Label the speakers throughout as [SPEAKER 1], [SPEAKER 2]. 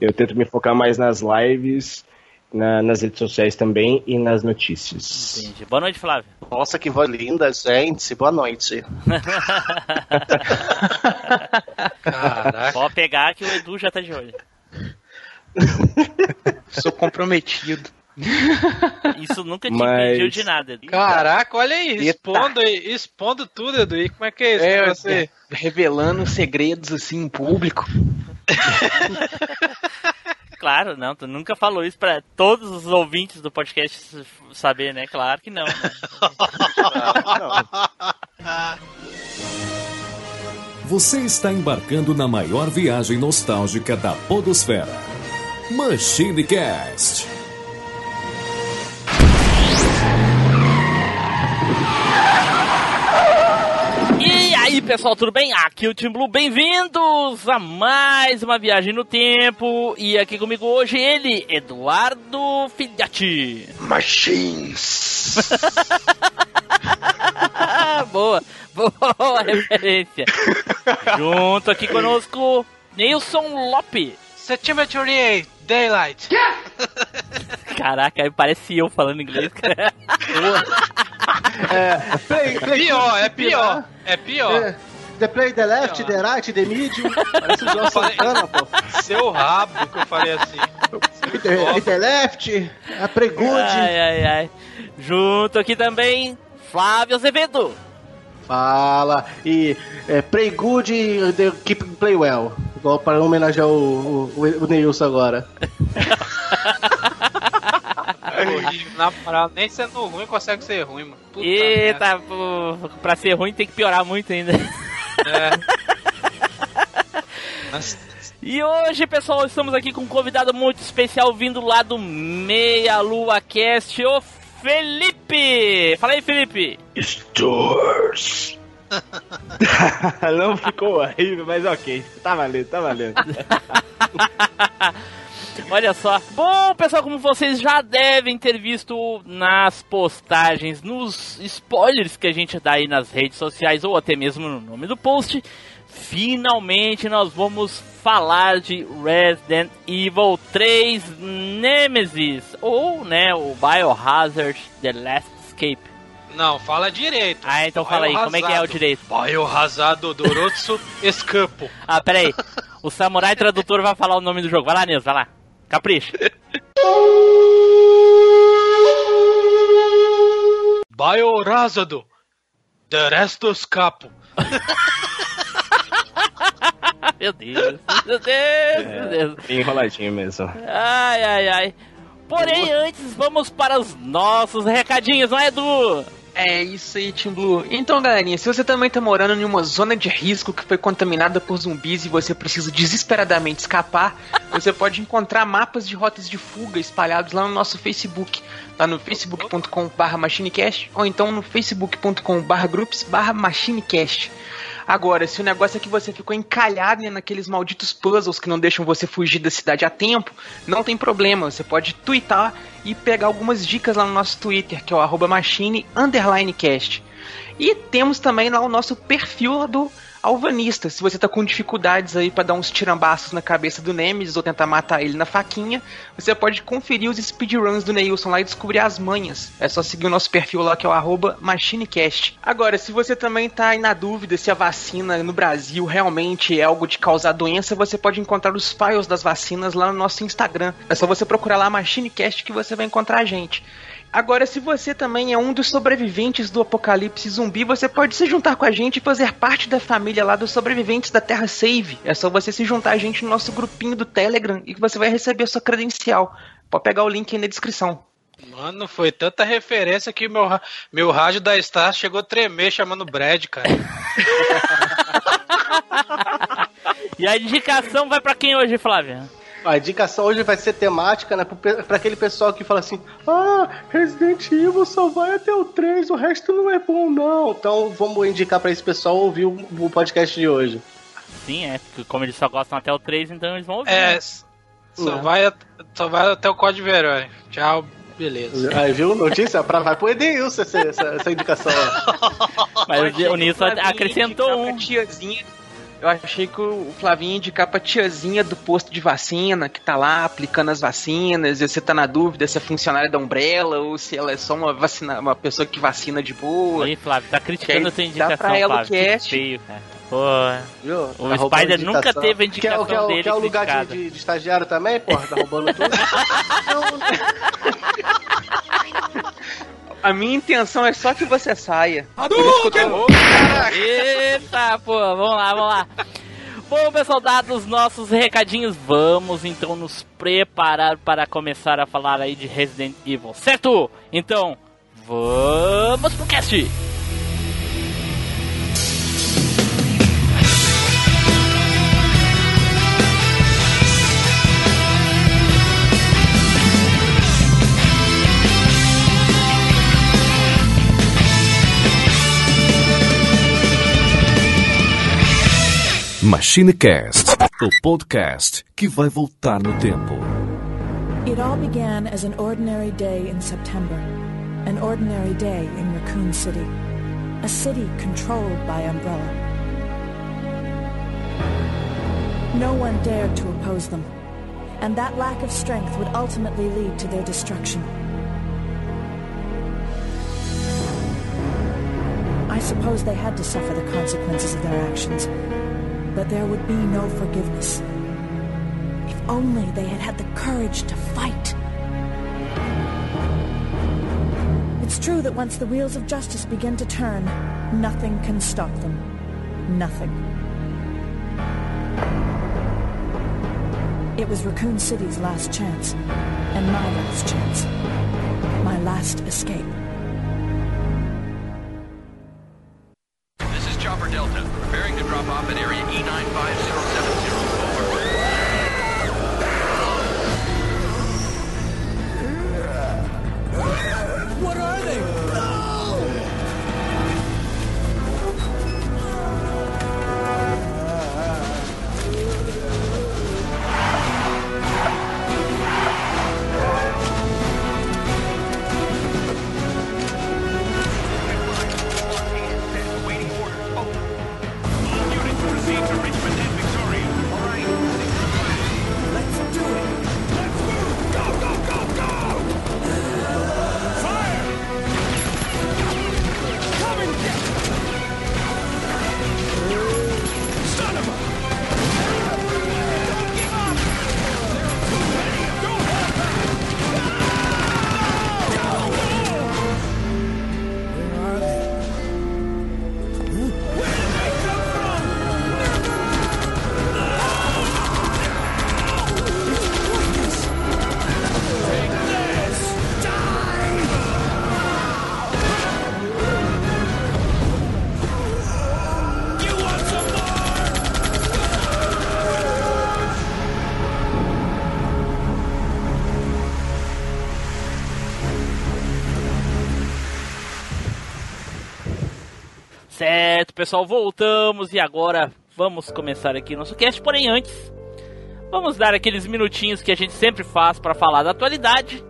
[SPEAKER 1] Eu tento me focar mais nas lives, na, nas redes sociais também e nas notícias.
[SPEAKER 2] Entendi. Boa noite, Flávio.
[SPEAKER 3] Nossa, que voz linda, gente. Boa noite.
[SPEAKER 2] Caraca. Pode pegar que o Edu já tá de olho.
[SPEAKER 4] Sou comprometido.
[SPEAKER 2] Isso nunca te Mas... impediu de nada. Edu.
[SPEAKER 5] Caraca, olha aí, expondo, expondo tudo, Edu. E como é que é isso é, você?
[SPEAKER 4] Revelando segredos assim em público.
[SPEAKER 2] Claro, não, tu nunca falou isso para todos os ouvintes do podcast saber, né? Claro que não. Né?
[SPEAKER 6] Você está embarcando na maior viagem nostálgica da Podosfera. Machine Cast.
[SPEAKER 2] Pessoal, tudo bem? Aqui é o Tim Blue, bem-vindos a mais uma viagem no tempo. E aqui comigo hoje ele, Eduardo Filhote.
[SPEAKER 3] Machines.
[SPEAKER 2] boa, boa referência. Junto aqui conosco, Nilson Lope.
[SPEAKER 5] September 28, Daylight.
[SPEAKER 2] Caraca, parece eu falando inglês, cara.
[SPEAKER 5] é, play, play, pior, é pior. É pior. É,
[SPEAKER 1] the play, the left, the right, the medium. Parece o João Santana, pô.
[SPEAKER 5] Seu rabo que eu falei assim.
[SPEAKER 1] The, the left, a pregude.
[SPEAKER 2] Ai, ai, ai. Junto aqui também, Flávio Azevedo.
[SPEAKER 1] Fala. E é, Play Good e Keep Play Well. Igual para homenagear o, o, o Neilson agora.
[SPEAKER 5] Na moral, nem sendo ruim consegue ser ruim, mano.
[SPEAKER 2] Puta Eita, pô, pra ser ruim tem que piorar muito ainda. É. E hoje, pessoal, estamos aqui com um convidado muito especial vindo lá do Meia Lua Cast, o Felipe! Fala aí, Felipe!
[SPEAKER 1] Stores! Não ficou horrível, mas ok. Tá valendo, tá valendo.
[SPEAKER 2] Olha só. Bom, pessoal, como vocês já devem ter visto nas postagens, nos spoilers que a gente dá aí nas redes sociais ou até mesmo no nome do post, finalmente nós vamos falar de Resident Evil 3 Nemesis ou, né, o Biohazard The Last Escape.
[SPEAKER 5] Não, fala direito.
[SPEAKER 2] Ah, então fala aí, como é que é o direito?
[SPEAKER 5] Biohazard Dorotsu Escapo.
[SPEAKER 2] Ah, peraí. O samurai tradutor vai falar o nome do jogo. Vai lá, Nils, vai lá. Capricha.
[SPEAKER 5] Biohazard The Rest Escapo.
[SPEAKER 2] meu Deus, meu Deus, é, meu Deus.
[SPEAKER 1] Enroladinho mesmo.
[SPEAKER 2] Ai, ai, ai. Porém, antes vamos para os nossos recadinhos, não é, Edu?
[SPEAKER 4] É isso aí, Team Blue. Então, galerinha, se você também tá morando em uma zona de risco que foi contaminada por zumbis e você precisa desesperadamente escapar, você pode encontrar mapas de rotas de fuga espalhados lá no nosso Facebook, lá no facebook.com/barra machinecast ou então no facebook.com/barra groups/barra machinecast. Agora, se o negócio é que você ficou encalhado né, naqueles malditos puzzles que não deixam você fugir da cidade a tempo, não tem problema. Você pode twittar e pegar algumas dicas lá no nosso Twitter, que é o machine_cast. E temos também lá o nosso perfil do alvanista. Se você tá com dificuldades aí para dar uns tirambaços na cabeça do Nemesis ou tentar matar ele na faquinha, você pode conferir os speedruns do Neilson lá e descobrir as manhas. É só seguir o nosso perfil lá que é o MachineCast. Agora, se você também tá aí na dúvida se a vacina no Brasil realmente é algo de causar doença, você pode encontrar os files das vacinas lá no nosso Instagram. É só você procurar lá MachineCast que você vai encontrar a gente. Agora, se você também é um dos sobreviventes do apocalipse zumbi, você pode se juntar com a gente e fazer parte da família lá dos sobreviventes da Terra Save. É só você se juntar a gente no nosso grupinho do Telegram e você vai receber a sua credencial. Pode pegar o link aí na descrição.
[SPEAKER 5] Mano, foi tanta referência que meu, meu rádio da Star chegou a tremer chamando Brad, cara.
[SPEAKER 2] e a indicação vai para quem hoje, Flávia?
[SPEAKER 1] A indicação hoje vai ser temática, né? Pra aquele pessoal que fala assim: Ah, Resident Evil só vai até o 3, o resto não é bom, não. Então vamos indicar para esse pessoal ouvir o, podcast de hoje.
[SPEAKER 2] Sim, é. Como eles só gostam até o 3, então eles vão ouvir.
[SPEAKER 5] É, né? só, é. Vai, só vai até o Código Verônica. Tchau. Beleza.
[SPEAKER 1] Aí, viu? Notícia? Pra, vai pro Edenilson essa, essa, essa indicação.
[SPEAKER 2] Mas o Nilson acrescentou um.
[SPEAKER 4] Tiazinha Eu achei que o Flavinho ia indicar pra tiazinha do posto de vacina, que tá lá aplicando as vacinas, e você tá na dúvida se é funcionária da Umbrella ou se ela é só uma, vacina, uma pessoa que vacina de boa.
[SPEAKER 2] Aí, Flávio, tá criticando a tua
[SPEAKER 4] Dá
[SPEAKER 2] indicação,
[SPEAKER 4] pra ela o
[SPEAKER 2] Flávio. Que
[SPEAKER 4] cast.
[SPEAKER 2] feio, cara. Pô,
[SPEAKER 1] Viu?
[SPEAKER 2] o
[SPEAKER 1] Tá
[SPEAKER 2] Spider nunca teve a
[SPEAKER 1] Quer,
[SPEAKER 2] indicação
[SPEAKER 1] quer,
[SPEAKER 2] dele
[SPEAKER 1] quer o lugar de, de- de estagiário também, porra? Tá roubando tudo?
[SPEAKER 4] A minha intenção é só que você saia.
[SPEAKER 2] Eita, pô, vamos lá, vamos lá. Bom, pessoal, dados os nossos recadinhos, vamos então nos preparar para começar a falar aí de Resident Evil, certo? Então, vamos pro cast!
[SPEAKER 6] MachineCast, o podcast que vai voltar no tempo.
[SPEAKER 7] It all began as an ordinary day in September. An ordinary day in Raccoon City. A city controlled by Umbrella. No one dared to oppose them. And that lack of strength would ultimately lead to their destruction. I suppose they had to suffer the consequences of their actions. But there would be no forgiveness. If only they had had the courage to fight. It's true that once the wheels of justice begin to turn, nothing can stop them. Nothing. It was Raccoon City's last chance, and my last chance. My last escape.
[SPEAKER 8] Delta, preparing to drop off at area
[SPEAKER 2] E9507. Pessoal, voltamos e agora vamos começar aqui nosso cast. Porém, antes, vamos dar aqueles minutinhos que a gente sempre faz para falar da atualidade.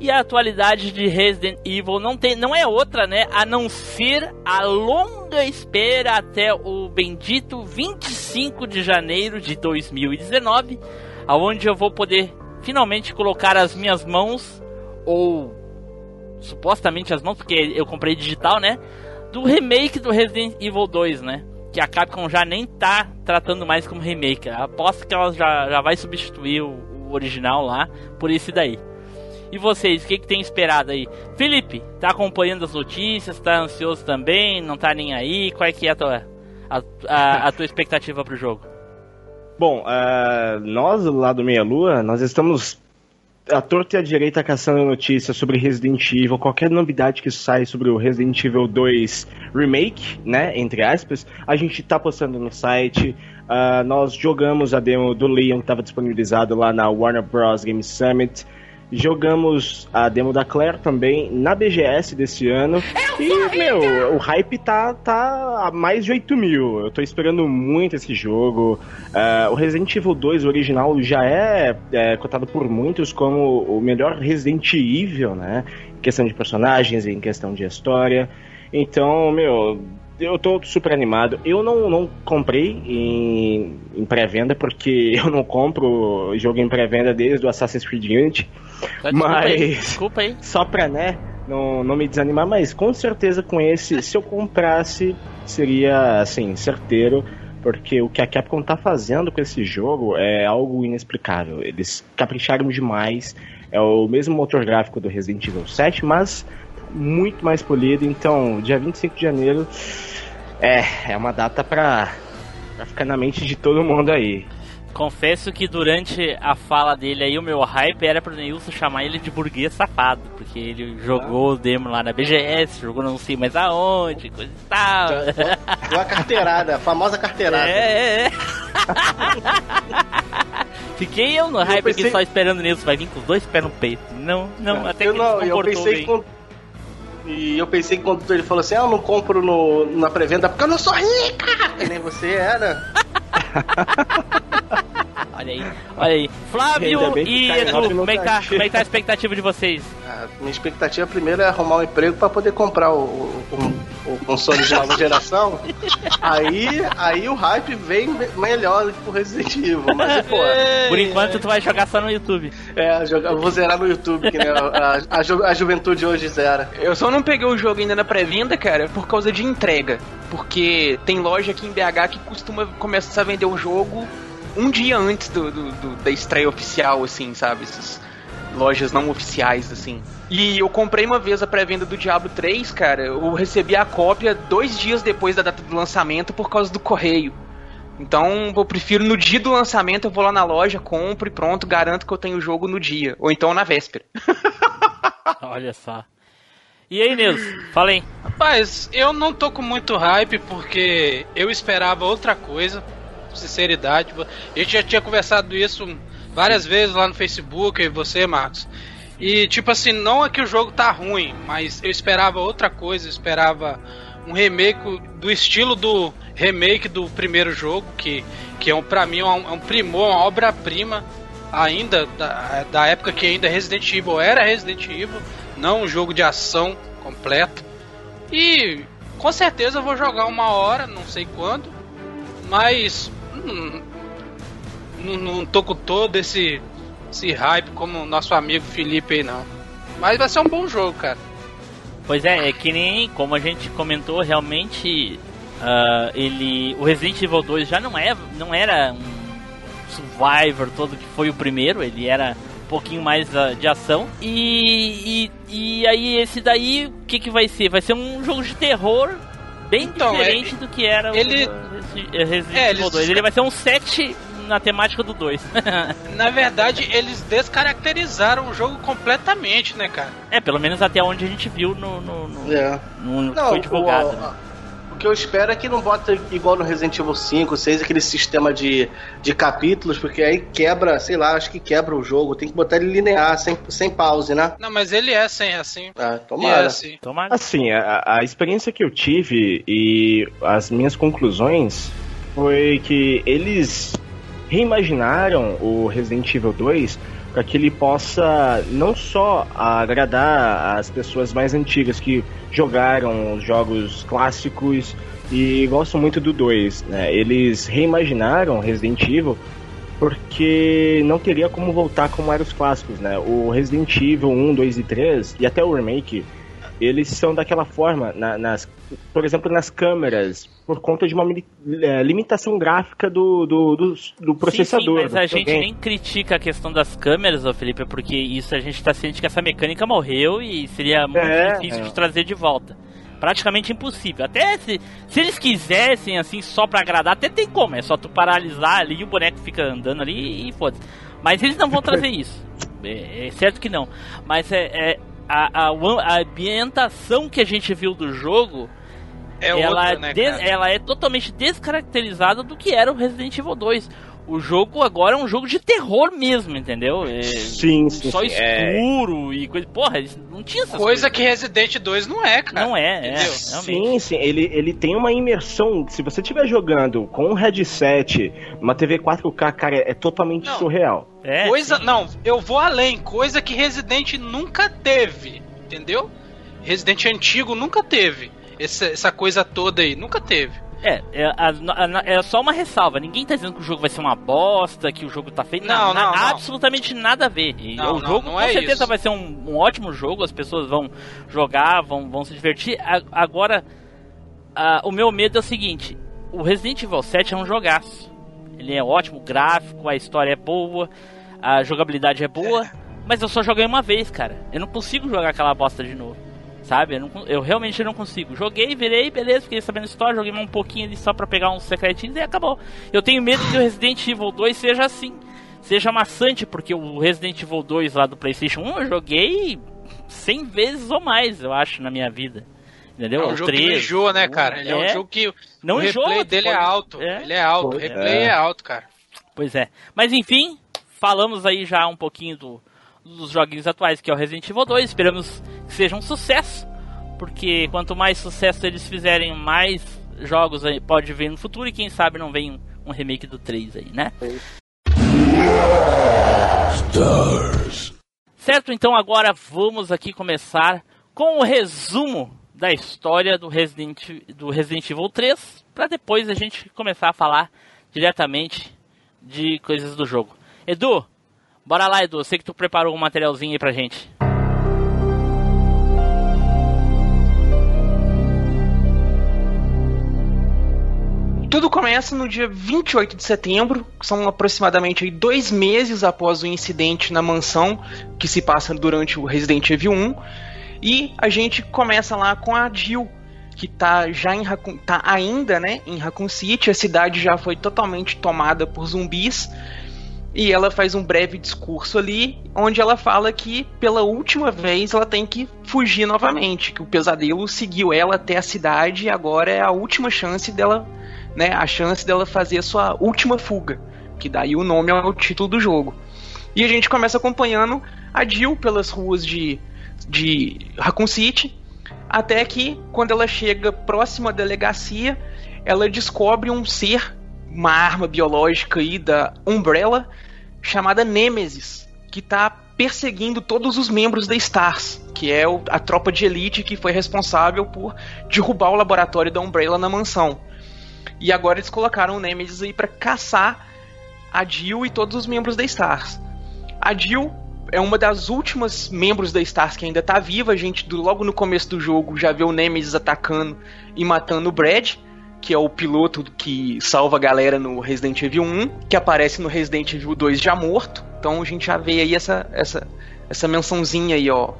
[SPEAKER 2] E a atualidade de Resident Evil não, tem, não é outra, né? A não ser a longa espera até o bendito 25 de janeiro de 2019, aonde eu vou poder finalmente colocar as minhas mãos, ou supostamente as mãos, porque eu comprei digital, né? Do remake do Resident Evil 2, né? Que a Capcom já nem tá tratando mais como remake. Aposto que ela já, já vai substituir o, o original lá por esse daí. E vocês, o que, que tem esperado aí? Felipe, tá acompanhando as notícias? Tá ansioso também? Não tá nem aí? Qual é que é a tua, a, a, a tua expectativa pro jogo?
[SPEAKER 9] Bom, ah, nós lá do Meia Lua, nós estamos à torta e à direita caçando notícias sobre Resident Evil, qualquer novidade que sai sobre o Resident Evil 2 Remake, né, entre aspas, a gente tá postando no site. Ah, nós jogamos a demo do Leon que estava disponibilizado lá na Warner Bros. Game Summit. Jogamos a demo da Claire também na BGS desse ano. E, meu, o hype tá, tá a mais de 8 mil. Eu tô esperando muito esse jogo. Ah, o Resident Evil 2 original já é, é cotado por muitos como o melhor Resident Evil, né? Em questão de personagens, em questão de história. Então, meu, eu tô super animado. Eu não, não comprei em, em pré-venda, porque eu não compro jogo em pré-venda desde o Assassin's Creed Unity.
[SPEAKER 2] Desculpa aí,
[SPEAKER 9] Mas
[SPEAKER 2] desculpa aí.
[SPEAKER 9] só pra, né, não, não me desanimar, mas com certeza com esse, se eu comprasse, seria, assim, certeiro, porque o que a Capcom tá fazendo com esse jogo é algo inexplicável. Eles capricharam demais, é o mesmo motor gráfico do Resident Evil 7, mas muito mais polido, então, dia 25 de janeiro é, é uma data pra, pra ficar na mente de todo mundo aí.
[SPEAKER 2] Confesso que durante a fala dele aí, o meu hype era pro Neilson chamar ele de burguês safado, porque ele jogou o demo lá na BGS, jogou não sei mais aonde, coisa e tal.
[SPEAKER 1] Deu a carteirada, a famosa carteirada.
[SPEAKER 2] É, é, é. Fiquei eu no hype
[SPEAKER 1] pensei-
[SPEAKER 2] aqui só esperando o Neilson, vai vir com os dois pés no peito. Não, não, até
[SPEAKER 1] eu
[SPEAKER 2] que
[SPEAKER 1] não,
[SPEAKER 2] ele
[SPEAKER 1] eu pensei
[SPEAKER 2] bem.
[SPEAKER 1] E eu pensei que quando ele falou assim, ah, eu não compro no, na pré-venda porque eu não sou rica! Que nem você era.
[SPEAKER 2] Olha aí, olha aí. Flávio e Edu, como é, que tá,
[SPEAKER 9] cachê.
[SPEAKER 2] como é que tá a expectativa de vocês?
[SPEAKER 1] Ah, minha expectativa primeiro é arrumar um emprego pra poder comprar o, o, o- o console de nova geração. Aí, aí o hype vem me- melhor do que o Resident Evil. Mas, pô,
[SPEAKER 2] Por enquanto tu vai jogar só no YouTube.
[SPEAKER 1] é, jogar- eu vou zerar no YouTube, que nem a, a, a ju- a juventude hoje zera.
[SPEAKER 4] Eu só não peguei o jogo ainda na pré-venda, cara, por causa de entrega. Porque tem loja aqui em BH que costuma começar a vender o jogo um dia antes do, do- do- da estreia oficial, assim, sabe? Essas lojas não oficiais, assim. E eu comprei uma vez a pré-venda do Diablo 3, cara. Eu recebi a cópia dois dias depois da data do lançamento por causa do correio. Então eu prefiro no dia do lançamento eu vou lá na loja, compro e pronto, garanto que eu tenho o jogo no dia. Ou então na véspera.
[SPEAKER 2] Olha só. E aí, Nilson? Fala aí.
[SPEAKER 5] Rapaz, eu não tô com muito hype porque eu esperava outra coisa. Sinceridade. A gente já tinha conversado isso várias vezes lá no Facebook, e você, Marcos. E tipo assim, não é que o jogo tá ruim, mas eu esperava outra coisa, eu esperava um remake do estilo do remake do primeiro jogo, que, que é um, pra mim é um, é um primor, uma obra-prima ainda da, da época que ainda Resident Evil era Resident Evil, não um jogo de ação completo. E com certeza eu vou jogar uma hora, não sei quando, mas não, não tô com todo esse, esse hype como nosso amigo Felipe aí não. Mas vai ser um bom jogo, cara.
[SPEAKER 2] Pois é, é que nem como a gente comentou, realmente ah, ele. O Resident Evil 2 já não, é, não era um survivor todo que foi o primeiro, ele era um pouquinho mais ah, de ação. E, e, e aí esse daí, o que, que vai ser? Vai ser um jogo de terror bem
[SPEAKER 5] Então,
[SPEAKER 2] diferente
[SPEAKER 5] é-
[SPEAKER 2] do que era
[SPEAKER 5] ele-
[SPEAKER 2] o Resi- Resident
[SPEAKER 5] É,
[SPEAKER 2] Evil
[SPEAKER 5] eles-
[SPEAKER 2] 2. Ele vai ser um 7 na temática do 2.
[SPEAKER 5] Na verdade, eles descaracterizaram o jogo completamente, né, cara?
[SPEAKER 2] é, pelo menos até onde a gente viu no, no, no,
[SPEAKER 1] É.
[SPEAKER 2] no-
[SPEAKER 1] Não,
[SPEAKER 2] foi divulgado.
[SPEAKER 1] o,
[SPEAKER 2] né?
[SPEAKER 1] O que eu espero é que não bota igual no Resident Evil 5, 6, aquele sistema de, de capítulos, porque aí quebra, sei lá, acho que quebra o jogo. Tem que botar ele linear, sem, sem pause, né?
[SPEAKER 5] Não, mas ele é sem assim.
[SPEAKER 1] Ah,
[SPEAKER 5] Ele é
[SPEAKER 1] tomara.
[SPEAKER 5] assim.
[SPEAKER 2] Tomara.
[SPEAKER 9] Assim, a, a experiência que eu tive e as minhas conclusões foi que eles reimaginaram o Resident Evil 2 para que ele possa não só agradar as pessoas mais antigas que jogaram os jogos clássicos e gostam muito do 2, né? Eles reimaginaram Resident Evil porque não teria como voltar como eram os clássicos, né? O Resident Evil 1, 2 e 3 e até o remake eles são daquela forma, na- nas, por exemplo, nas câmeras, por conta de uma eh, limitação gráfica do, do, do, do processador.
[SPEAKER 2] Sim, sim, mas a gente nem critica a questão das câmeras, ô Felipe, porque isso a gente tá ciente que essa mecânica morreu e seria muito
[SPEAKER 9] É,
[SPEAKER 2] difícil
[SPEAKER 9] é.
[SPEAKER 2] de trazer de volta. Praticamente impossível. Até se, se eles quisessem, assim, só pra agradar, até tem como. É só tu paralisar ali e o boneco fica andando ali e foda-se. Mas eles não vão trazer isso. É, é certo que não. Mas é, é a, a, a ambientação que a gente viu do jogo
[SPEAKER 5] É
[SPEAKER 2] ela,
[SPEAKER 5] outra, né,
[SPEAKER 2] des- ela é totalmente descaracterizada do que era o Resident Evil 2. O jogo agora é um jogo de terror mesmo, entendeu? É
[SPEAKER 9] Sim, sim,
[SPEAKER 2] só
[SPEAKER 9] sim, é.
[SPEAKER 2] escuro e coisa. Porra, não tinha essas
[SPEAKER 5] Coisa
[SPEAKER 2] coisas.
[SPEAKER 5] que Resident 2 não é, cara.
[SPEAKER 2] Não é, é.
[SPEAKER 5] Entendeu?
[SPEAKER 2] Realmente.
[SPEAKER 9] Sim, sim, ele, ele tem uma imersão. Se você estiver jogando com um headset, uma TV 4K, cara, é totalmente
[SPEAKER 5] Não.
[SPEAKER 9] surreal.
[SPEAKER 2] É,
[SPEAKER 5] coisa,
[SPEAKER 2] sim.
[SPEAKER 5] não, eu vou além, coisa que Resident nunca teve, entendeu? Resident antigo nunca teve. essa, essa coisa toda aí. Nunca teve.
[SPEAKER 2] É, é, a- a- é só uma ressalva. Ninguém tá dizendo que o jogo vai ser uma bosta, que o jogo tá feio.
[SPEAKER 5] Não,
[SPEAKER 2] Na-
[SPEAKER 5] não, não.
[SPEAKER 2] Absolutamente nada a ver. E
[SPEAKER 5] Não,
[SPEAKER 2] o
[SPEAKER 5] não,
[SPEAKER 2] jogo
[SPEAKER 5] não
[SPEAKER 2] com
[SPEAKER 5] é
[SPEAKER 2] certeza
[SPEAKER 5] isso.
[SPEAKER 2] vai ser um, um ótimo jogo. As pessoas vão jogar, vão, vão se divertir. A- agora, o meu medo é o seguinte: o Resident Evil 7 é um jogaço. Ele é ótimo, gráfico, a história é boa, a jogabilidade é boa. Mas eu só joguei uma vez, cara. Eu não consigo jogar aquela bosta de novo. Sabe? Eu, não eu realmente não consigo. Joguei, virei, beleza, fiquei sabendo a história, joguei um pouquinho ali só pra pegar uns secretinhos e acabou. Eu tenho medo que o Resident Evil 2 seja assim. Seja maçante, porque o Resident Evil 2 lá do PlayStation 1 eu joguei 100 vezes ou mais, eu acho, na minha vida. Entendeu?
[SPEAKER 5] É um jogo que não
[SPEAKER 2] 13.
[SPEAKER 5] enjoa, né, cara? Ele é, um
[SPEAKER 2] É.
[SPEAKER 5] jogo que
[SPEAKER 2] Não
[SPEAKER 5] o replay
[SPEAKER 2] enjoa,
[SPEAKER 5] dele é
[SPEAKER 2] pode-
[SPEAKER 5] alto.
[SPEAKER 2] é.
[SPEAKER 5] Ele é alto, o replay
[SPEAKER 9] é.
[SPEAKER 5] é alto, cara.
[SPEAKER 2] Pois é. Mas enfim, falamos aí já um pouquinho do- dos joguinhos atuais, que é o Resident Evil 2. Esperamos que seja um sucesso, porque quanto mais sucesso eles fizerem, mais jogos pode vir no futuro e quem sabe não vem um, um remake do 3 aí, né? Certo, então agora vamos aqui começar com o resumo da história do Resident, do Resident Evil 3, para depois a gente começar a falar diretamente de coisas do jogo. Edu, bora lá, Edu. Eu sei que tu preparou um materialzinho aí pra gente.
[SPEAKER 4] Tudo começa no dia 28 de setembro, são aproximadamente dois meses após o incidente na mansão que se passa durante o Resident Evil 1. E a gente começa lá com a Jill, que tá já em tá ainda, né, em Raccoon City. A cidade já foi totalmente tomada por zumbis. E ela faz um breve discurso ali, onde ela fala que pela última vez ela tem que fugir novamente, que o pesadelo seguiu ela até a cidade e agora é a última chance dela, né, a chance dela fazer a sua última fuga, que daí o nome ao título do jogo. E a gente começa acompanhando a Jill pelas ruas de, de Raccoon City, até que quando ela chega próxima à delegacia, ela descobre um ser, uma arma biológica aí da Umbrella, chamada Nemesis, que está perseguindo todos os membros da STARS, que é a tropa de elite que foi responsável por derrubar o laboratório da Umbrella na mansão. E agora eles colocaram o Nemesis aí para caçar a Jill e todos os membros da STARS. A Jill é uma das últimas membros da STARS que ainda tá viva. A gente, do- logo no começo do jogo, já vê o Nemesis atacando e matando o Brad, que é o piloto que salva a galera no Resident Evil 1, que aparece no Resident Evil 2 já morto. Então a gente já vê aí essa, essa, essa mençãozinha aí, ó.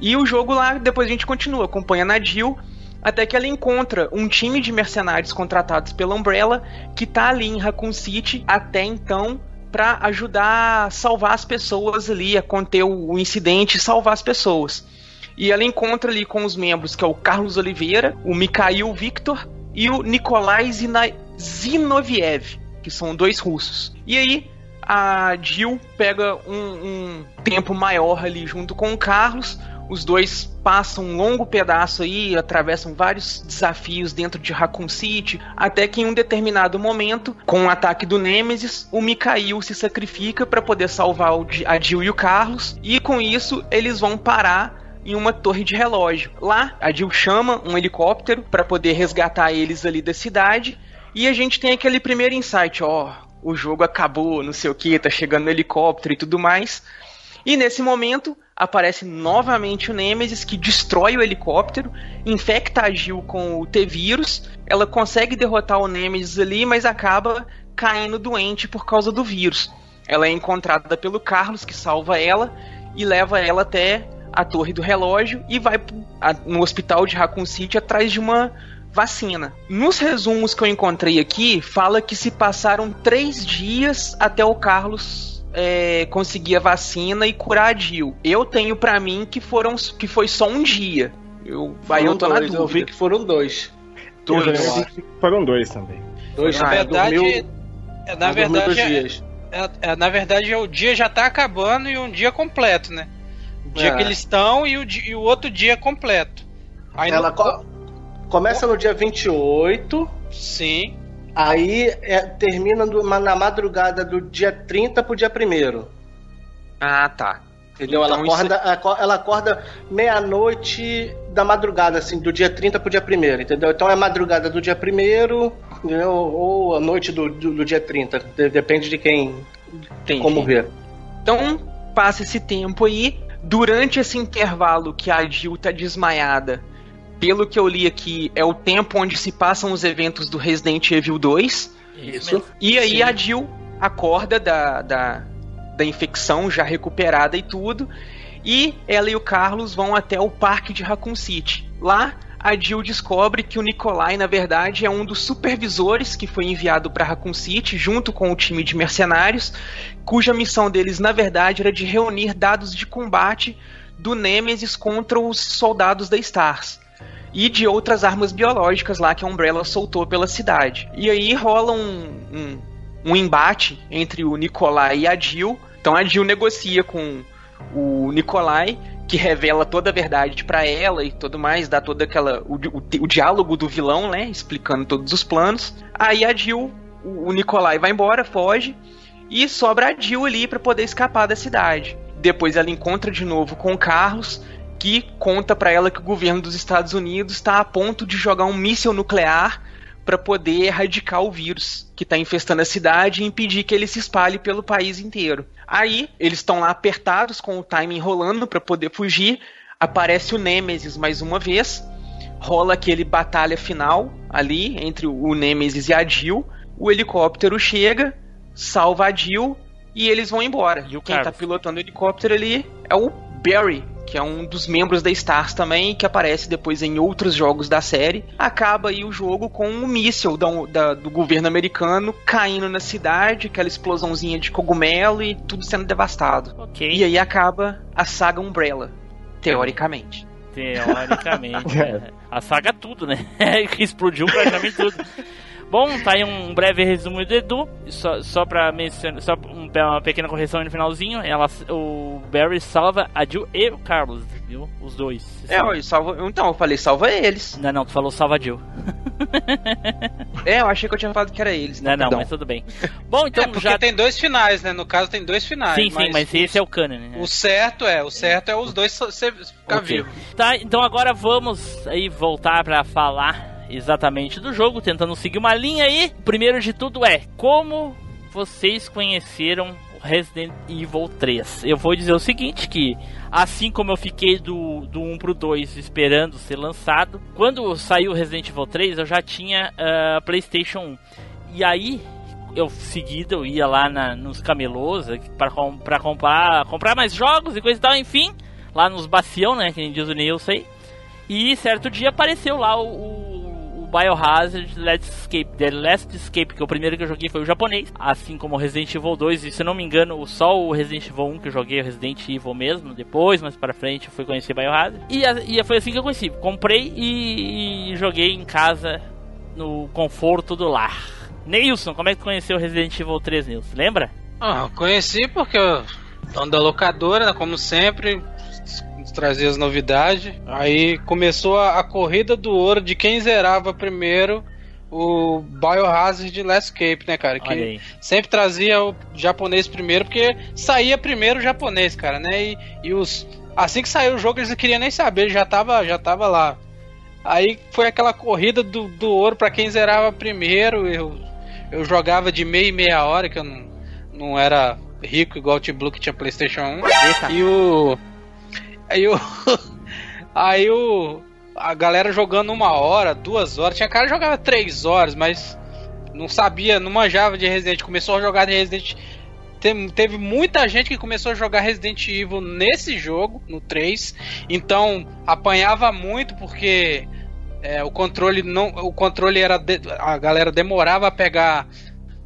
[SPEAKER 4] E o jogo lá, depois a gente continua acompanhando a Jill, até que ela encontra um time de mercenários contratados pela Umbrella que tá ali em Raccoon City até então para ajudar a salvar as pessoas ali, a conter o, incidente e salvar as pessoas. E ela encontra ali com os membros que é o Carlos Oliveira, o Mikhail Victor e o Nikolai Zina- Zinoviev, que são dois russos. E aí a Jill pega um, um tempo maior ali junto com o Carlos. Os dois passam um longo pedaço aí, atravessam vários desafios dentro de Raccoon City, até que em um determinado momento, com o ataque do Nemesis, o Mikhail se sacrifica para poder salvar a Jill e o Carlos, e com isso eles vão parar em uma torre de relógio. Lá, a Jill chama um helicóptero para poder resgatar eles ali da cidade, e a gente tem aquele primeiro insight, ó, o jogo acabou, não sei o que, tá chegando no helicóptero e tudo mais. E nesse momento aparece novamente o Nemesis que destrói o helicóptero, infecta a Jill com o T-vírus. Ela consegue derrotar o Nemesis ali, mas acaba caindo doente por causa do vírus. Ela é encontrada pelo Carlos que salva ela e leva ela até a torre do relógio e vai no hospital de Raccoon City atrás de uma vacina. Nos resumos que eu encontrei aqui, fala que se passaram três dias até o Carlos é, conseguir a vacina e curar a Jill. Eu tenho pra mim que foram que foi só um dia. Eu, aí eu tô na
[SPEAKER 1] dois,
[SPEAKER 4] dúvida.
[SPEAKER 1] eu vi que foram dois.
[SPEAKER 4] Dois.
[SPEAKER 9] Eu que Foram dois também.
[SPEAKER 1] Dois,
[SPEAKER 5] Na
[SPEAKER 1] ah,
[SPEAKER 5] verdade,
[SPEAKER 1] dormiu-
[SPEAKER 5] é, na verdade, é,
[SPEAKER 1] dias.
[SPEAKER 5] é- é- na verdade, é o dia já tá acabando e um dia completo, né? Dia
[SPEAKER 1] É.
[SPEAKER 5] que eles estão e o, e o outro dia completo. Aí
[SPEAKER 1] Ela
[SPEAKER 5] no-
[SPEAKER 1] co- começa no dia 28,
[SPEAKER 5] Sim.
[SPEAKER 1] aí é, termina do- na madrugada do dia 30 pro dia 1
[SPEAKER 4] Ah, tá.
[SPEAKER 1] Entendeu? Ela
[SPEAKER 4] Então, isso-
[SPEAKER 1] acorda, aco- ela acorda meia-noite da madrugada, assim, do dia 30 pro dia 1 entendeu? Então é madrugada do dia 1 entendeu? ou a noite do, do, do dia 30. de- Depende de quem.
[SPEAKER 4] Entendi.
[SPEAKER 1] Como ver.
[SPEAKER 4] Então, passa esse tempo aí. Durante esse intervalo que a Jill tá desmaiada, pelo que eu li aqui, é o tempo onde se passam os eventos do Resident Evil 2.
[SPEAKER 1] Isso.
[SPEAKER 4] E aí
[SPEAKER 1] Sim.
[SPEAKER 4] a Jill acorda da, da, da infecção já recuperada e tudo. E ela e o Carlos vão até o parque de Raccoon City. Lá, a Jill descobre que o Nikolai, na verdade, é um dos supervisores que foi enviado para Raccoon City junto com o time de mercenários, cuja missão deles, na verdade, era de reunir dados de combate do Nemesis contra os soldados da Stars e de outras armas biológicas lá que a Umbrella soltou pela cidade. E aí rola um, um, um embate entre o Nikolai e a Jill. Então a Jill negocia com o Nikolai, que revela toda a verdade pra ela e tudo mais, dá toda aquela. O, o, o diálogo do vilão, né? Explicando todos os planos. Aí a Jill, o, o Nikolai vai embora, foge. E sobra a Jill ali pra poder escapar da cidade. Depois ela encontra de novo com o Carlos, que conta pra ela que o governo dos Estados Unidos está a ponto de jogar um míssil nuclear para poder erradicar o vírus que está infestando a cidade e impedir que ele se espalhe pelo país inteiro. Aí eles estão lá apertados com o time enrolando para poder fugir. Aparece o Nemesis mais uma vez. Rola aquele batalha final ali entre o Nemesis e a Jill. O helicóptero chega, salva a Jill e eles vão embora.
[SPEAKER 2] E o
[SPEAKER 4] Quem tá
[SPEAKER 2] Carlos?
[SPEAKER 4] pilotando o helicóptero ali é o Barry, que é um dos membros da Stars também, que aparece depois em outros jogos da série. Acaba aí o jogo com um míssil da- da- do governo americano caindo na cidade, aquela explosãozinha de cogumelo e tudo sendo devastado.
[SPEAKER 2] Ok.
[SPEAKER 4] E aí acaba a saga Umbrella, teoricamente.
[SPEAKER 2] Teoricamente. né? A saga tudo, né? que explodiu praticamente tudo. Bom, tá aí um breve resumo do Edu. Só, só pra mencionar, só um- uma pequena correção aí no finalzinho. Ela, o Barry salva a Jill e o Carlos, viu? Os dois.
[SPEAKER 4] É, eu salvo, então eu falei salva eles.
[SPEAKER 2] Não, não, tu falou salva a Jill.
[SPEAKER 4] É, eu achei que eu tinha falado que era eles.
[SPEAKER 2] Não, não,
[SPEAKER 4] perdão.
[SPEAKER 2] mas tudo bem. Bom, então
[SPEAKER 5] é, porque
[SPEAKER 2] já.
[SPEAKER 5] tem dois finais, né? No caso tem dois finais.
[SPEAKER 2] Sim, sim, mas esse é o canon, né?
[SPEAKER 5] O certo é, o certo é os dois ficar
[SPEAKER 2] Ok.
[SPEAKER 5] vivo.
[SPEAKER 2] Tá, então agora vamos aí voltar pra falar exatamente do jogo, tentando seguir uma linha aí. Primeiro de tudo é como vocês conheceram Resident Evil 3. Eu vou dizer o seguinte que assim como eu fiquei do, do 1 pro 2 esperando ser lançado, quando saiu Resident Evil 3 eu já tinha ah, PlayStation 1. E aí eu seguido eu ia lá na, nos camelôs para pra comprar, comprar mais jogos e coisa e tal, enfim, lá nos bacião, né, que nem diz o Nilson aí. E certo dia apareceu lá o, o Biohazard Let's Escape, The Last Escape, que o primeiro que eu joguei foi o japonês, assim como Resident Evil 2, e se não me engano, só o Resident Evil 1 que eu joguei, o Resident Evil mesmo, depois, mais para frente, eu fui conhecer Biohazard. E, e foi assim que eu conheci, comprei e, e joguei em casa, no conforto do lar. Neilson, como é que tu conheceu Resident Evil 3, Nilson? Lembra?
[SPEAKER 5] Ah, conheci porque eu dono da locadora, como sempre, trazia as novidades. Aí começou a, a corrida do ouro de quem zerava primeiro o Biohazard Last Escape, né, cara? Que sempre trazia o japonês primeiro, porque saía primeiro o japonês, cara, né? E, e os assim que saiu o jogo eles não queriam nem saber, já tava, já tava lá. Aí foi aquela corrida do, do ouro pra quem zerava primeiro. Eu, eu jogava de meia e meia hora, que eu não, não era rico igual o T-Blue que tinha PlayStation 1.
[SPEAKER 4] Eita.
[SPEAKER 5] E o. Aí o. Aí o. A galera jogando uma hora, duas horas. Tinha cara que jogava três horas, mas não sabia, não manjava de Resident. Começou a jogar de Resident. Teve muita gente que começou a jogar Resident Evil nesse jogo, no 3. Então apanhava muito porque é, o controle não. O controle era. de- a galera demorava a pegar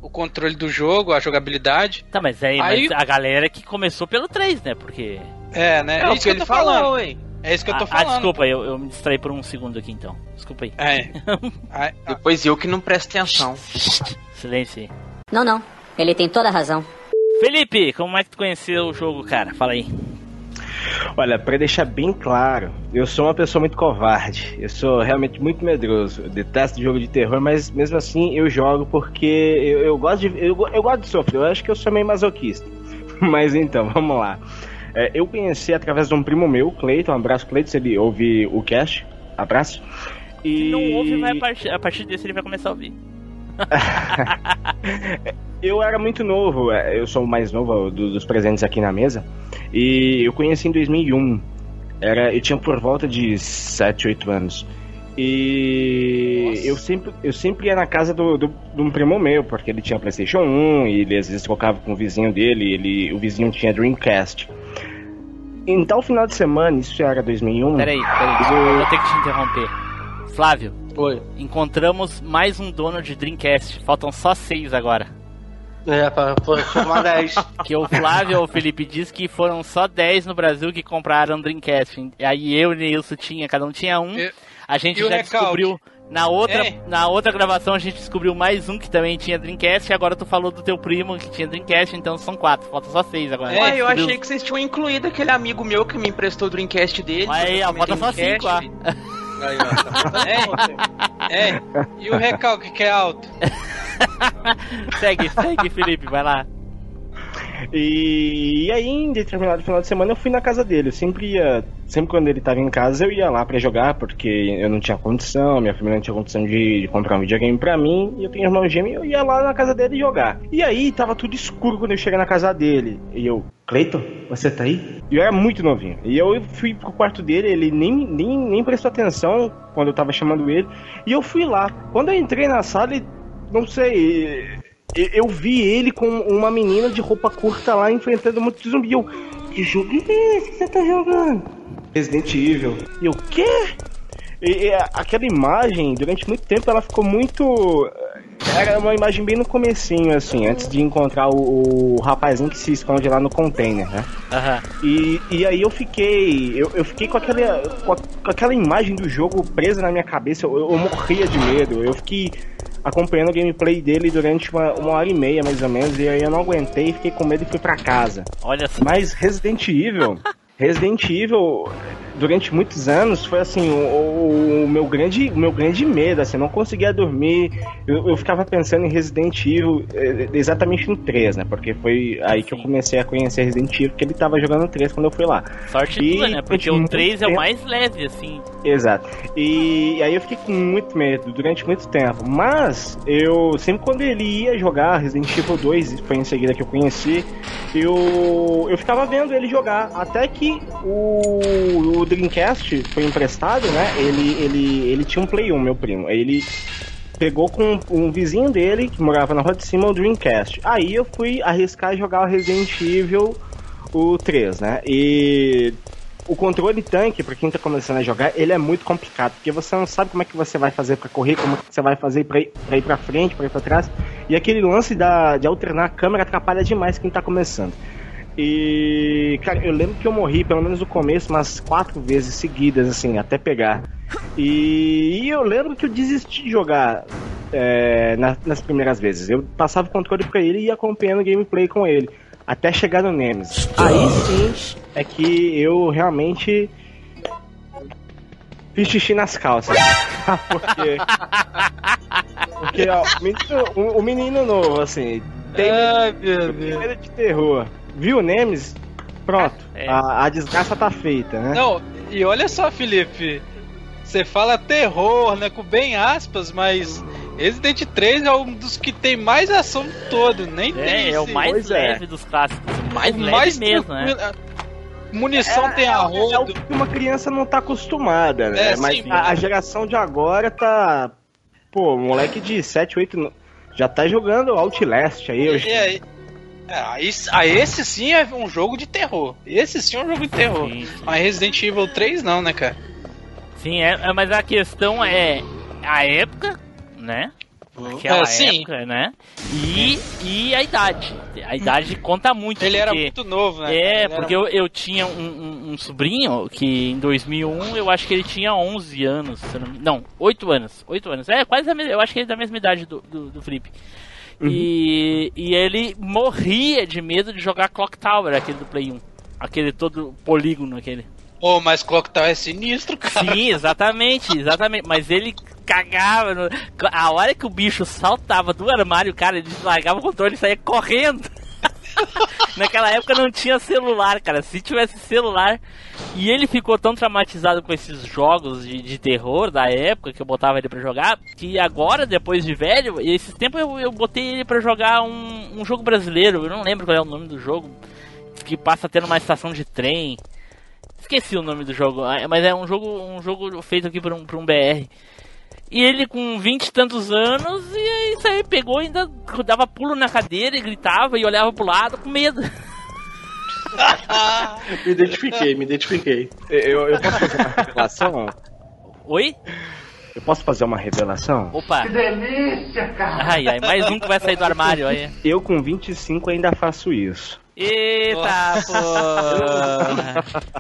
[SPEAKER 5] o controle do jogo, a jogabilidade.
[SPEAKER 2] Tá, mas aí,
[SPEAKER 5] Aí-
[SPEAKER 2] mas a galera que começou pelo 3, né? Porque.
[SPEAKER 5] É, né?
[SPEAKER 4] É,
[SPEAKER 5] É,
[SPEAKER 4] o
[SPEAKER 5] isso
[SPEAKER 4] que
[SPEAKER 5] que eu
[SPEAKER 4] ele
[SPEAKER 5] tô
[SPEAKER 4] falou,
[SPEAKER 5] falando.
[SPEAKER 4] hein?
[SPEAKER 5] É isso que eu tô
[SPEAKER 2] ah,
[SPEAKER 5] falando.
[SPEAKER 2] ah, desculpa, eu, eu me distraí por um segundo aqui então. Desculpa aí.
[SPEAKER 5] É. Aí-
[SPEAKER 4] Depois eu que não presto atenção.
[SPEAKER 2] Silêncio aí.
[SPEAKER 10] Não, não. Ele tem toda a razão.
[SPEAKER 2] Felipe, como é que tu conheceu o jogo, cara? Fala aí.
[SPEAKER 9] Olha, pra deixar bem claro, eu sou uma pessoa muito covarde. Eu sou realmente muito medroso. Eu detesto jogo de terror, mas mesmo assim eu jogo porque eu, eu gosto de eu, eu gosto de sofrer. Eu acho que eu sou meio masoquista. Mas então, vamos lá. É, eu conheci através de um primo meu, Cleiton, um abraço Cleiton, se ele ouve o cast, abraço. E...
[SPEAKER 2] Se não ouve, vai a partir, a partir desse ele vai começar a ouvir.
[SPEAKER 9] eu era muito novo, é, eu sou o mais novo do- dos presentes aqui na mesa, e eu conheci em 2001. Era, eu tinha por volta de 7, 8 anos. E eu sempre, eu sempre ia na casa do, do, de um primo meu, porque ele tinha Playstation 1, e ele às vezes trocava com o vizinho dele, ele, o vizinho tinha Dreamcast. Em tal final de semana, isso já era 2001.
[SPEAKER 2] Peraí, peraí,
[SPEAKER 9] eu-
[SPEAKER 2] vou ter que te interromper. Flávio,
[SPEAKER 1] Oi.
[SPEAKER 2] encontramos mais um dono de Dreamcast. Faltam só seis agora.
[SPEAKER 1] É, pra, pra formar 10.
[SPEAKER 2] Que o Flávio ou o Felipe diz que foram só 10 no Brasil que compraram Dreamcast. E aí eu e o Nilson tinha, cada um tinha um.
[SPEAKER 5] E-
[SPEAKER 2] A gente já
[SPEAKER 5] recalque?
[SPEAKER 2] descobriu. Na outra,
[SPEAKER 5] É.
[SPEAKER 2] na outra gravação a gente descobriu mais um que também tinha Dreamcast. E agora tu falou do teu primo que tinha Dreamcast, então são quatro. Falta só seis agora.
[SPEAKER 5] É,
[SPEAKER 4] eu achei que vocês tinham incluído aquele amigo meu que me emprestou o Dreamcast dele.
[SPEAKER 2] Aí, ó,
[SPEAKER 4] também
[SPEAKER 2] falta só
[SPEAKER 4] tenho
[SPEAKER 2] cinco, ó.
[SPEAKER 1] Aí, ó, tá faltando
[SPEAKER 5] É, é. E o recalque que é alto?
[SPEAKER 2] segue, segue, Felipe, vai lá.
[SPEAKER 9] E, e aí, em determinado final de semana, eu fui na casa dele. Eu sempre ia. Sempre quando ele tava em casa, eu ia lá pra jogar, porque eu não tinha condição, minha família não tinha condição de, de comprar um videogame pra mim. E eu tenho irmão gêmeo, eu ia lá na casa dele jogar. E aí, tava tudo escuro quando eu cheguei na casa dele. E eu, Cleiton, você tá aí? E eu era muito novinho. E eu fui pro quarto dele, ele nem, nem, nem prestou atenção quando eu tava chamando ele. E eu fui lá. Quando eu entrei na sala, ele, não sei. Eu, eu vi ele com uma menina de roupa curta lá enfrentando um monte de zumbi. Eu, que jogo é esse que você tá jogando? Resident Evil. E eu, quê? E, e aquela imagem, durante muito tempo, ela ficou muito. Era uma imagem bem no comecinho, assim, antes de encontrar o, o rapazinho que se esconde lá no container, né?
[SPEAKER 2] Aham.
[SPEAKER 9] E, e aí eu fiquei. Eu, eu fiquei com aquela, com, a- com aquela imagem do jogo presa na minha cabeça. Eu, eu morria de medo. Eu fiquei acompanhando o gameplay dele durante uma, uma hora e meia, mais ou menos. E aí eu não aguentei, fiquei com medo e fui pra casa.
[SPEAKER 2] Olha só.
[SPEAKER 9] Mas Resident Evil. Resident Evil, durante muitos anos, foi assim, o, o- meu, grande, o meu grande medo, assim, eu não conseguia dormir, eu, eu ficava pensando em Resident Evil eh, exatamente no 3, né, porque foi aí que eu comecei a conhecer Resident Evil, porque ele tava jogando no 3 quando eu fui lá.
[SPEAKER 2] Sorte
[SPEAKER 9] E
[SPEAKER 2] tua, né? Porque o
[SPEAKER 9] muito
[SPEAKER 2] 3 é o
[SPEAKER 9] tempo-
[SPEAKER 2] mais leve, assim.
[SPEAKER 9] Exato. E aí eu fiquei com muito medo durante muito tempo. Mas eu sempre quando ele ia jogar Resident Evil 2, foi em seguida que eu conheci, eu, eu ficava vendo ele jogar. Até que o, o Dreamcast foi emprestado, né? Ele, ele, ele tinha um Play 1, meu primo. Ele pegou com um vizinho dele que morava na rua de cima o Dreamcast. Aí eu fui arriscar jogar o Resident Evil o 3, né? E o controle tanque, pra quem tá começando a jogar, ele é muito complicado, porque você não sabe como é que você vai fazer pra correr, como é que você vai fazer pra ir pra, ir pra frente, pra ir pra trás. E aquele lance da, de alternar a câmera atrapalha demais quem tá começando. E, cara, eu lembro que eu morri, pelo menos no começo, umas quatro vezes seguidas, assim, até pegar. E, e eu lembro que eu desisti de jogar é, na- nas primeiras vezes. Eu passava o controle pra ele e ia acompanhando o gameplay com ele. Até chegar no Nemesis. Aí sim é que eu realmente fiz xixi nas calças. porque. Porque, ó, o menino, o- o menino novo, assim, tem
[SPEAKER 5] Ai, meu Deus.
[SPEAKER 9] medo de terror. Viu o Nemesis? Pronto.
[SPEAKER 2] É.
[SPEAKER 9] A, a desgraça tá feita, né?
[SPEAKER 5] Não, e olha só, Felipe. Você fala terror, né? Com bem aspas, mas Resident 3 é um dos que tem mais ação todo. Nem tem
[SPEAKER 2] É, é o mais
[SPEAKER 9] Pois é.
[SPEAKER 2] leve dos clássicos. O mais
[SPEAKER 5] o
[SPEAKER 2] leve
[SPEAKER 5] mais
[SPEAKER 2] mesmo, né?
[SPEAKER 5] Munição tem a
[SPEAKER 9] É o
[SPEAKER 5] rodo.
[SPEAKER 9] que uma criança não tá acostumada, né?
[SPEAKER 5] É,
[SPEAKER 9] Mas
[SPEAKER 5] sim,
[SPEAKER 9] a, a geração de agora tá. Pô, moleque de 7, 8. no- Já tá jogando Outlast aí. hoje.
[SPEAKER 5] E aí, é, aí, aí esse sim é um jogo de terror. Esse sim é um jogo de terror.
[SPEAKER 2] Sim, sim.
[SPEAKER 5] Mas Resident Evil 3 não, né, cara?
[SPEAKER 2] Sim, é, é, mas a questão é a época, né? Aquela
[SPEAKER 5] É, sim.
[SPEAKER 2] época, né? E, e a idade. A idade conta muito.
[SPEAKER 5] Ele era
[SPEAKER 2] porque-
[SPEAKER 5] muito novo, né?
[SPEAKER 2] É,
[SPEAKER 5] Ele
[SPEAKER 2] porque
[SPEAKER 5] era...
[SPEAKER 2] eu, eu tinha um, um- um sobrinho que em 2001 eu acho que ele tinha 11 anos. Não, não 8 anos. 8 anos. É, quase a mesma, eu acho que ele é da mesma idade do, do, do Felipe. E, e ele morria de medo de jogar Clock Tower, aquele do Play 1. Aquele todo polígono, aquele.
[SPEAKER 5] Pô, mas Clock Tower é sinistro, cara.
[SPEAKER 2] Sim, exatamente, exatamente. Mas ele cagava. no- A hora que o bicho saltava do armário, cara, ele largava o controle e saía correndo. Naquela época não tinha celular, cara. Se tivesse celular. E ele ficou tão traumatizado com esses jogos de, de terror da época que eu botava ele pra jogar. Que agora, depois de velho, e esses tempos eu, eu botei ele pra jogar um, um jogo brasileiro. Eu não lembro qual é o nome do jogo. Que passa tendo uma estação de trem. Esqueci o nome do jogo, mas é um jogo, um jogo feito aqui por um, por um BR. E ele com vinte e tantos anos, e aí isso aí pegou e ainda dava pulo na cadeira e gritava e olhava pro lado com medo.
[SPEAKER 1] Me identifiquei, me identifiquei.
[SPEAKER 9] Eu, eu posso fazer uma revelação?
[SPEAKER 2] Oi?
[SPEAKER 9] Eu posso fazer uma revelação?
[SPEAKER 2] Opa! Que delícia, cara! Ai, ai, mais um que vai sair do armário aí.
[SPEAKER 9] Eu com 25 ainda faço isso.
[SPEAKER 2] Eita, pô!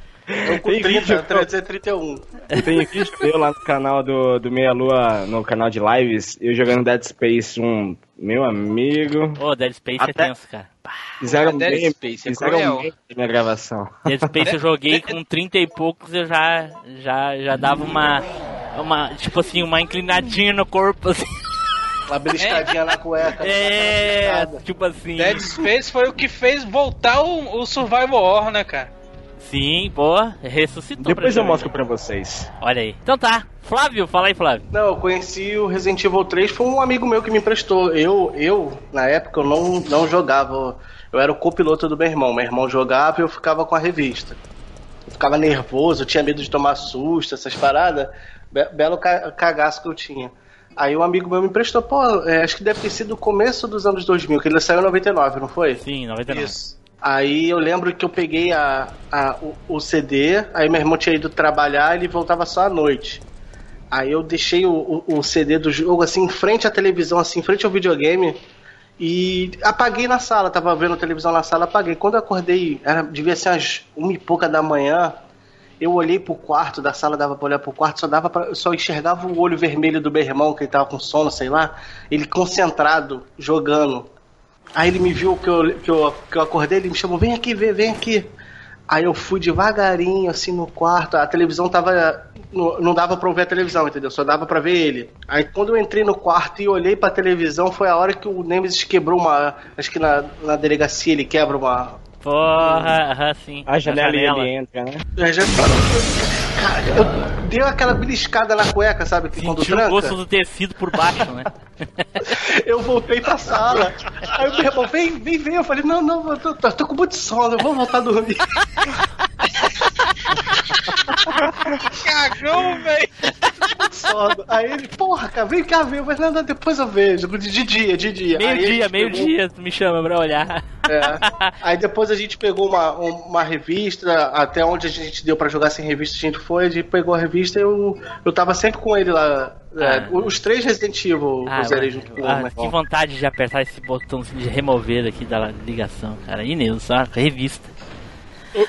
[SPEAKER 1] Eu com
[SPEAKER 9] Tem
[SPEAKER 1] 30,
[SPEAKER 9] vídeo,
[SPEAKER 1] 331.
[SPEAKER 9] Tem vídeo meu lá no canal do, do Meia Lua, no canal de lives, eu jogando Dead Space, um meu amigo.
[SPEAKER 2] Ô, Dead Space
[SPEAKER 9] Até-
[SPEAKER 2] é tenso, cara.
[SPEAKER 9] Fizeram
[SPEAKER 4] Dead
[SPEAKER 9] bem,
[SPEAKER 4] Space é
[SPEAKER 9] fizeram bem na minha gravação.
[SPEAKER 2] Dead Space eu joguei com 30 e poucos, eu já, já, já dava uma, uma, tipo assim, uma inclinadinha no corpo, assim.
[SPEAKER 1] Uma beliscadinha na cueca.
[SPEAKER 2] É, tipo assim.
[SPEAKER 5] Dead Space foi o que fez voltar o, o Survival Horror, né, cara?
[SPEAKER 2] Sim, pô, ressuscitou.
[SPEAKER 9] Depois
[SPEAKER 2] pra
[SPEAKER 9] eu mostro pra vocês.
[SPEAKER 2] Olha aí. Então tá. Flávio, fala aí, Flávio.
[SPEAKER 1] Não, eu conheci o Resident Evil 3, foi um amigo meu que me emprestou. Eu, eu na época, eu não, não jogava. Eu era o copiloto do meu irmão. Meu irmão jogava e eu ficava com a revista. Eu ficava nervoso, eu tinha medo de tomar susto, essas paradas. Be- belo ca- cagaço que eu tinha. Aí um amigo meu me emprestou, pô, é, acho que deve ter sido o começo dos anos 2000, que ele saiu em 99, não foi?
[SPEAKER 2] Sim, 99.
[SPEAKER 1] Isso. Aí eu lembro que eu peguei a, a- o, o CD, aí meu irmão tinha ido trabalhar ele voltava só à noite. Aí eu deixei o, o- o CD do jogo assim em frente à televisão, assim, em frente ao videogame. E apaguei na sala, tava vendo televisão na sala, apaguei. Quando eu acordei, era, devia ser umas uma e pouca da manhã. Eu olhei pro quarto da sala, dava pra olhar pro quarto, só dava pra, só enxergava o olho vermelho do meu irmão, que ele tava com sono, sei lá. Ele concentrado, jogando. Aí ele me viu que eu, que eu, que eu acordei, ele me chamou, vem aqui ver, vem aqui. Aí eu fui devagarinho, assim, no quarto. A televisão tava. Não, não dava pra eu ver a televisão, entendeu? Só dava pra ver ele. Aí quando eu entrei no quarto e olhei pra televisão, foi a hora que o Nemesis quebrou uma. Acho que na, na delegacia ele quebra uma.
[SPEAKER 2] Porra, aham, sim.
[SPEAKER 9] A janela, e ele entra, né?
[SPEAKER 1] Eu já- Cara, eu dei aquela beliscada na cueca, sabe? Que quando
[SPEAKER 2] Sentiu o gosto do tecido por baixo, né?
[SPEAKER 1] Eu voltei pra sala. Aí o meu irmão, vem, vem, vem. Eu falei, não, não, eu tô, tô, tô com muito sono, eu vou voltar a dormir.
[SPEAKER 5] Cagão, velho!
[SPEAKER 1] sono. Aí ele, porra, cara, vem cá ver. Eu falei, não, não, depois eu vejo. De, de dia, de dia. Aí a
[SPEAKER 2] Meio-dia,
[SPEAKER 1] gente pegou-
[SPEAKER 2] meio-dia, tu me chama pra olhar.
[SPEAKER 1] É. Aí depois a gente pegou uma, uma revista, até onde a gente deu pra jogar sem revista, a gente foi, a gente pegou a revista e eu, eu tava sempre com ele lá. É,
[SPEAKER 2] Ah.
[SPEAKER 1] os três Resident Evil
[SPEAKER 2] Ah,
[SPEAKER 1] eu zerei junto com
[SPEAKER 2] ah, que vontade de apertar esse botãozinho de remover aqui da ligação, cara. Inês, saca? Revista.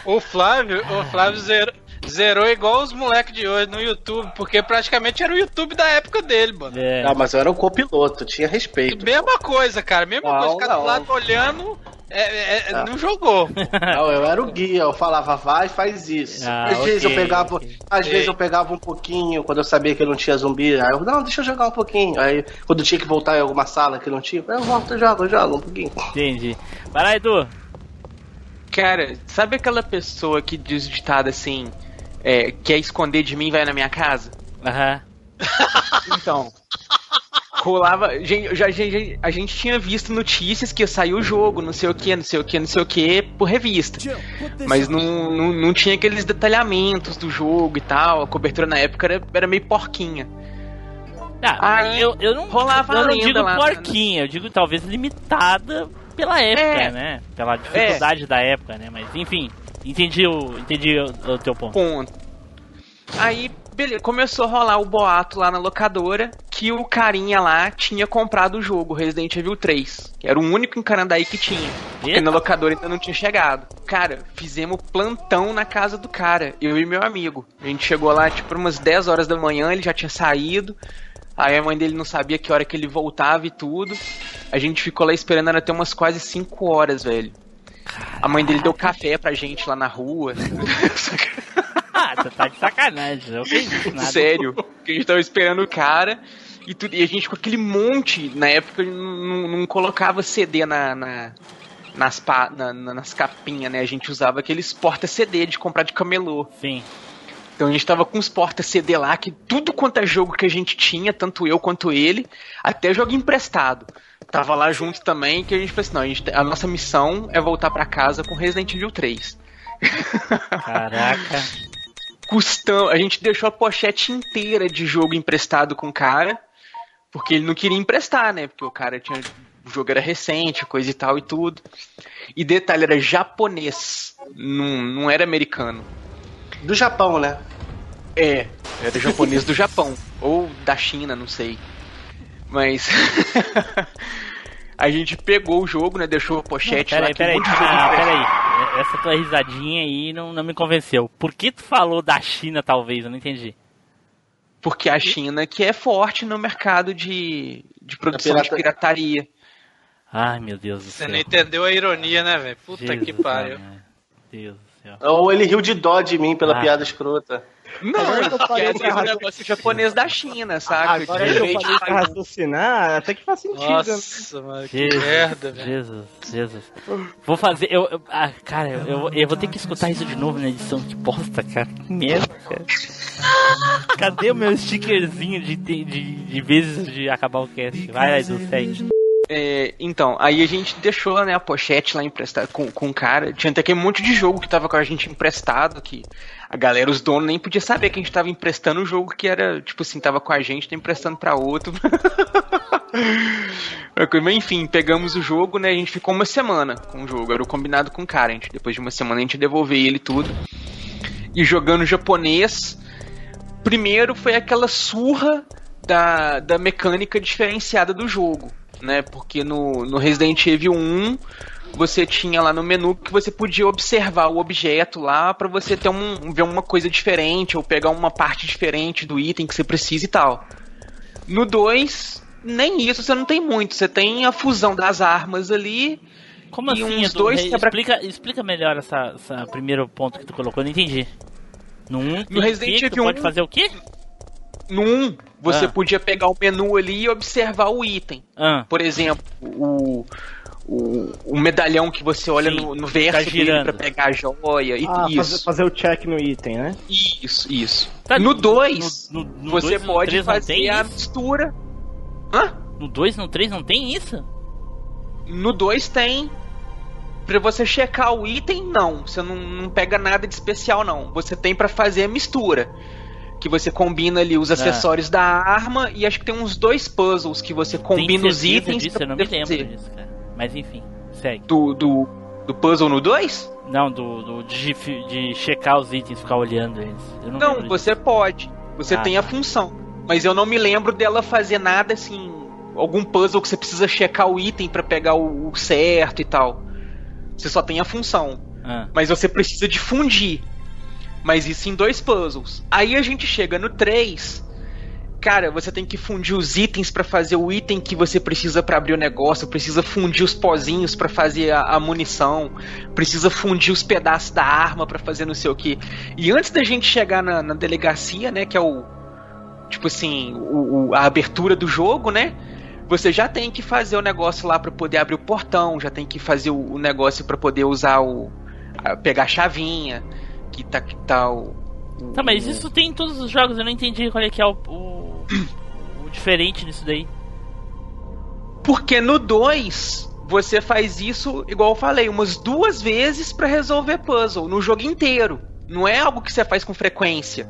[SPEAKER 5] O, o Flávio, o Flávio zerou, zerou igual os moleques de hoje no YouTube, porque praticamente era o YouTube da época dele, mano.
[SPEAKER 2] É.
[SPEAKER 1] Ah, mas eu era um copiloto, tinha respeito.
[SPEAKER 5] Mesma coisa, cara, mesma
[SPEAKER 1] Não,
[SPEAKER 5] coisa, ficar do
[SPEAKER 1] não.
[SPEAKER 5] lado olhando, é, é, é,
[SPEAKER 1] Ah.
[SPEAKER 5] não jogou.
[SPEAKER 1] Não, eu era o guia, eu falava, vai, faz isso.
[SPEAKER 2] Ah,
[SPEAKER 1] às vezes eu pegava,
[SPEAKER 2] ok.
[SPEAKER 1] às
[SPEAKER 5] Ok.
[SPEAKER 1] vezes eu pegava um pouquinho quando eu sabia que não tinha zumbi. Aí eu, não, deixa eu jogar um pouquinho. Aí quando tinha que voltar em alguma sala que não tinha, eu volto, eu jogo, eu jogo um pouquinho.
[SPEAKER 2] Entendi. Vai lá, Edu.
[SPEAKER 4] Cara, sabe aquela pessoa que diz o ditado assim, é, quer esconder de mim vai na minha casa?
[SPEAKER 2] Aham.
[SPEAKER 4] Então. Rolava. Gente, já, a gente tinha visto notícias que saiu o jogo, não sei o que, não sei o que, não sei o que, por revista. Mas não, não, não tinha aqueles detalhamentos do jogo e tal. A cobertura na época era, era meio porquinha.
[SPEAKER 2] Ah,
[SPEAKER 4] Aí,
[SPEAKER 2] eu, eu não,
[SPEAKER 4] rolava
[SPEAKER 2] eu não digo
[SPEAKER 4] lá,
[SPEAKER 2] porquinha, eu digo talvez limitada pela época,
[SPEAKER 4] É.
[SPEAKER 2] né? Pela dificuldade da época, né? Mas enfim, entendi o, entendi o, o teu ponto.
[SPEAKER 4] Ponto. Aí, beleza, começou a rolar o boato lá na locadora que o carinha lá tinha comprado o jogo Resident Evil 3. Que era o único em Carandaí que tinha. Porque
[SPEAKER 2] Eita.
[SPEAKER 4] na locadora ainda não tinha chegado. Cara, fizemos plantão na casa do cara, eu e meu amigo. A gente chegou lá, tipo, umas 10 horas da manhã, ele já tinha saído. Aí a mãe dele não sabia que hora que ele voltava e tudo. A gente ficou lá esperando, era até umas quase 5 horas, velho. A mãe dele deu café pra gente lá na rua.
[SPEAKER 2] Ah, tu tá de sacanagem, eu acredito nada.
[SPEAKER 4] Sério. Que a gente tava esperando o cara. E, tudo, e a gente com aquele monte, na época não, não colocava CD na, na, nas, pa, na- na- nas capinhas, né? A gente usava aqueles porta-CD de comprar de camelô.
[SPEAKER 2] Sim.
[SPEAKER 4] Então a gente tava com os porta-CD lá, que tudo quanto é jogo que a gente tinha, tanto eu quanto ele, até jogo emprestado. Tava lá junto também, que a gente falou assim, não, a, gente- a nossa missão é voltar pra casa com Resident Evil 3.
[SPEAKER 2] Caraca.
[SPEAKER 4] Custão, a gente deixou a pochete inteira de jogo emprestado com o cara, porque ele não queria emprestar, né? Porque o cara tinha. O jogo era recente, coisa e tal e tudo. E detalhe, era japonês, não, não era americano.
[SPEAKER 1] Do Japão, né?
[SPEAKER 4] É, era japonês do Japão. Ou da China, não sei. Mas. a gente pegou o jogo, né? Deixou a pochete lá.
[SPEAKER 2] Peraí,
[SPEAKER 4] que um
[SPEAKER 2] peraí.
[SPEAKER 4] jogo
[SPEAKER 2] Ah, peraí. Essa tua risadinha aí não, não me convenceu. Por que tu falou da China, talvez? Eu não entendi.
[SPEAKER 4] Porque a China que é forte no mercado de, de produção
[SPEAKER 1] pirata-
[SPEAKER 4] de pirataria.
[SPEAKER 2] Ai, meu Deus do
[SPEAKER 5] Você
[SPEAKER 2] céu.
[SPEAKER 5] não entendeu a ironia, né, velho? Puta
[SPEAKER 2] Jesus,
[SPEAKER 5] que pariu.
[SPEAKER 2] Deus do céu.
[SPEAKER 1] Ou ele riu de dó de mim pela
[SPEAKER 2] Ah.
[SPEAKER 1] piada escrota.
[SPEAKER 4] Não,
[SPEAKER 9] Agora que eu parei
[SPEAKER 4] é
[SPEAKER 9] pra
[SPEAKER 4] um negócio japonês da China, saca?
[SPEAKER 9] Agora
[SPEAKER 4] De
[SPEAKER 9] que eu
[SPEAKER 4] repente,
[SPEAKER 9] falei pra raciocinar, até que faz sentido. né?
[SPEAKER 5] Nossa, mano, que
[SPEAKER 2] Jesus,
[SPEAKER 5] merda, velho.
[SPEAKER 2] Jesus, Jesus. Vou fazer. Eu, eu- ah, cara, eu, eu vou ter que escutar isso de novo na edição. Que bosta, cara. Que merda, cara. Cadê o meu stickerzinho de, de, de, de vezes de acabar o cast? Vai, Edu, segue.
[SPEAKER 4] É, então, aí a gente deixou né, a pochete lá emprestada com, com o cara. Tinha até aquele monte de jogo que tava com a gente emprestado, que a galera, os donos, nem podia saber que a gente tava emprestando um jogo que era, tipo assim, tava com a gente, tá emprestando pra outro. Enfim, pegamos o jogo, né? A gente ficou uma semana com o jogo. Era o combinado com o cara. A gente, depois de uma semana a gente devolveu ele tudo. E jogando japonês. Primeiro foi aquela surra da, da mecânica diferenciada do jogo, né? Porque no, no Resident Evil 1 você tinha lá no menu que você podia observar o objeto lá pra você ter um, ver uma coisa diferente ou pegar uma parte diferente do item que você precisa e tal. No 2, nem isso você não tem muito. Você tem a fusão das armas ali.
[SPEAKER 2] Como
[SPEAKER 4] E
[SPEAKER 2] assim,
[SPEAKER 4] uns
[SPEAKER 2] Edu?
[SPEAKER 4] dois quebra-
[SPEAKER 2] explica, explica melhor essa, essa primeiro ponto que tu colocou, não entendi. No 1,
[SPEAKER 4] No Resident Evil
[SPEAKER 2] pode
[SPEAKER 4] 1,
[SPEAKER 2] fazer o quê?
[SPEAKER 4] No 1, você
[SPEAKER 2] Ah.
[SPEAKER 4] podia pegar o menu ali e observar o item.
[SPEAKER 2] Ah,
[SPEAKER 4] Por exemplo, o, o, o medalhão que você olha
[SPEAKER 2] Sim,
[SPEAKER 4] no, no verso dele
[SPEAKER 2] girando.
[SPEAKER 4] pra pegar a joia. E,
[SPEAKER 9] Ah, fazer,
[SPEAKER 4] isso,
[SPEAKER 9] fazer o check no item, né?
[SPEAKER 4] isso, isso.
[SPEAKER 2] Tá,
[SPEAKER 4] no 2,
[SPEAKER 2] no- no- no
[SPEAKER 4] você
[SPEAKER 2] dois no
[SPEAKER 4] pode fazer a
[SPEAKER 2] isso?
[SPEAKER 4] mistura. Hã?
[SPEAKER 2] no 2, no 3 não tem isso?
[SPEAKER 4] No 2 tem. Pra você checar o item, não. Você não, não pega nada de especial, não. Você tem pra fazer a mistura. Que você combina ali os acessórios da arma e acho que tem uns dois puzzles que você combina os itens.
[SPEAKER 2] disso? Eu não me lembro
[SPEAKER 4] fazer.
[SPEAKER 2] disso, cara. Mas enfim, segue.
[SPEAKER 4] Do, do, do puzzle no 2?
[SPEAKER 2] Não, do, do de, de checar os itens, ficar olhando eles. Eu não,
[SPEAKER 4] Não, você pode. Você
[SPEAKER 2] Ah,
[SPEAKER 4] tem a
[SPEAKER 2] tá.
[SPEAKER 4] função. Mas eu não me lembro dela fazer nada assim. Algum puzzle que você precisa checar o item pra pegar o, o certo e tal. Você só tem a função.
[SPEAKER 2] disso. Ah,
[SPEAKER 4] Mas você precisa de fundir. Mas isso em dois puzzles. Aí a gente chega no 3. Cara, você tem que fundir os itens pra fazer o item que você precisa pra abrir o negócio, precisa fundir os pozinhos pra fazer a, a munição, precisa fundir os pedaços da arma pra fazer não sei o que. E antes da gente chegar na, na delegacia, né, que é o tipo assim, o, o- a abertura do jogo, né? Você já tem que fazer o negócio lá pra poder abrir o portão, já tem que fazer o, o negócio pra poder usar o a- pegar a chavinha, que tá que tá o, o-
[SPEAKER 2] Tá, mas isso tem em todos os jogos, eu não entendi qual é que é o, o, o diferente disso daí.
[SPEAKER 4] Porque no 2 você faz isso, igual eu falei, umas duas vezes pra resolver puzzle no jogo inteiro. Não é algo que você faz com frequência.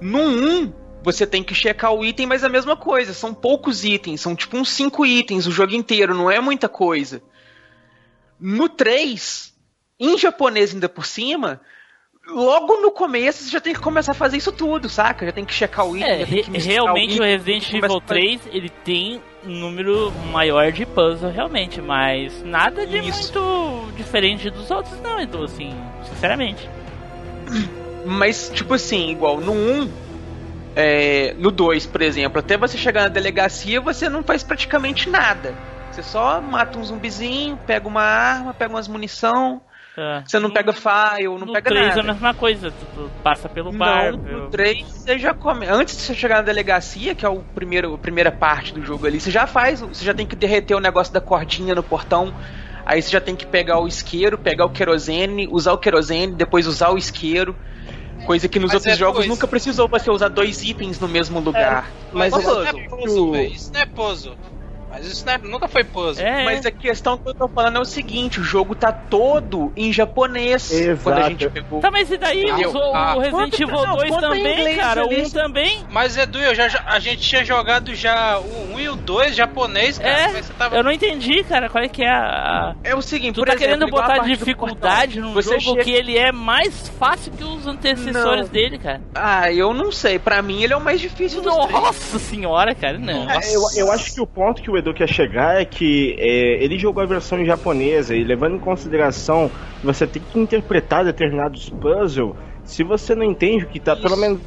[SPEAKER 4] No 1, você tem que checar o item, mas é a mesma coisa. São poucos itens, são tipo uns 5 itens o jogo inteiro, não é muita coisa. No 3, em japonês ainda por cima, logo no começo você já tem que começar a fazer isso tudo, saca? Já tem que checar o item,
[SPEAKER 2] É, re- realmente o
[SPEAKER 4] item,
[SPEAKER 2] Resident Evil
[SPEAKER 4] a fazer-
[SPEAKER 2] 3 ele tem um número maior de puzzle realmente, mas nada de
[SPEAKER 4] Isso.
[SPEAKER 2] muito diferente dos outros não, Edu, assim, sinceramente.
[SPEAKER 4] Mas, tipo assim, igual no 1, é, no 2, por exemplo, até você chegar na delegacia, você não faz praticamente nada. Você só mata um zumbizinho, pega uma arma, pega umas munição,
[SPEAKER 2] Tá.
[SPEAKER 4] você não pega file, não
[SPEAKER 2] no
[SPEAKER 4] pega
[SPEAKER 2] 3 é a
[SPEAKER 4] nada.
[SPEAKER 2] mesma coisa, tu, tu passa pelo bar.
[SPEAKER 4] Não, no 3 você já come. Antes de você chegar na delegacia, que é o primeiro, a primeira parte do jogo ali, você já faz, você já tem que derreter o negócio da cordinha no portão. Aí você já tem que pegar o isqueiro, pegar o querosene, usar o querosene, depois usar o isqueiro. Coisa que nos
[SPEAKER 5] Mas
[SPEAKER 4] outros
[SPEAKER 5] é
[SPEAKER 4] jogos
[SPEAKER 5] coisa.
[SPEAKER 4] nunca precisou você usar dois itens no mesmo lugar.
[SPEAKER 5] Mas
[SPEAKER 9] Mas
[SPEAKER 5] isso
[SPEAKER 9] é-
[SPEAKER 5] não é puzzle, velho. Isso não é puzzle. Mas isso não é- nunca foi puzzle.
[SPEAKER 2] É,
[SPEAKER 4] Mas a questão que eu tô falando é o seguinte, o jogo tá todo em japonês quando a
[SPEAKER 9] Exato.
[SPEAKER 4] gente pegou.
[SPEAKER 2] Tá, mas e daí?
[SPEAKER 4] Entendeu?
[SPEAKER 2] O, o
[SPEAKER 5] Ah.
[SPEAKER 2] Resident
[SPEAKER 4] Conta-
[SPEAKER 2] Evil
[SPEAKER 4] não,
[SPEAKER 2] 2
[SPEAKER 4] conta em
[SPEAKER 2] também,
[SPEAKER 4] inglês
[SPEAKER 2] cara. O
[SPEAKER 4] ali.
[SPEAKER 2] 1 também.
[SPEAKER 5] Mas Edu, eu já, a gente tinha jogado já o 1 e o 2 japonês, cara.
[SPEAKER 2] É,
[SPEAKER 5] Mas você tava...
[SPEAKER 2] eu não entendi, cara, qual é que é a...
[SPEAKER 4] É o seguinte,
[SPEAKER 2] Tu
[SPEAKER 4] por
[SPEAKER 2] tá
[SPEAKER 4] exemplo,
[SPEAKER 2] querendo botar dificuldade num jogo
[SPEAKER 4] chega-
[SPEAKER 2] que ele é mais fácil que os antecessores
[SPEAKER 4] Não.
[SPEAKER 2] dele, cara.
[SPEAKER 4] Ah, eu não sei. Pra mim ele é o mais difícil dos três.
[SPEAKER 2] Nossa senhora, cara, não.
[SPEAKER 9] É, eu, eu acho que o ponto que o Edu quer chegar é que é, ele jogou a versão japonesa e levando em consideração que você tem que interpretar determinados puzzles, se você não entende o que tá, pelo menos,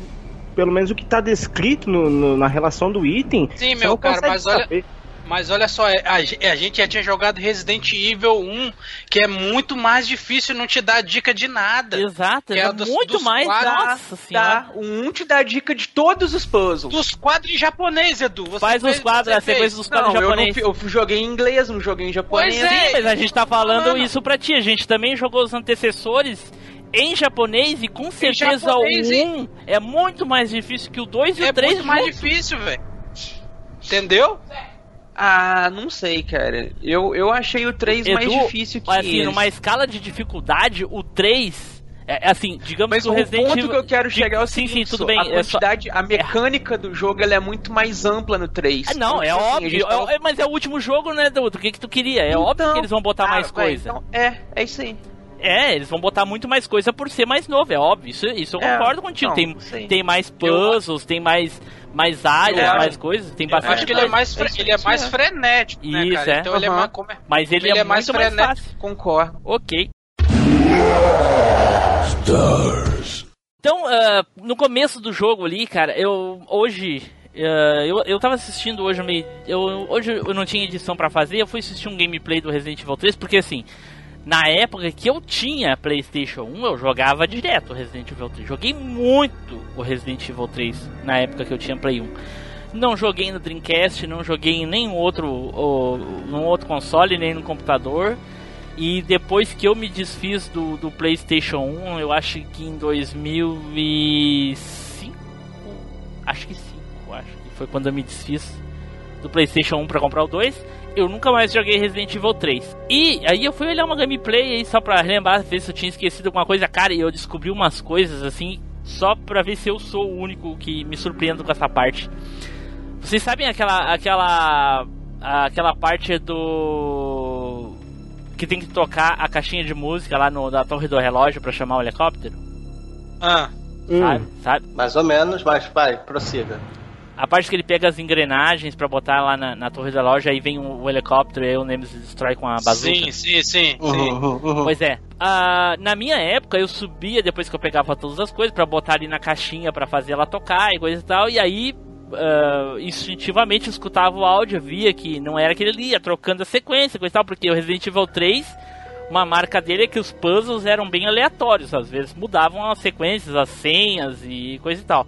[SPEAKER 9] pelo menos o que tá descrito no- no- na relação do item,
[SPEAKER 5] Sim,
[SPEAKER 9] você
[SPEAKER 5] meu cara, mas olha-
[SPEAKER 9] saber.
[SPEAKER 5] Mas olha só, é, a, ge- a gente já tinha jogado Resident Evil 1, que é muito mais difícil, não te dá dica de nada.
[SPEAKER 2] Exato, é
[SPEAKER 5] é dos-
[SPEAKER 2] muito
[SPEAKER 5] dos
[SPEAKER 2] mais.
[SPEAKER 5] quadros,
[SPEAKER 2] Nossa senhora.
[SPEAKER 4] Tá, o 1 te dá dica de todos os puzzles.
[SPEAKER 5] Dos quadros em japonês, Edu. Você
[SPEAKER 2] Faz os quadros, a sequência dos quadros
[SPEAKER 4] Não, eu, não,
[SPEAKER 2] japoneses.
[SPEAKER 4] fi- eu joguei em inglês, não joguei em japonês.
[SPEAKER 5] Pois é.
[SPEAKER 2] Sim, mas a gente tá falando
[SPEAKER 5] Mano.
[SPEAKER 2] isso pra ti. A gente também jogou os antecessores em japonês e com certeza
[SPEAKER 5] japonês,
[SPEAKER 2] o
[SPEAKER 5] hein?
[SPEAKER 2] 1 é muito mais difícil que o 2 e
[SPEAKER 5] É
[SPEAKER 2] o 3
[SPEAKER 5] muito mais difícil, velho. Entendeu?
[SPEAKER 4] Ah, não sei, cara. Eu, eu achei o 3 mais
[SPEAKER 2] Edu,
[SPEAKER 4] difícil que
[SPEAKER 2] assim,
[SPEAKER 4] eles.
[SPEAKER 2] numa escala de dificuldade, o 3 é é assim, digamos
[SPEAKER 4] Mas
[SPEAKER 2] que
[SPEAKER 4] o
[SPEAKER 2] o Resident
[SPEAKER 4] ponto que eu quero chegar é o
[SPEAKER 2] sim,
[SPEAKER 4] seguinte,
[SPEAKER 2] sim, tudo
[SPEAKER 4] só,
[SPEAKER 2] bem.
[SPEAKER 4] a
[SPEAKER 2] é só-
[SPEAKER 4] quantidade, a mecânica do jogo ela é muito mais ampla no 3.
[SPEAKER 2] Ah, não, é
[SPEAKER 4] Então, assim,
[SPEAKER 2] óbvio.
[SPEAKER 4] tava-
[SPEAKER 2] é- é- mas é o último jogo, né, Dudu? O que, que tu queria? É óbvio
[SPEAKER 4] Então,
[SPEAKER 2] que eles vão botar
[SPEAKER 4] ah,
[SPEAKER 2] mais coisa.
[SPEAKER 4] então, é, é isso aí.
[SPEAKER 2] É, eles vão botar muito mais coisa por ser mais novo, é óbvio. Isso, isso eu
[SPEAKER 4] É,
[SPEAKER 2] concordo contigo.
[SPEAKER 4] não,
[SPEAKER 2] tem,
[SPEAKER 4] sim.
[SPEAKER 2] tem mais puzzles, tem mais, mais áreas,
[SPEAKER 5] Eu
[SPEAKER 2] mais
[SPEAKER 5] acho-
[SPEAKER 2] coisas, tem
[SPEAKER 5] Eu
[SPEAKER 2] bastante
[SPEAKER 5] acho que ele é mais, ele é mais
[SPEAKER 4] é.
[SPEAKER 5] frenético, né,
[SPEAKER 2] Isso,
[SPEAKER 5] cara?
[SPEAKER 2] é.
[SPEAKER 5] Então ele é mais... Como é?
[SPEAKER 2] Mas ele,
[SPEAKER 5] ele
[SPEAKER 2] é,
[SPEAKER 5] é mais
[SPEAKER 2] muito mais
[SPEAKER 5] frenético.
[SPEAKER 2] fácil.
[SPEAKER 4] Concordo.
[SPEAKER 2] Ok. Então, ah, no começo do jogo ali, cara, eu hoje. ah, eu, eu tava assistindo hoje meio. Eu, hoje eu não tinha edição pra fazer, eu fui assistir um gameplay do Resident Evil 3, porque assim, na época que eu tinha PlayStation 1, eu jogava direto Resident Evil 3. Joguei muito o Resident Evil 3 na época que eu tinha Play 1. Não joguei no Dreamcast, não joguei em nenhum outro, ou, num outro console, nem no computador. E depois que eu me desfiz do, do PlayStation 1, eu acho que em 2005, acho que 5, acho que foi quando eu me desfiz do PlayStation 1 para comprar o 2, eu nunca mais joguei Resident Evil 3. E aí eu fui olhar uma gameplay aí só pra lembrar, ver se eu tinha esquecido alguma coisa, cara, e eu descobri umas coisas assim, só pra ver se eu sou o único que me surpreendo com essa parte. Vocês sabem aquela aquela aquela parte do que tem que tocar a caixinha de música lá no, na torre do relógio pra chamar o helicóptero?
[SPEAKER 5] Ah,
[SPEAKER 2] Sabe? Sabe?
[SPEAKER 1] Mais ou menos, mas vai, prossiga.
[SPEAKER 2] A parte que ele pega as engrenagens pra botar lá na, na torre do relógio, aí vem o, o helicóptero e aí o Nemesis destrói com a bazuca.
[SPEAKER 5] sim, sim, sim, sim.
[SPEAKER 1] Uhum, uhum.
[SPEAKER 2] Pois é. Ah, na minha época, eu subia depois que eu pegava todas as coisas pra botar ali na caixinha pra fazer ela tocar e coisa e tal. E aí, ah, instintivamente, eu escutava o áudio, via que não era aquele ali, ia trocando a sequência, coisa e tal, porque o Resident Evil 3, uma marca dele é que os puzzles eram bem aleatórios, às vezes mudavam as sequências, as senhas e coisa e tal.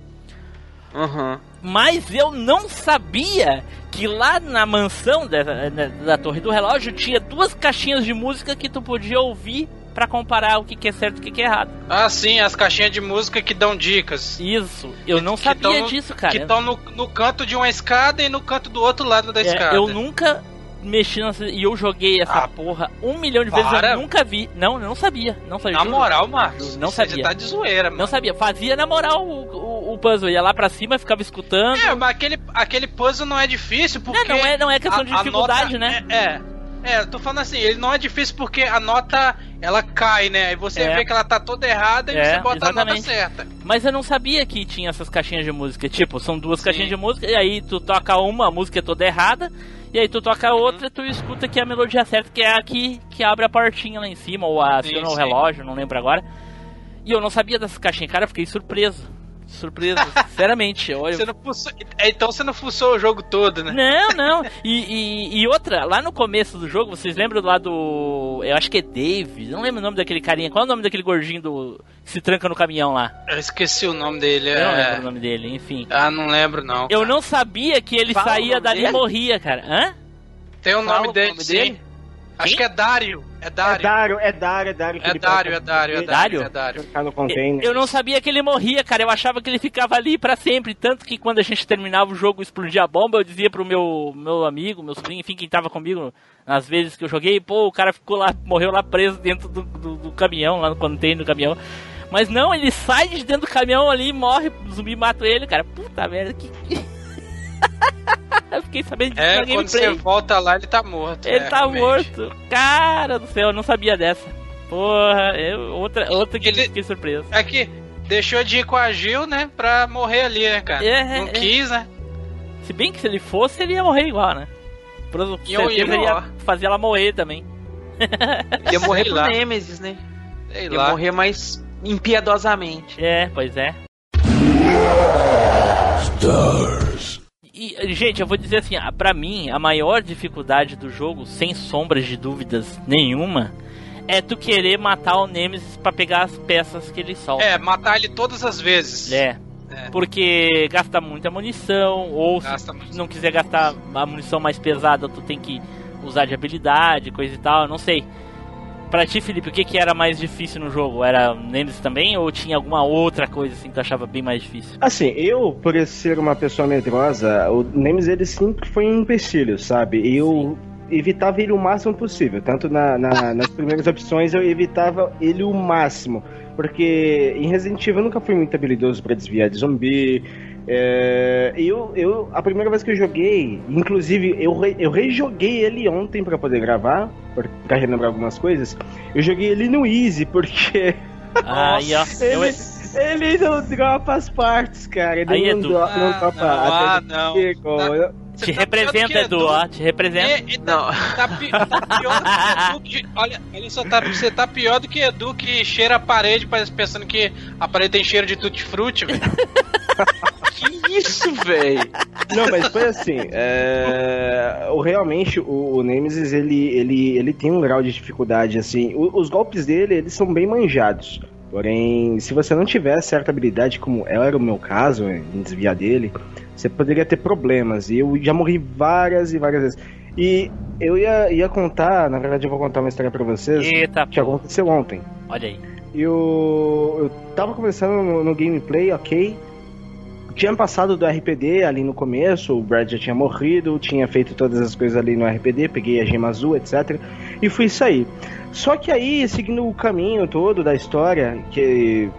[SPEAKER 4] Aham.
[SPEAKER 2] Mas eu não sabia que lá na mansão da, da, da Torre do Relógio tinha duas caixinhas de música que tu podia ouvir pra comparar o que, que é certo e o que, que é errado.
[SPEAKER 5] Ah, sim, as caixinhas de música que dão dicas.
[SPEAKER 2] Isso, eu
[SPEAKER 5] Que-
[SPEAKER 2] não sabia
[SPEAKER 5] no-
[SPEAKER 2] disso, cara.
[SPEAKER 5] Que estão no, no canto de uma escada e no canto do outro lado da
[SPEAKER 2] É,
[SPEAKER 5] escada.
[SPEAKER 2] eu nunca mexi nessa. E eu joguei essa
[SPEAKER 5] Ah,
[SPEAKER 2] porra um milhão de vezes,
[SPEAKER 5] para.
[SPEAKER 2] eu nunca vi. Não, eu não sabia. Não sabia.
[SPEAKER 5] Na
[SPEAKER 2] juro.
[SPEAKER 5] moral, Marcos.
[SPEAKER 2] Não sabia.
[SPEAKER 5] Você tá de zoeira, mano.
[SPEAKER 2] Não sabia. Fazia na moral o, o, o puzzle. Ia lá pra cima, ficava escutando.
[SPEAKER 5] É, mas aquele, aquele puzzle não é difícil porque.
[SPEAKER 2] Não, não é- não é questão
[SPEAKER 5] a-
[SPEAKER 2] de dificuldade, né?
[SPEAKER 5] É, é. É, eu tô falando assim, ele não é difícil porque a nota ela cai, né? E você
[SPEAKER 2] É.
[SPEAKER 5] vê que ela tá toda errada e
[SPEAKER 2] É,
[SPEAKER 5] você bota a nota
[SPEAKER 2] exatamente.
[SPEAKER 5] certa.
[SPEAKER 2] Mas eu não sabia que tinha essas caixinhas de música. Tipo, são duas caixinhas de música, e aí tu toca uma, a música é toda errada, e aí tu toca a outra e tu escuta que é a melodia certa, que é a que, que abre a portinha lá em cima, ou aciona o relógio, não lembro agora. E eu não sabia dessas caixinhas, cara, eu fiquei surpreso. Surpreso, sinceramente. Olha,
[SPEAKER 5] Você não fuçou- é, Então você não fuçou o jogo todo, né?
[SPEAKER 2] Não, não. E, e- e outra, lá no começo do jogo, vocês lembram lá do. Eu acho que é Dave, não lembro o nome daquele carinha. Qual é o nome daquele gordinho do. que se tranca no caminhão lá?
[SPEAKER 5] Eu esqueci o nome dele.
[SPEAKER 2] Eu não
[SPEAKER 5] é-
[SPEAKER 2] lembro o nome dele, enfim.
[SPEAKER 5] Ah, não lembro não.
[SPEAKER 2] Eu não sabia que ele
[SPEAKER 4] Fala o
[SPEAKER 2] saía
[SPEAKER 4] nome
[SPEAKER 2] dali e morria, cara. Hã?
[SPEAKER 5] Tem o
[SPEAKER 4] Fala
[SPEAKER 5] nome
[SPEAKER 4] o
[SPEAKER 5] dele,
[SPEAKER 4] nome
[SPEAKER 5] sim.
[SPEAKER 4] dele?
[SPEAKER 5] Acho que é Dário. É
[SPEAKER 9] É
[SPEAKER 5] Dário.
[SPEAKER 9] Dário, é Dário, é Dário.
[SPEAKER 5] É
[SPEAKER 9] ele
[SPEAKER 5] Dário,
[SPEAKER 9] pega-
[SPEAKER 5] é Dário, é
[SPEAKER 9] ele
[SPEAKER 5] Dário,
[SPEAKER 2] Dário?
[SPEAKER 5] é Dário.
[SPEAKER 9] Ficar no container.
[SPEAKER 2] Eu não sabia que ele morria, cara. Eu achava que ele ficava ali pra sempre. Tanto que quando a gente terminava o jogo e explodia a bomba, eu dizia pro meu, meu amigo, meu sobrinho, enfim, quem tava comigo nas vezes que eu joguei, pô, o cara ficou lá, morreu lá preso dentro do, do, do caminhão, lá no container do caminhão. Mas não, ele sai de dentro do caminhão ali e morre, o zumbi mata ele, cara. Puta merda, que. eu fiquei sabendo disso
[SPEAKER 5] É,
[SPEAKER 2] na
[SPEAKER 5] quando
[SPEAKER 2] gameplay.
[SPEAKER 5] você volta lá, ele tá morto.
[SPEAKER 2] Ele
[SPEAKER 5] é,
[SPEAKER 2] tá
[SPEAKER 5] realmente.
[SPEAKER 2] morto. Cara do céu, eu não sabia dessa. Porra, eu, outra, outra que
[SPEAKER 5] Ele-
[SPEAKER 2] fiquei surpreso.
[SPEAKER 5] É que deixou de ir com a Gil, né? Pra morrer ali, né, cara?
[SPEAKER 2] É,
[SPEAKER 5] não
[SPEAKER 2] é.
[SPEAKER 5] quis, né?
[SPEAKER 2] Se bem que se ele fosse, ele ia morrer igual, né? Por certeza
[SPEAKER 5] ia
[SPEAKER 2] ele ia fazer ela morrer também.
[SPEAKER 4] Ia morrer
[SPEAKER 5] lá.
[SPEAKER 4] Nemesis, né?
[SPEAKER 5] Sei
[SPEAKER 4] Ia
[SPEAKER 5] lá.
[SPEAKER 4] morrer mais impiedosamente.
[SPEAKER 2] É, pois é. E, gente, eu vou dizer assim, pra mim, a maior dificuldade do jogo, sem sombras de dúvidas nenhuma, é tu querer matar o Nemesis pra pegar as peças que ele solta.
[SPEAKER 5] É, matar ele todas as vezes.
[SPEAKER 2] É.
[SPEAKER 5] É.
[SPEAKER 2] Porque gasta muita munição, ou
[SPEAKER 5] Gasta
[SPEAKER 2] se não quiser gastar a munição mais pesada, tu tem que usar de habilidade, coisa e tal, eu não sei. Pra ti, Felipe, o que, que era mais difícil no jogo? Era Nemesis também ou tinha alguma outra coisa assim que tu achava bem mais difícil?
[SPEAKER 9] Assim, eu, por ser uma pessoa medrosa, o Nemesis ele sempre foi um empecilho, sabe? Eu evitava ele o máximo possível. Tanto na- na- nas primeiras opções eu evitava ele o máximo. Porque em Resident Evil eu nunca fui muito habilidoso pra desviar de zumbi. É, eu, eu, a primeira vez que eu joguei, inclusive eu, re- eu rejoguei ele ontem pra poder gravar, pra relembrar algumas coisas. Eu joguei ele no Easy, porque
[SPEAKER 2] ó. eu-
[SPEAKER 9] ele, ele não dropa as partes, cara. Ele
[SPEAKER 2] Aí,
[SPEAKER 9] não,
[SPEAKER 2] Edu.
[SPEAKER 5] Ah,
[SPEAKER 9] não dropa
[SPEAKER 5] não, ah,
[SPEAKER 9] até
[SPEAKER 5] não.
[SPEAKER 9] Chico,
[SPEAKER 5] Tá-
[SPEAKER 2] te
[SPEAKER 5] tá
[SPEAKER 2] representa,
[SPEAKER 5] que
[SPEAKER 2] Edu, ó. Te representa.
[SPEAKER 5] E, e tá,
[SPEAKER 4] Não.
[SPEAKER 5] tá pi- tá pior do que Edu que. Olha, olha só, tá, você tá pior do que Edu que cheira a parede pensando que a parede tem cheiro de tutti-frutti, velho.
[SPEAKER 4] Que isso, velho?
[SPEAKER 9] Não, mas foi assim. é, o, realmente, o, o Nemesis, ele, ele, ele tem um grau de dificuldade, assim. O- os golpes dele, eles são bem manjados. Porém, se você não tiver certa habilidade, como era o meu caso, em desviar dele, você poderia ter problemas. E eu já morri várias e várias vezes. E eu ia, ia contar, na verdade eu vou contar uma história pra vocês,
[SPEAKER 2] Eita,
[SPEAKER 9] que aconteceu ontem.
[SPEAKER 2] olha aí.
[SPEAKER 9] Eu, eu tava conversando no, no gameplay, ok. Tinha passado do RPD ali no começo, o Brad já tinha morrido, tinha feito todas as coisas ali no RPD, peguei a gema azul, etc. E fui sair. Só que aí, seguindo o caminho todo da história, que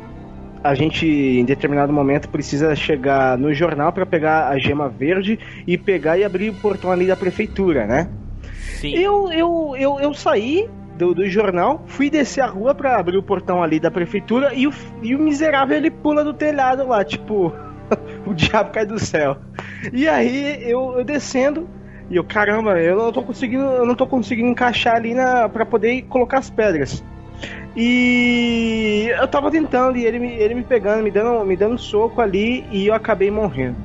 [SPEAKER 9] a gente em determinado momento precisa chegar no jornal para pegar a gema verde e pegar e abrir o portão ali da prefeitura, né?
[SPEAKER 2] Sim.
[SPEAKER 9] Eu, eu, eu, eu saí do, do jornal, fui descer a rua pra abrir o portão ali da prefeitura e o, e o miserável ele pula do telhado lá, tipo, o diabo cai do céu. E aí eu, eu descendo e eu, caramba, eu não tô conseguindo, eu não tô conseguindo encaixar ali na para poder colocar as pedras. E eu tava tentando e ele me, ele me pegando, me dando, me dando soco ali e eu acabei morrendo.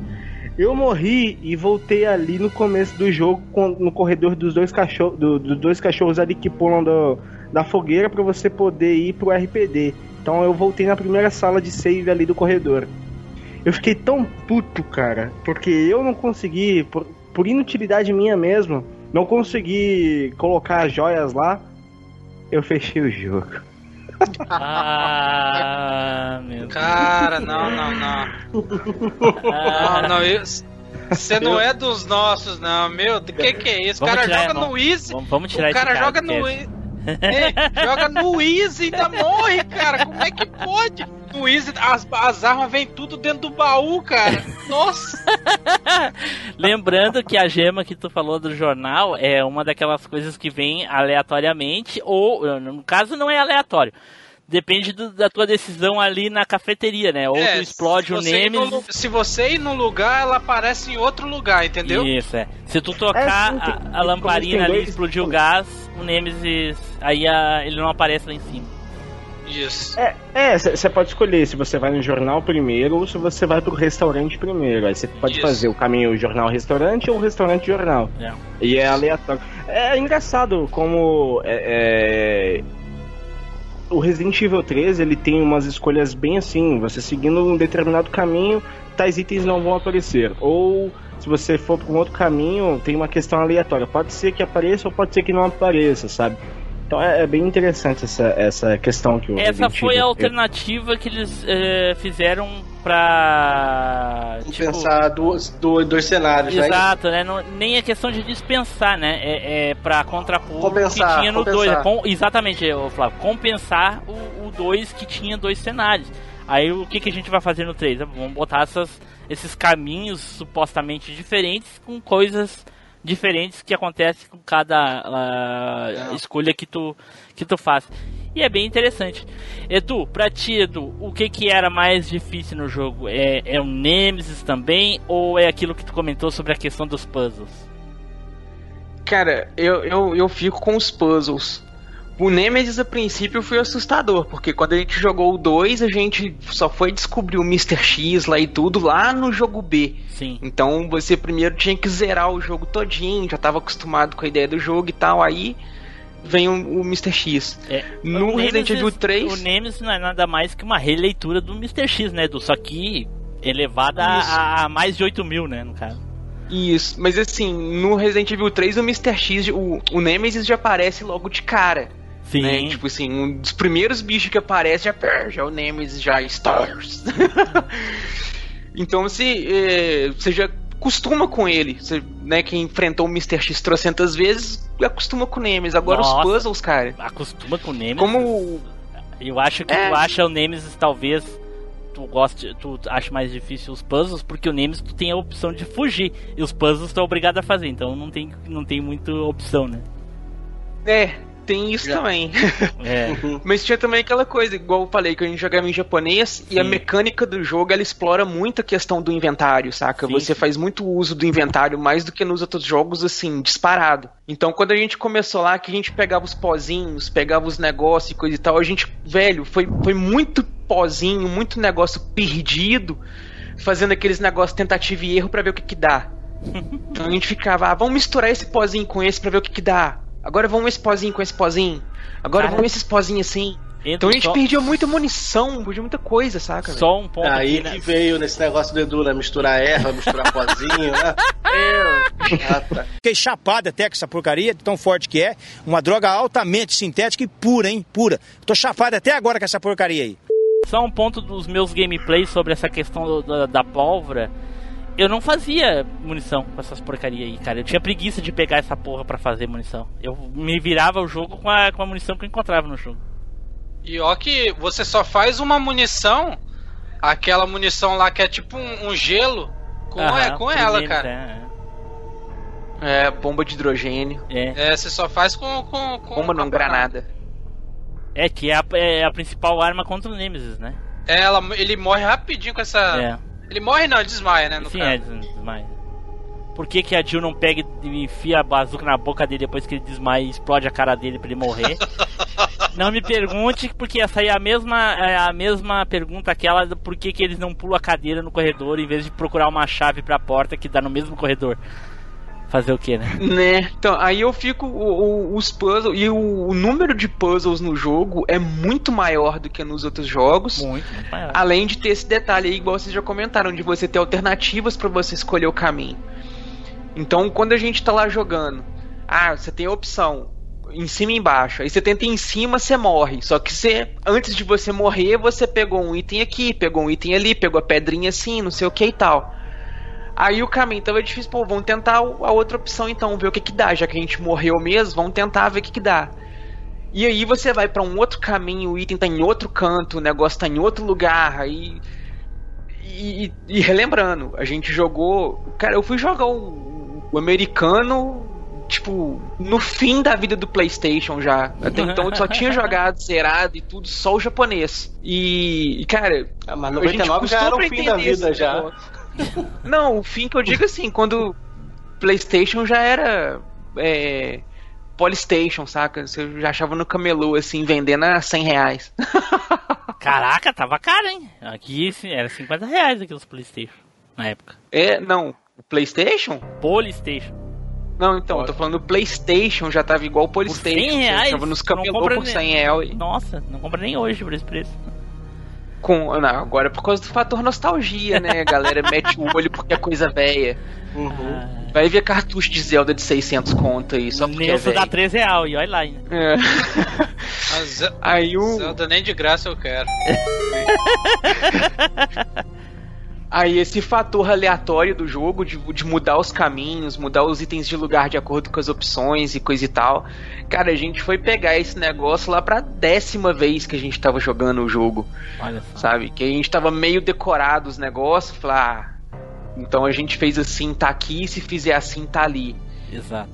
[SPEAKER 9] Eu morri e voltei ali no começo do jogo, no corredor dos dois cachorros, do- dos dois cachorros ali que pulam do- da fogueira para você poder ir pro RPD. Então eu voltei na primeira sala de save ali do corredor. Eu fiquei tão puto, cara, porque eu não consegui, por, por inutilidade minha mesmo, não consegui colocar as joias lá. Eu fechei o jogo.
[SPEAKER 2] Ah, meu Deus.
[SPEAKER 5] Cara, não, não, não.
[SPEAKER 2] Ah,
[SPEAKER 5] Não, não, isso. Você não é dos nossos, não, meu. O que, que é isso? O cara
[SPEAKER 2] tirar,
[SPEAKER 5] joga
[SPEAKER 2] vamos-
[SPEAKER 5] no Easy.
[SPEAKER 2] Vamos, vamos tirar
[SPEAKER 5] O cara
[SPEAKER 2] esse
[SPEAKER 5] joga no. Easy. É, joga no Easy e ainda morre, cara. Como é que pode? No Easy, as, as armas vêm tudo dentro do baú, cara. Nossa.
[SPEAKER 2] Lembrando que a gema que tu falou do jornal é uma daquelas coisas que vem aleatoriamente, ou no caso não é aleatório. Depende do- da tua decisão ali na cafeteria, né? Ou
[SPEAKER 5] É,
[SPEAKER 2] tu explode
[SPEAKER 5] se
[SPEAKER 2] o
[SPEAKER 5] no
[SPEAKER 2] Nemesis.
[SPEAKER 5] lu- Se você ir num lugar, ela aparece em outro lugar, entendeu?
[SPEAKER 2] Isso, é. Se tu tocar
[SPEAKER 9] É, sim, tem-
[SPEAKER 2] a, a lamparina ali e explodir o gás, o Nemesis, aí a- ele não aparece lá em cima.
[SPEAKER 5] Isso.
[SPEAKER 9] É, você pode escolher se você vai no jornal primeiro ou se você vai pro restaurante primeiro. Aí você pode
[SPEAKER 5] Isso.
[SPEAKER 9] fazer o caminho jornal-restaurante ou restaurante-jornal.
[SPEAKER 2] É.
[SPEAKER 9] E é aleatório. É engraçado como é, é, o Resident Evil 3 ele tem umas escolhas bem assim, você seguindo um determinado caminho, tais itens não vão aparecer. Ou se você for para um outro caminho, tem uma questão aleatória. Pode ser que apareça ou pode ser que não apareça, sabe? Então é, é bem interessante essa, essa questão que o
[SPEAKER 2] Essa foi a alternativa que eles eh, fizeram pra. tipo,
[SPEAKER 1] Pensar duas, dois, dois cenários, né?
[SPEAKER 2] Exato, né? Não, nem é questão de dispensar, né? É, é pra contrapor
[SPEAKER 1] Compensar,
[SPEAKER 2] o que tinha no
[SPEAKER 1] compensar.
[SPEAKER 2] 2. Com, exatamente, ô, Flávio. Compensar o 2 que tinha dois cenários. Aí o que, que a gente vai fazer no 3? Vamos botar essas, esses caminhos supostamente diferentes com coisas diferentes que acontecem com cada ah, escolha que tu, que tu faz. E é bem interessante. Edu, pra ti, Edu, o que que era mais difícil no jogo? É, é o Nemesis também? Ou é aquilo que tu comentou sobre a questão dos puzzles?
[SPEAKER 4] Cara, eu, eu, eu fico com os puzzles. O Nemesis a princípio foi assustador, porque quando a gente jogou o 2, a gente só foi descobrir o Mr. X lá e tudo lá no jogo B.
[SPEAKER 2] Sim.
[SPEAKER 4] Então você primeiro tinha que zerar o jogo todinho, já tava acostumado com a ideia do jogo e tal, aí vem o, o Mr. X.
[SPEAKER 2] É,
[SPEAKER 4] No
[SPEAKER 2] o
[SPEAKER 4] Resident Evil 3,
[SPEAKER 2] O Nemesis não é nada mais que uma releitura do Mr. X, né, Edu? Só que elevada a, a mais de 8 mil, né, no caso.
[SPEAKER 4] Isso, mas assim, no Resident Evil 3 o Mr. X, o, o Nemesis já aparece logo de cara.
[SPEAKER 2] Sim.
[SPEAKER 4] Né? Tipo assim, um dos primeiros bichos que aparece já, pá, já é o Nemesis, já Stars. então você, é, você já acostuma com ele. Você, né, quem enfrentou o Mr. X trocentas vezes, acostuma com o Nemesis. Agora
[SPEAKER 2] Nossa.
[SPEAKER 4] os puzzles, cara.
[SPEAKER 2] Acostuma com o Nemesis.
[SPEAKER 4] Como.
[SPEAKER 2] Eu acho que
[SPEAKER 4] É.
[SPEAKER 2] tu acha o Nemesis talvez tu goste, tu acha mais difícil os puzzles, porque o Nemesis tu tem a opção de fugir e os puzzles tu é obrigado a fazer, então não tem não tem muita opção, né?
[SPEAKER 4] É, tem isso também.
[SPEAKER 2] É.
[SPEAKER 4] Mas tinha também aquela coisa, igual eu falei, que a gente jogava em japonês e a
[SPEAKER 2] Sim.
[SPEAKER 4] mecânica do jogo ela explora muito a questão do inventário, saca?
[SPEAKER 2] Sim,
[SPEAKER 4] Você
[SPEAKER 2] sim.
[SPEAKER 4] faz muito uso do inventário mais do que nos outros jogos, assim, disparado. Então quando a gente começou lá, que a gente pegava os pozinhos, pegava os negócios e coisa e tal, a gente, velho, foi, foi muito pozinho, muito negócio perdido, fazendo aqueles negócios tentativa e erro pra ver o que que dá. Então a gente ficava, ah, vamos misturar esse pozinho com esse pra ver o que que dá. Agora vamos esse pozinho com esse pozinho. Agora
[SPEAKER 2] Cara.
[SPEAKER 4] vamos esses pozinhos assim. Então a gente
[SPEAKER 2] só,
[SPEAKER 4] perdia muita munição, perdia muita coisa, saca?
[SPEAKER 2] só um ponto
[SPEAKER 1] Aí
[SPEAKER 2] aqui, né?
[SPEAKER 1] que veio nesse negócio do Edu, né? Misturar erva, misturar pozinho, né? Ah, tá.
[SPEAKER 11] Fiquei chapado até com essa porcaria, de tão forte que é. Uma droga altamente sintética e pura, hein? Pura. Tô chapado até agora com essa porcaria aí.
[SPEAKER 2] Só um ponto dos meus gameplays sobre essa questão do- da, da pólvora. Eu não fazia munição com essas porcaria aí, cara. Eu tinha preguiça de pegar essa porra pra fazer munição. Eu me virava o jogo com a, com a munição que eu encontrava no jogo.
[SPEAKER 5] E ó que você só faz uma munição, aquela munição lá que é tipo um, um gelo, com,
[SPEAKER 2] Aham,
[SPEAKER 5] é, com ela, cara.
[SPEAKER 4] É, bomba de hidrogênio.
[SPEAKER 2] É, é.
[SPEAKER 5] É, você só faz com. com, com
[SPEAKER 4] Bomba não,
[SPEAKER 5] com-
[SPEAKER 4] granada.
[SPEAKER 2] É, que é a, é a principal arma contra o Nemesis, né?
[SPEAKER 5] É, ela, ele morre rapidinho com essa.
[SPEAKER 2] É.
[SPEAKER 5] Ele morre não, ele desmaia, né?
[SPEAKER 2] Sim,
[SPEAKER 5] caso.
[SPEAKER 2] é, des- desmaia. Por que, que a Jill não pega e enfia a bazuca na boca dele depois que ele desmaia e explode a cara dele pra ele morrer? não me pergunte, porque essa aí é a mesma, é a mesma pergunta aquela do por que, que eles não pulam a cadeira no corredor em vez de procurar uma chave pra porta que dá no mesmo corredor. Fazer o que, né?
[SPEAKER 4] Né? Então, aí eu fico. o- o- os puzzles. E o, o número de puzzles no jogo é muito maior do que nos outros jogos.
[SPEAKER 2] Muito, muito maior.
[SPEAKER 4] Além de ter esse detalhe aí, igual vocês já comentaram, de você ter alternativas pra você escolher o caminho. Então, quando a gente tá lá jogando, ah, você tem a opção em cima e embaixo. Aí você tenta ir em cima, você morre. Só que você, antes de você morrer, você pegou um item aqui, pegou um item ali, pegou a pedrinha assim, não sei o que e tal. Aí o caminho tava difícil, pô, vamos tentar a outra opção então, ver o que que dá. Já que a gente morreu mesmo, vamos tentar ver o que que dá. E aí você vai pra um outro caminho, o item tá em outro canto, o negócio tá em outro lugar, aí. E, e- e relembrando, a gente jogou. Cara, eu fui jogar o, o americano, tipo, no fim da vida do PlayStation já. Até então eu só tinha jogado, zerado e tudo, só o japonês. E, e, cara.
[SPEAKER 1] Ah, mas
[SPEAKER 4] a gente
[SPEAKER 1] 99 já era o fim da vida já.
[SPEAKER 4] negócio. Não, o fim que eu digo assim, quando PlayStation já era. É, Polystation, saca? Você já achava no camelô, assim, vendendo a 100 reais.
[SPEAKER 2] Caraca, tava caro, hein? Aqui era 50 reais aqui os Playstation. Na época.
[SPEAKER 4] É, não. O PlayStation?
[SPEAKER 2] Polystation.
[SPEAKER 4] Não, então, eu tô falando PlayStation já tava igual o
[SPEAKER 2] Por
[SPEAKER 4] Polystation.
[SPEAKER 2] 100 reais?
[SPEAKER 4] Tava nos camelô por
[SPEAKER 2] nem-
[SPEAKER 4] 100 reais.
[SPEAKER 2] Nossa, não compra nem hoje por esse preço.
[SPEAKER 4] Com, não, agora é por causa do fator nostalgia, né? A galera mete o olho porque é coisa velha.
[SPEAKER 2] Ah,
[SPEAKER 4] Vai ver cartucho de Zelda de 600 conto aí, só porque é
[SPEAKER 2] Nilson dá
[SPEAKER 4] velho.
[SPEAKER 2] 13 reais e olha lá ainda.
[SPEAKER 4] É. Aí o...
[SPEAKER 5] Zelda nem de graça eu quero.
[SPEAKER 4] Aí esse fator aleatório do jogo, de, de mudar os caminhos, mudar os itens de lugar de acordo com as opções e coisa e tal. Cara, a gente foi pegar esse negócio lá pra décima vez que a gente tava jogando o jogo,
[SPEAKER 2] Olha só.
[SPEAKER 4] sabe? Que a gente tava meio decorado os negócios, falar, ah, então a gente fez assim, tá aqui, se fizer assim, tá ali.
[SPEAKER 2] Exato.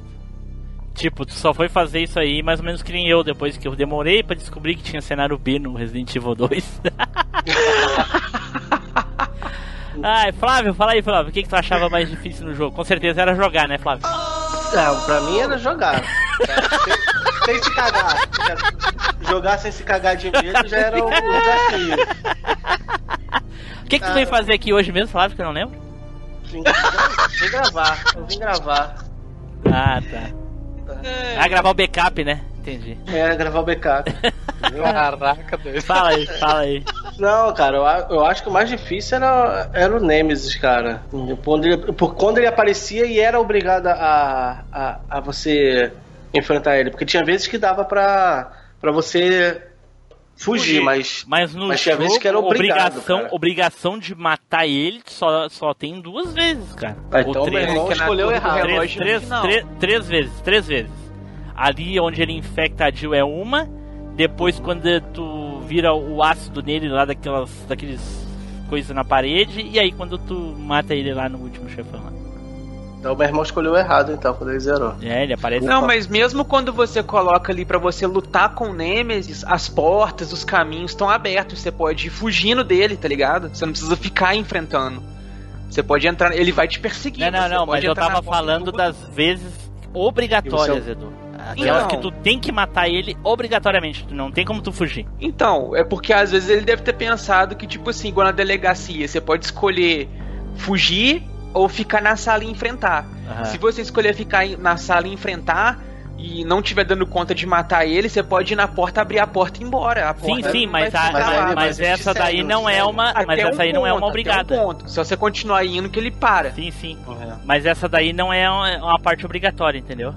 [SPEAKER 2] Tipo, tu só foi fazer isso aí mais ou menos que nem eu, depois que eu demorei pra descobrir que tinha cenário B no Resident Evil 2. Ai, Flávio, fala aí, Flávio, o que, que tu achava mais difícil no jogo? Com certeza era jogar, né, Flávio?
[SPEAKER 1] Não, pra mim era jogar. sem, sem se cagar. Jogar sem se cagar de medo já era um desafio.
[SPEAKER 2] O que, que tu veio fazer aqui hoje mesmo, Flávio, que eu não lembro?
[SPEAKER 1] Vim, vim gravar, eu vim gravar.
[SPEAKER 2] Ah, tá. Ah, gravar o backup, né? Entendi.
[SPEAKER 1] É, gravar o backup.
[SPEAKER 5] Caraca, doido.
[SPEAKER 2] Fala aí, fala aí.
[SPEAKER 1] Não, cara, eu, eu acho que o mais difícil era, era o Nemesis, cara. Quando ele, por quando ele aparecia e era obrigado a, a, a você enfrentar ele. Porque tinha vezes que dava pra, pra você fugir,
[SPEAKER 2] Fugir.
[SPEAKER 1] mas.
[SPEAKER 2] Mas no
[SPEAKER 1] Mas tinha
[SPEAKER 2] jogo,
[SPEAKER 1] vezes que era obrigado,
[SPEAKER 2] obrigação,
[SPEAKER 1] cara.
[SPEAKER 2] obrigação de matar ele só, só tem duas vezes, cara.
[SPEAKER 1] Ah, então
[SPEAKER 2] Ou
[SPEAKER 1] meu
[SPEAKER 2] três.
[SPEAKER 1] irmão
[SPEAKER 4] que é na
[SPEAKER 1] escolheu errado.
[SPEAKER 2] Três, três, três, três vezes, três vezes. Ali onde ele infecta a Jill é uma, depois quando tu vira o ácido nele lá daquelas daqueles coisas na parede, e aí quando tu mata ele lá no último chefão lá.
[SPEAKER 1] Então meu irmão escolheu errado, então, quando ele zerou.
[SPEAKER 2] É, ele aparece.
[SPEAKER 4] Não, mas mesmo quando você coloca ali pra você lutar com o Nemesis, as portas, os caminhos estão abertos. Você pode ir fugindo dele, tá ligado? Você não precisa ficar enfrentando. Você pode entrar, ele vai te perseguir.
[SPEAKER 2] Não, não, não, mas eu tava falando
[SPEAKER 4] do-
[SPEAKER 2] das vezes obrigatórias,
[SPEAKER 1] E você-
[SPEAKER 2] Edu. Aquelas
[SPEAKER 4] Não.
[SPEAKER 2] que tu tem que matar ele obrigatoriamente, tu não tem como tu fugir.
[SPEAKER 4] Então, é porque às vezes ele deve ter pensado que, tipo assim, igual na delegacia, você pode escolher fugir ou ficar na sala e enfrentar.
[SPEAKER 2] Aham.
[SPEAKER 4] Se você escolher ficar na sala e enfrentar e não tiver dando conta de matar ele, você pode ir na porta, abrir a porta e ir embora. A
[SPEAKER 2] Sim,
[SPEAKER 4] porta
[SPEAKER 2] sim, mas, a-
[SPEAKER 1] mas
[SPEAKER 2] mas, mas essa daí
[SPEAKER 1] segue,
[SPEAKER 2] não é uma, mas essa
[SPEAKER 4] um
[SPEAKER 2] aí não é uma
[SPEAKER 4] ponto,
[SPEAKER 2] obrigada.
[SPEAKER 4] um ponto. Se você continuar indo, que ele para.
[SPEAKER 2] Sim, sim. Mas essa daí não é uma, uma parte obrigatória, entendeu?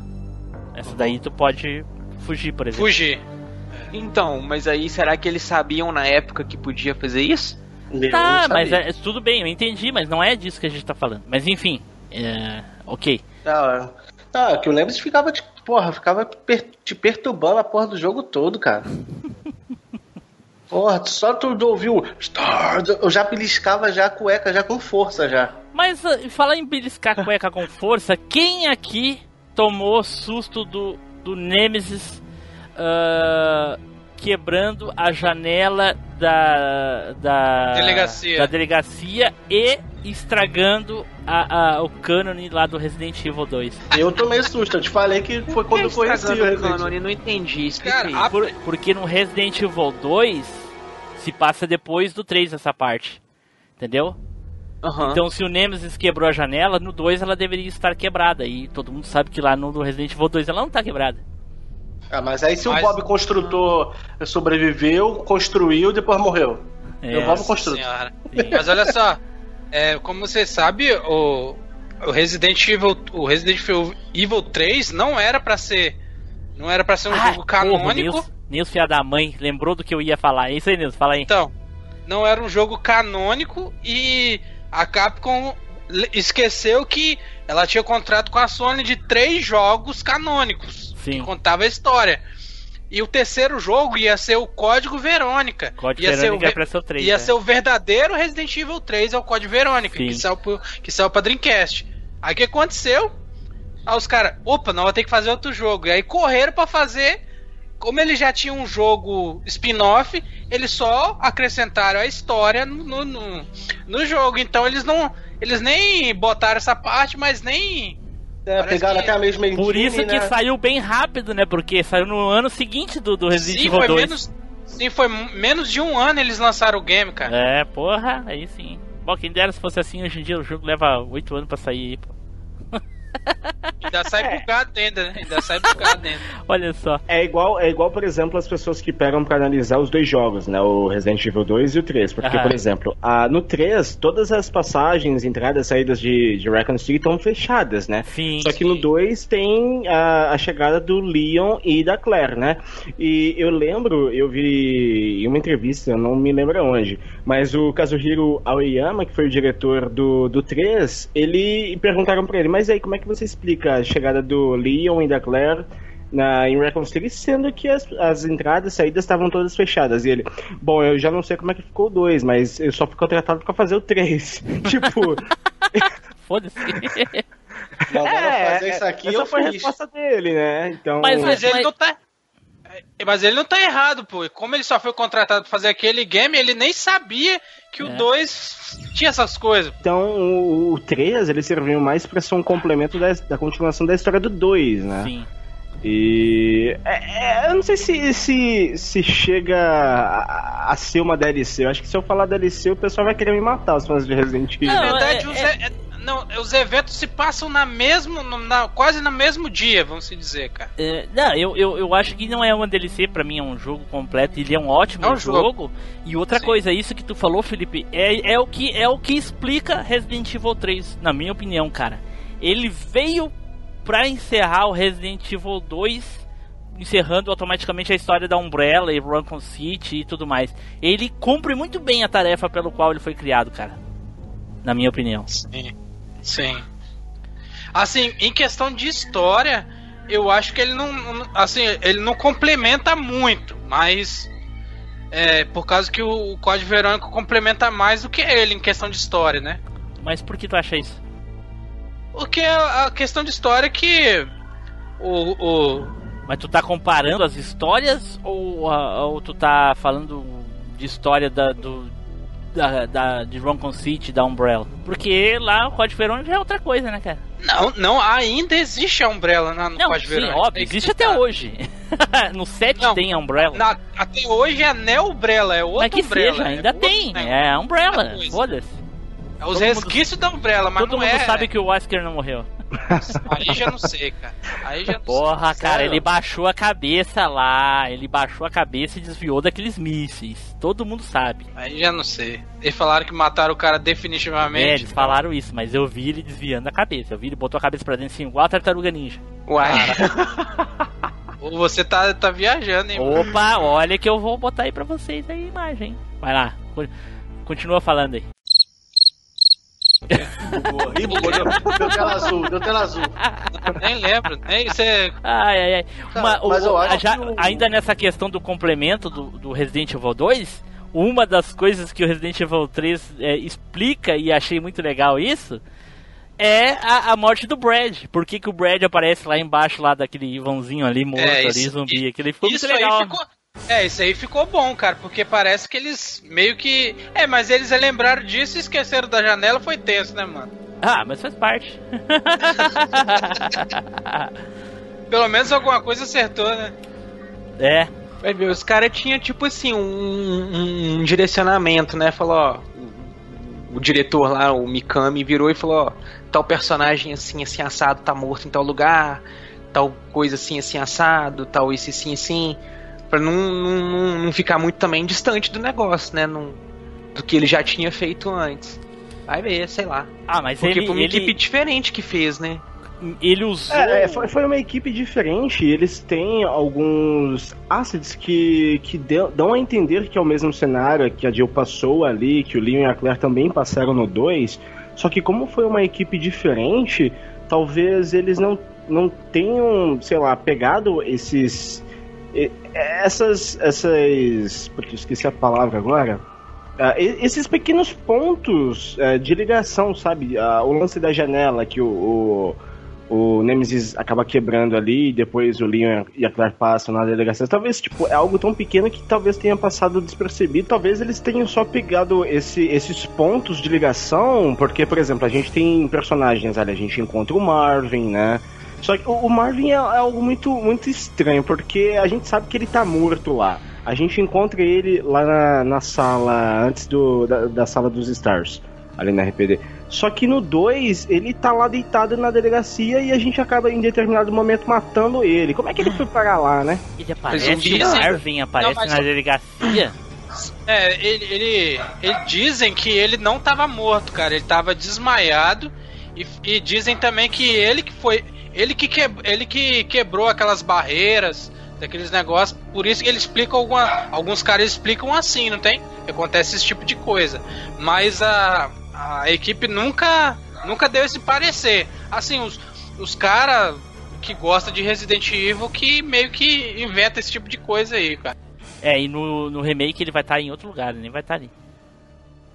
[SPEAKER 2] Essa daí tu pode fugir, por exemplo.
[SPEAKER 5] Fugir.
[SPEAKER 4] Então, mas aí será que eles sabiam na época que podia fazer isso?
[SPEAKER 1] Eu
[SPEAKER 2] Tá, mas é, tudo bem, eu entendi, mas não é disso que a gente tá falando. Mas enfim, é, ok.
[SPEAKER 1] Não, é- não, é que o Nemesis ficava, te, porra, ficava per- te perturbando a porra do jogo todo, cara. Porra, tu- só tu ouviu eu já beliscava já a cueca, já com força já.
[SPEAKER 2] Mas uh, falar em beliscar a cueca com força, quem aqui tomou susto do, do Nemesis ah, quebrando a janela da, da
[SPEAKER 5] Delegacia.
[SPEAKER 2] da delegacia e estragando a, a- o cânone lá do Resident Evil 2?
[SPEAKER 1] Eu tomei susto, eu te falei que foi quando eu conheci o
[SPEAKER 4] estragando o
[SPEAKER 1] Resident
[SPEAKER 4] cânone? Não entendi. Explica
[SPEAKER 5] Cara,
[SPEAKER 2] Por- porque no Resident Evil 2 se passa depois do 3 essa parte. Entendeu?
[SPEAKER 4] Aham.
[SPEAKER 2] Então, se o Nemesis quebrou a janela, no 2 ela deveria estar quebrada. E todo mundo sabe que lá no Resident Evil 2 ela não tá quebrada.
[SPEAKER 1] Ah, mas aí se
[SPEAKER 5] Mas-
[SPEAKER 1] o Bob Construtor sobreviveu, construiu, depois morreu.
[SPEAKER 2] É,
[SPEAKER 1] o Bob Construtor.
[SPEAKER 5] Senhora. Mas olha só, é, como você sabe, o, o Resident Evil, o Resident Evil, Evil 3 não era pra ser, não era para ser um
[SPEAKER 2] Ah,
[SPEAKER 5] jogo canônico.
[SPEAKER 2] Porra, Nils, filha da mãe, lembrou do que eu ia falar. É isso aí, Nils, fala aí.
[SPEAKER 5] Então, não era um jogo canônico e a Capcom esqueceu que ela tinha contrato com a Sony de três jogos canônicos
[SPEAKER 2] Sim.
[SPEAKER 5] que contava a história. E o terceiro jogo ia ser o Código Verônica.
[SPEAKER 2] Código
[SPEAKER 5] ia ser
[SPEAKER 2] Verônica
[SPEAKER 5] o
[SPEAKER 2] é ser o 3.
[SPEAKER 5] Ia
[SPEAKER 2] né?
[SPEAKER 5] ser o verdadeiro Resident Evil 3, é o Código Verônica,
[SPEAKER 2] Sim.
[SPEAKER 5] que saiu, pro, que saiu pra Dreamcast. Aí o que aconteceu? Aí os caras, opa, não, vou ter que fazer outro jogo. E aí correram pra fazer. Como eles já tinham um jogo spin-off, eles só acrescentaram a história no, no, no- jogo. Então eles não. Eles nem botaram essa parte, mas nem.
[SPEAKER 1] É, pegaram
[SPEAKER 5] que-
[SPEAKER 1] até a mesma engine,
[SPEAKER 2] Por isso que
[SPEAKER 1] né?
[SPEAKER 2] saiu bem rápido, né? Porque saiu no ano seguinte do, do Resident
[SPEAKER 5] Sim,
[SPEAKER 2] Evil
[SPEAKER 5] foi
[SPEAKER 2] 2.
[SPEAKER 5] menos. Sim, foi menos de um ano eles lançaram o game, cara.
[SPEAKER 2] É, porra, aí sim. Bom, quem dera se fosse assim, hoje em dia o jogo leva 8 anos pra sair aí, pô.
[SPEAKER 5] Ainda sai bugado ainda, né? Ainda sai bugado ainda.
[SPEAKER 2] Olha só.
[SPEAKER 9] É igual, é igual, por exemplo, as pessoas que pegam pra analisar os dois jogos, né? O Resident Evil 2 e o 3. Porque,
[SPEAKER 2] Aham.
[SPEAKER 9] por exemplo, a, no 3, todas as passagens, entradas e saídas de, de Raccoon City estão fechadas, né?
[SPEAKER 2] Sim.
[SPEAKER 9] Só que no 2 tem a, a chegada do Leon e da Claire, né? E eu lembro, eu vi em uma entrevista, eu não me lembro onde, mas o Kazuhiro Aoyama, que foi o diretor do, do 3, ele perguntaram pra ele, mas aí como é que você explica a chegada do Leon e da Claire na, em Raccoon City, sendo que as, as entradas e saídas estavam todas fechadas. E ele, bom, eu já não sei como é que ficou o 2, mas eu só fui contratado pra fazer o 3. tipo,
[SPEAKER 2] Foda-se.
[SPEAKER 1] Mandaram fazer isso aqui,
[SPEAKER 9] essa
[SPEAKER 1] eu
[SPEAKER 9] foi a
[SPEAKER 1] fiz.
[SPEAKER 9] resposta dele, né? Então,
[SPEAKER 2] Mas-
[SPEAKER 5] Mas ele
[SPEAKER 2] mas-
[SPEAKER 5] não tá. É, Mas ele não tá errado, pô. Como ele só foi contratado pra fazer aquele game, ele nem sabia que o
[SPEAKER 2] É.
[SPEAKER 5] 2 tinha essas coisas.
[SPEAKER 9] Então, o, o 3, ele serviu mais pra ser um complemento da, da continuação da história do 2, né?
[SPEAKER 2] Sim.
[SPEAKER 9] E. é- é, eu não sei se, se, se chega a, a ser uma DLC. Eu acho que se eu falar DLC, o pessoal vai querer me matar, os fãs de Resident Evil.
[SPEAKER 2] Não,
[SPEAKER 5] Na verdade,
[SPEAKER 2] é- é-
[SPEAKER 5] é- não, os eventos se passam na mesmo, na, quase no mesmo dia, vamos se dizer, cara.
[SPEAKER 2] É, não, eu, eu, eu acho que não é uma DLC, pra mim é um jogo completo, ele é um ótimo
[SPEAKER 5] É um
[SPEAKER 2] jogo.
[SPEAKER 5] jogo.
[SPEAKER 2] E outra
[SPEAKER 5] Sim.
[SPEAKER 2] coisa, isso que tu falou, Felipe, é, é, o que, é o que explica Resident Evil 3, na minha opinião, cara. Ele veio pra encerrar o Resident Evil 2, encerrando automaticamente a história da Umbrella e Raccoon City e tudo mais. Ele cumpre muito bem a tarefa pelo qual ele foi criado, cara. Na minha opinião.
[SPEAKER 5] Sim. Sim. Assim, em questão de história, eu acho que ele não. Assim, ele não complementa muito, mas. É, por causa que o, o Código Verônica complementa mais do que ele em questão de história, né?
[SPEAKER 2] Mas por que tu acha isso?
[SPEAKER 5] Porque a a questão de história é que. O, o,
[SPEAKER 2] Mas tu tá comparando as histórias ou, ou tu tá falando de história da, do, da, da, de Roncon City, da Umbrella? Porque lá o Código Verônica já é outra coisa, né, cara?
[SPEAKER 5] Não, não, ainda existe a Umbrella na, no
[SPEAKER 2] Não,
[SPEAKER 5] Código
[SPEAKER 2] sim,
[SPEAKER 5] Verônica.
[SPEAKER 2] óbvio,
[SPEAKER 5] É
[SPEAKER 2] existe até hoje. no 7
[SPEAKER 5] Não,
[SPEAKER 2] tem a Umbrella.
[SPEAKER 5] Na- até hoje é a Neo Umbrella, é outra
[SPEAKER 2] Mas que
[SPEAKER 5] Umbrella.
[SPEAKER 2] seja,
[SPEAKER 5] é
[SPEAKER 2] ainda
[SPEAKER 5] outro
[SPEAKER 2] tem.
[SPEAKER 5] negócio.
[SPEAKER 2] É a Umbrella, foda-se.
[SPEAKER 5] É os
[SPEAKER 2] todo mundo-
[SPEAKER 5] resquícios da Umbrella, mas
[SPEAKER 2] Todo
[SPEAKER 5] não
[SPEAKER 2] mundo
[SPEAKER 5] é.
[SPEAKER 2] sabe que o Wesker não morreu.
[SPEAKER 5] Aí já não sei, cara. Aí já não
[SPEAKER 2] Porra,
[SPEAKER 5] sei.
[SPEAKER 2] cara,
[SPEAKER 5] Sério?
[SPEAKER 2] ele baixou a cabeça lá, ele baixou a cabeça e desviou daqueles mísseis. Todo mundo sabe.
[SPEAKER 5] Aí já não sei. Eles falaram que mataram o cara definitivamente.
[SPEAKER 2] É, eles falaram isso, mas eu vi ele desviando a cabeça. Eu vi ele botou a cabeça pra dentro assim, igual a tartaruga ninja.
[SPEAKER 4] Uai.
[SPEAKER 5] Ou você tá, tá viajando, hein? mano?
[SPEAKER 2] Opa, olha que eu vou botar aí pra vocês aí a imagem. hein? Vai lá, co- continua falando aí.
[SPEAKER 1] Ih, bugou, deu, deu tela azul, deu tela azul.
[SPEAKER 5] Nem lembro. Nem você.
[SPEAKER 2] Ai, ai, ai. Uma-
[SPEAKER 1] Cara, mas
[SPEAKER 2] o-
[SPEAKER 1] eu acho
[SPEAKER 2] já-
[SPEAKER 1] que o-
[SPEAKER 2] Ainda nessa questão do complemento do, do Resident Evil 2, uma das coisas que o Resident Evil 3 é, explica, e achei muito legal isso, é a, a morte do Brad. Por que, que o Brad aparece lá embaixo, lá daquele vãozinho ali, morto
[SPEAKER 5] É,
[SPEAKER 2] ali,
[SPEAKER 5] isso-
[SPEAKER 2] zumbi. Aquele ficou
[SPEAKER 5] Isso
[SPEAKER 2] muito legal.
[SPEAKER 5] aí ficou. É, isso aí ficou bom, cara, porque parece que eles meio que. É, mas eles lembraram disso e esqueceram da janela, foi tenso, né, mano?
[SPEAKER 2] Ah, mas faz parte.
[SPEAKER 5] Pelo menos alguma coisa acertou, né?
[SPEAKER 2] é.
[SPEAKER 4] Vai ver, os caras tinham tipo assim um, um- um direcionamento, né? Falou, ó. O, o diretor lá, o Mikami, virou e falou, ó, tal personagem assim, assim, assado, tá morto em tal lugar, tal coisa assim, assim, assado, tal esse assim, assim. Pra não, não, não- não ficar muito também distante do negócio, né? Não- do que ele já tinha feito antes. Vai ver, sei lá.
[SPEAKER 2] Ah, mas
[SPEAKER 4] Porque
[SPEAKER 2] ele,
[SPEAKER 4] foi uma
[SPEAKER 2] ele,
[SPEAKER 4] equipe diferente que fez, né?
[SPEAKER 2] ele usou.
[SPEAKER 9] É, é, foi, foi uma equipe diferente. Eles têm alguns assets que, que deu- dão a entender que é o mesmo cenário que a Jill passou ali, que o Leon e a Claire também passaram no 2. Só que como foi uma equipe diferente, talvez eles não, não tenham, sei lá, pegado esses. Essas. essas. Eu esqueci a palavra agora. E- esses pequenos pontos ah, de ligação, sabe? Ah, o lance da janela que o, o, o Nemesis acaba quebrando ali, e depois o Leon e a Claire passam na delegacia. Talvez, tipo, é algo tão pequeno que talvez tenha passado despercebido. Talvez eles tenham só pegado esse, esses pontos de ligação, porque, por exemplo, a gente tem personagens ali, a gente encontra o Marvin, né? Só que o Marvin é, é algo muito, muito estranho, porque a gente sabe que ele tá morto lá. A gente encontra ele lá na, na sala, antes do, da, da sala dos Stars. ali na RPD. Só que no 2, ele tá lá deitado na delegacia e a gente acaba em determinado momento matando ele. Como é que ele foi parar lá, né?
[SPEAKER 2] Ele aparece,
[SPEAKER 5] Mas
[SPEAKER 2] o Marvin aparece
[SPEAKER 5] Não,
[SPEAKER 2] na delegacia.
[SPEAKER 5] É, ele, ele, ele- dizem que ele não tava morto, cara. Ele tava desmaiado. E, e dizem também que ele que foi. Ele que, que, ele que quebrou aquelas barreiras, daqueles negócios. Por isso que ele explica alguma. Alguns caras explicam assim, não tem? Acontece esse tipo de coisa. Mas a, a equipe nunca. Nunca deu esse parecer. Assim, os, os caras que gostam de Resident Evil que meio que inventa esse tipo de coisa aí, cara.
[SPEAKER 2] É, e no, no remake ele vai estar em outro lugar, nem vai estar ali.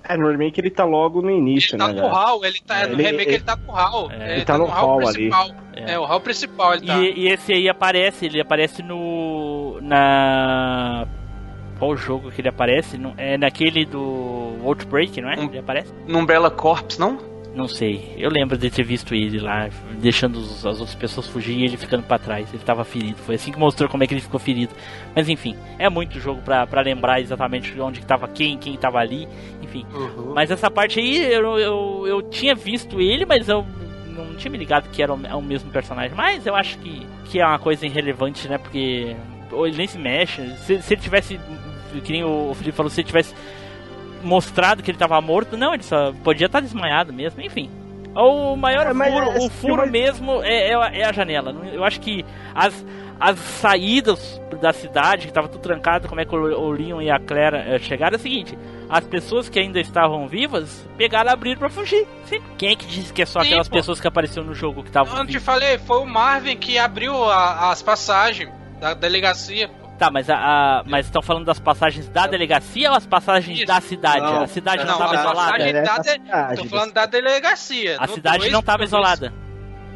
[SPEAKER 9] É, no remake ele tá logo no início,
[SPEAKER 5] Tá
[SPEAKER 9] né,
[SPEAKER 5] no
[SPEAKER 9] cara?
[SPEAKER 5] hall, ele tá.
[SPEAKER 9] É,
[SPEAKER 5] no
[SPEAKER 9] ele-
[SPEAKER 5] remake ele,
[SPEAKER 9] ele-
[SPEAKER 5] tá no hall.
[SPEAKER 2] É,
[SPEAKER 9] ele tá no hall ali.
[SPEAKER 5] principal.
[SPEAKER 2] É.
[SPEAKER 5] É. o hall principal ele tá.
[SPEAKER 2] E, e esse aí aparece, ele aparece no. na. Qual jogo que ele aparece? No- É naquele do Outbreak, não é?
[SPEAKER 4] Um-
[SPEAKER 2] Ele aparece?
[SPEAKER 4] No Umbrella Corps, não?
[SPEAKER 2] Não sei. Eu lembro de ter visto ele lá, deixando os- as outras pessoas fugirem e ele ficando pra trás. Ele tava ferido. Foi assim que mostrou como é que ele ficou ferido. Mas enfim, é muito jogo pra, pra lembrar exatamente onde que tava quem, quem tava ali. Enfim.
[SPEAKER 5] Uhum.
[SPEAKER 2] Mas essa parte aí eu, eu, eu tinha visto ele, mas eu não tinha me ligado que era o, é o mesmo personagem. Mas eu acho que, que é uma coisa irrelevante, né? Porque ele nem se mexe. Se, se ele tivesse, que nem o Felipe falou, se ele tivesse mostrado que ele tava morto, não, ele só podia estar desmaiado mesmo, enfim. O maior
[SPEAKER 9] É,
[SPEAKER 2] furo,
[SPEAKER 9] é-
[SPEAKER 2] o furo
[SPEAKER 9] mas-
[SPEAKER 2] mesmo é, é, é a janela. Eu acho que as, as saídas da cidade, que tava tudo trancado, como é que o, Leon e a Claire eh, chegaram, é o seguinte: as pessoas que ainda estavam vivas pegaram e abriram pra fugir. Sim. Quem é que disse que é só
[SPEAKER 5] Sim,
[SPEAKER 2] aquelas
[SPEAKER 5] pô.
[SPEAKER 2] pessoas que apareceram no jogo que estavam
[SPEAKER 5] Eu não te falei, foi o Marvin que abriu a- as passagens da delegacia.
[SPEAKER 2] Tá, mas a, a- mas estão falando das passagens da delegacia ou as passagens
[SPEAKER 5] Isso.
[SPEAKER 2] da cidade?
[SPEAKER 9] Não.
[SPEAKER 2] a cidade não estava isolada?
[SPEAKER 5] passagem-
[SPEAKER 9] É
[SPEAKER 5] de- falando da delegacia.
[SPEAKER 2] A cidade
[SPEAKER 5] dois,
[SPEAKER 2] não estava isolada.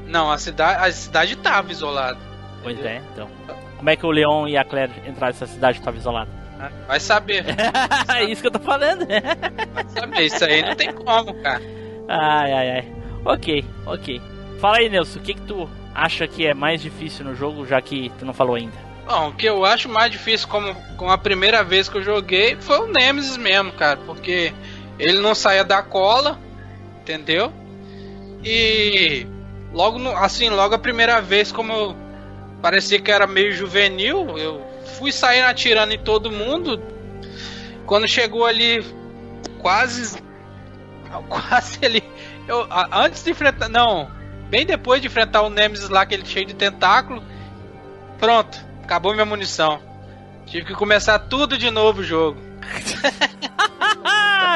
[SPEAKER 5] Não, a cidade, a cidade tava isolada.
[SPEAKER 2] Pois é, então. Como é que o Leon e a Claire entraram nessa cidade que estava isolada?
[SPEAKER 5] Vai saber.
[SPEAKER 2] é isso que eu tô falando.
[SPEAKER 5] Vai saber. Isso aí não tem como, cara.
[SPEAKER 2] Ai, ai, ai. Ok, ok. Fala aí, Nelson, o que, que tu acha que é mais difícil no jogo, já que tu não falou ainda?
[SPEAKER 5] Bom, o que eu acho mais difícil como, como a primeira vez que eu joguei foi o Nemesis mesmo, cara. Porque ele não saía da cola, entendeu? E logo no- assim, logo a primeira vez, como eu parecia que era meio juvenil, eu fui saindo atirando em todo mundo. Quando chegou ali quase quase ele eu antes de enfrentar, não, bem depois de enfrentar o Nemesis lá aquele cheio de tentáculo, pronto, acabou minha munição. Tive que começar tudo de novo o jogo.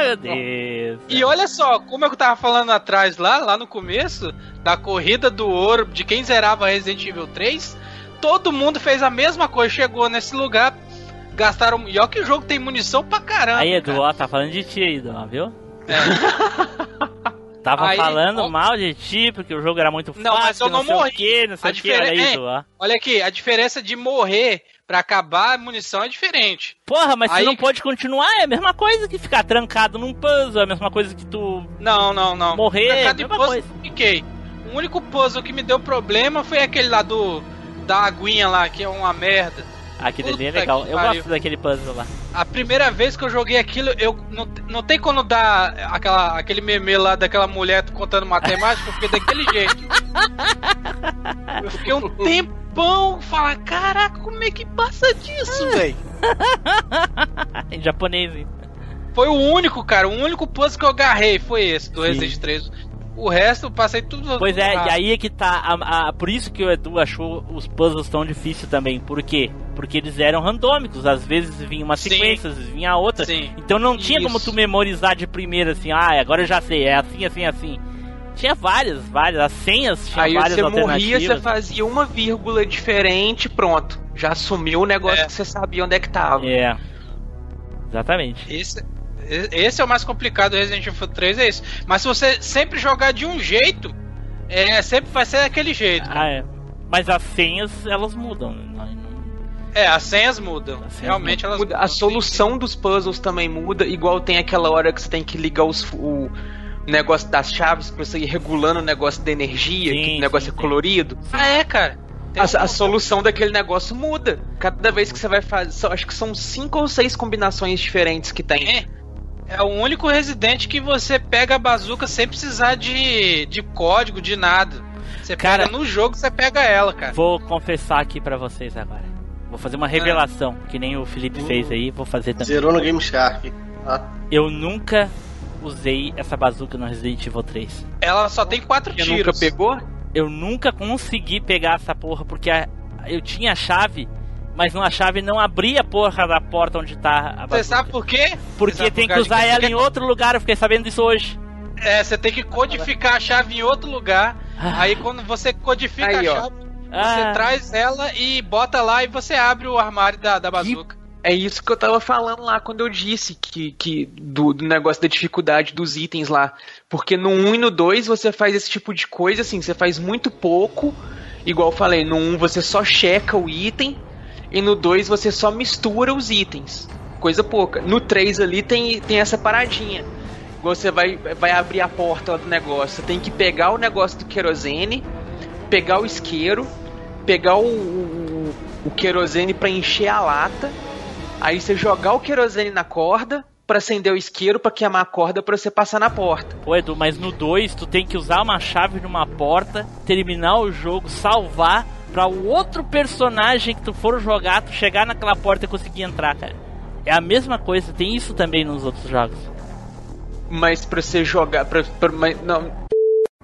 [SPEAKER 2] Meu Deus.
[SPEAKER 5] E olha só, como eu tava falando atrás lá, lá no começo, da corrida do ouro, de quem zerava Resident Evil 3, todo mundo fez a mesma coisa, chegou nesse lugar, gastaram. E olha que o jogo tem munição pra caramba.
[SPEAKER 2] Aí, Edu,
[SPEAKER 5] cara.
[SPEAKER 2] ó, tá falando de ti, ó, viu? Tava
[SPEAKER 5] Aí,
[SPEAKER 2] falando
[SPEAKER 5] ó.
[SPEAKER 2] mal de ti, porque o jogo era muito fácil,
[SPEAKER 5] Não, mas eu não
[SPEAKER 2] sei
[SPEAKER 5] morri.
[SPEAKER 2] o que, não sei
[SPEAKER 5] A
[SPEAKER 2] que, olha
[SPEAKER 5] diferen-
[SPEAKER 2] isso, ó.
[SPEAKER 5] Olha aqui, a diferença de morrer pra acabar a munição é diferente.
[SPEAKER 2] Porra, mas
[SPEAKER 5] Aí-
[SPEAKER 2] você não pode continuar, é a mesma coisa que ficar trancado num puzzle, é a mesma coisa que tu...
[SPEAKER 5] Não, não, não.
[SPEAKER 2] Morrer,
[SPEAKER 5] Trancado em
[SPEAKER 2] mesma
[SPEAKER 5] puzzle,
[SPEAKER 2] coisa.
[SPEAKER 5] fiquei. O único puzzle que me deu problema foi aquele lá do. Da aguinha lá, que é uma merda.
[SPEAKER 2] Aquele ali é legal, eu
[SPEAKER 5] pariu.
[SPEAKER 2] gosto daquele puzzle lá.
[SPEAKER 5] A primeira vez que eu joguei aquilo, eu não, não tem como dar aquela, aquele meme lá daquela mulher contando matemática, eu fiquei daquele jeito. Eu fiquei um tempão falar, caraca, como é que passa disso, velho?
[SPEAKER 2] em japonês, hein?
[SPEAKER 5] Foi o único, cara, o único puzzle que eu agarrei foi esse, do
[SPEAKER 2] Sim.
[SPEAKER 5] Resident 3. O resto eu passei tudo.
[SPEAKER 2] Pois é, e aí é que tá. a- a- por isso que o Edu achou os puzzles tão difíceis também. Por quê? Porque eles eram randômicos. Às vezes vinha uma
[SPEAKER 5] Sim.
[SPEAKER 2] sequência, às vezes vinha outra.
[SPEAKER 5] Sim.
[SPEAKER 2] Então não tinha como
[SPEAKER 5] Isso.
[SPEAKER 2] tu memorizar de primeira assim, ah, agora eu já sei, é assim, assim, assim. Tinha várias, várias. As senhas tinham
[SPEAKER 4] Aí
[SPEAKER 2] várias
[SPEAKER 4] você morria, você fazia uma vírgula diferente, pronto. Já sumiu o negócio
[SPEAKER 5] É.
[SPEAKER 4] que você sabia onde é que tava.
[SPEAKER 2] É. Exatamente.
[SPEAKER 5] Esse, esse é o mais complicado do Resident Evil 3, é isso. Mas se você sempre jogar de um jeito, é, sempre vai ser daquele jeito.
[SPEAKER 2] Ah, é. Mas as senhas, elas mudam. Não-
[SPEAKER 5] É, as senhas mudam.
[SPEAKER 2] As senhas
[SPEAKER 5] Realmente elas
[SPEAKER 4] Muda-
[SPEAKER 5] mudam.
[SPEAKER 4] a solução dos puzzles também muda, igual tem aquela hora que você tem que ligar os, o negócio das chaves pra você ir regulando o negócio da energia,
[SPEAKER 2] Sim,
[SPEAKER 4] que o negócio
[SPEAKER 2] sim.
[SPEAKER 4] é colorido.
[SPEAKER 5] Ah, é, cara.
[SPEAKER 4] A, a solução daquele negócio muda. Cada vez que você vai fazer. só- Acho que são cinco ou seis combinações diferentes que tem.
[SPEAKER 5] É. É o único Resident que você pega a bazuca sem precisar de, de código, de nada. Você
[SPEAKER 2] Cara-
[SPEAKER 5] pega no jogo, você pega ela, cara.
[SPEAKER 2] Vou confessar aqui pra vocês agora. Vou fazer uma revelação, que nem o Felipe fez aí, vou fazer também.
[SPEAKER 1] Zerou no Game Shark. Ah,
[SPEAKER 2] Eu nunca usei essa bazuca no Resident Evil 3.
[SPEAKER 5] Ela só tem quatro
[SPEAKER 4] Você
[SPEAKER 5] tiros.
[SPEAKER 4] nunca pegou?
[SPEAKER 2] Eu nunca consegui pegar essa porra, porque a- eu tinha a chave, mas não, a chave não abria a porra da porta onde tá a
[SPEAKER 5] Você sabe por quê?
[SPEAKER 2] Porque
[SPEAKER 5] Você sabe
[SPEAKER 2] tem
[SPEAKER 5] por
[SPEAKER 2] que usar ela em outro lugar, eu fiquei sabendo disso hoje.
[SPEAKER 5] É, você tem que codificar a chave em outro lugar. Aí quando você codifica
[SPEAKER 4] Aí,
[SPEAKER 5] a chave, você
[SPEAKER 2] Ah.
[SPEAKER 5] traz ela e bota lá e você abre o armário da, da bazuca.
[SPEAKER 4] É isso que eu tava falando lá quando eu disse que, que do, do negócio da dificuldade dos itens lá. Porque no 1 e no 2 você faz esse tipo de coisa, assim, você faz muito pouco. Igual eu falei, no 1 você só checa o item. E no 2 você só mistura os itens. Coisa pouca. No 3 ali tem, tem essa paradinha. Você vai, vai abrir a porta do negócio. Você tem que pegar o negócio do querosene, pegar o isqueiro, pegar o, o, o querosene pra encher a lata. Aí você jogar o querosene na corda pra acender o isqueiro pra queimar a corda pra você passar na porta.
[SPEAKER 2] Pô, Edu, mas no 2 tu tem que usar uma chave numa porta, terminar o jogo, salvar, pra o outro personagem que tu for jogar, tu chegar naquela porta e conseguir entrar, cara. É a mesma coisa, tem isso também nos outros jogos.
[SPEAKER 4] Mas pra você jogar. Pra, pra- mas não,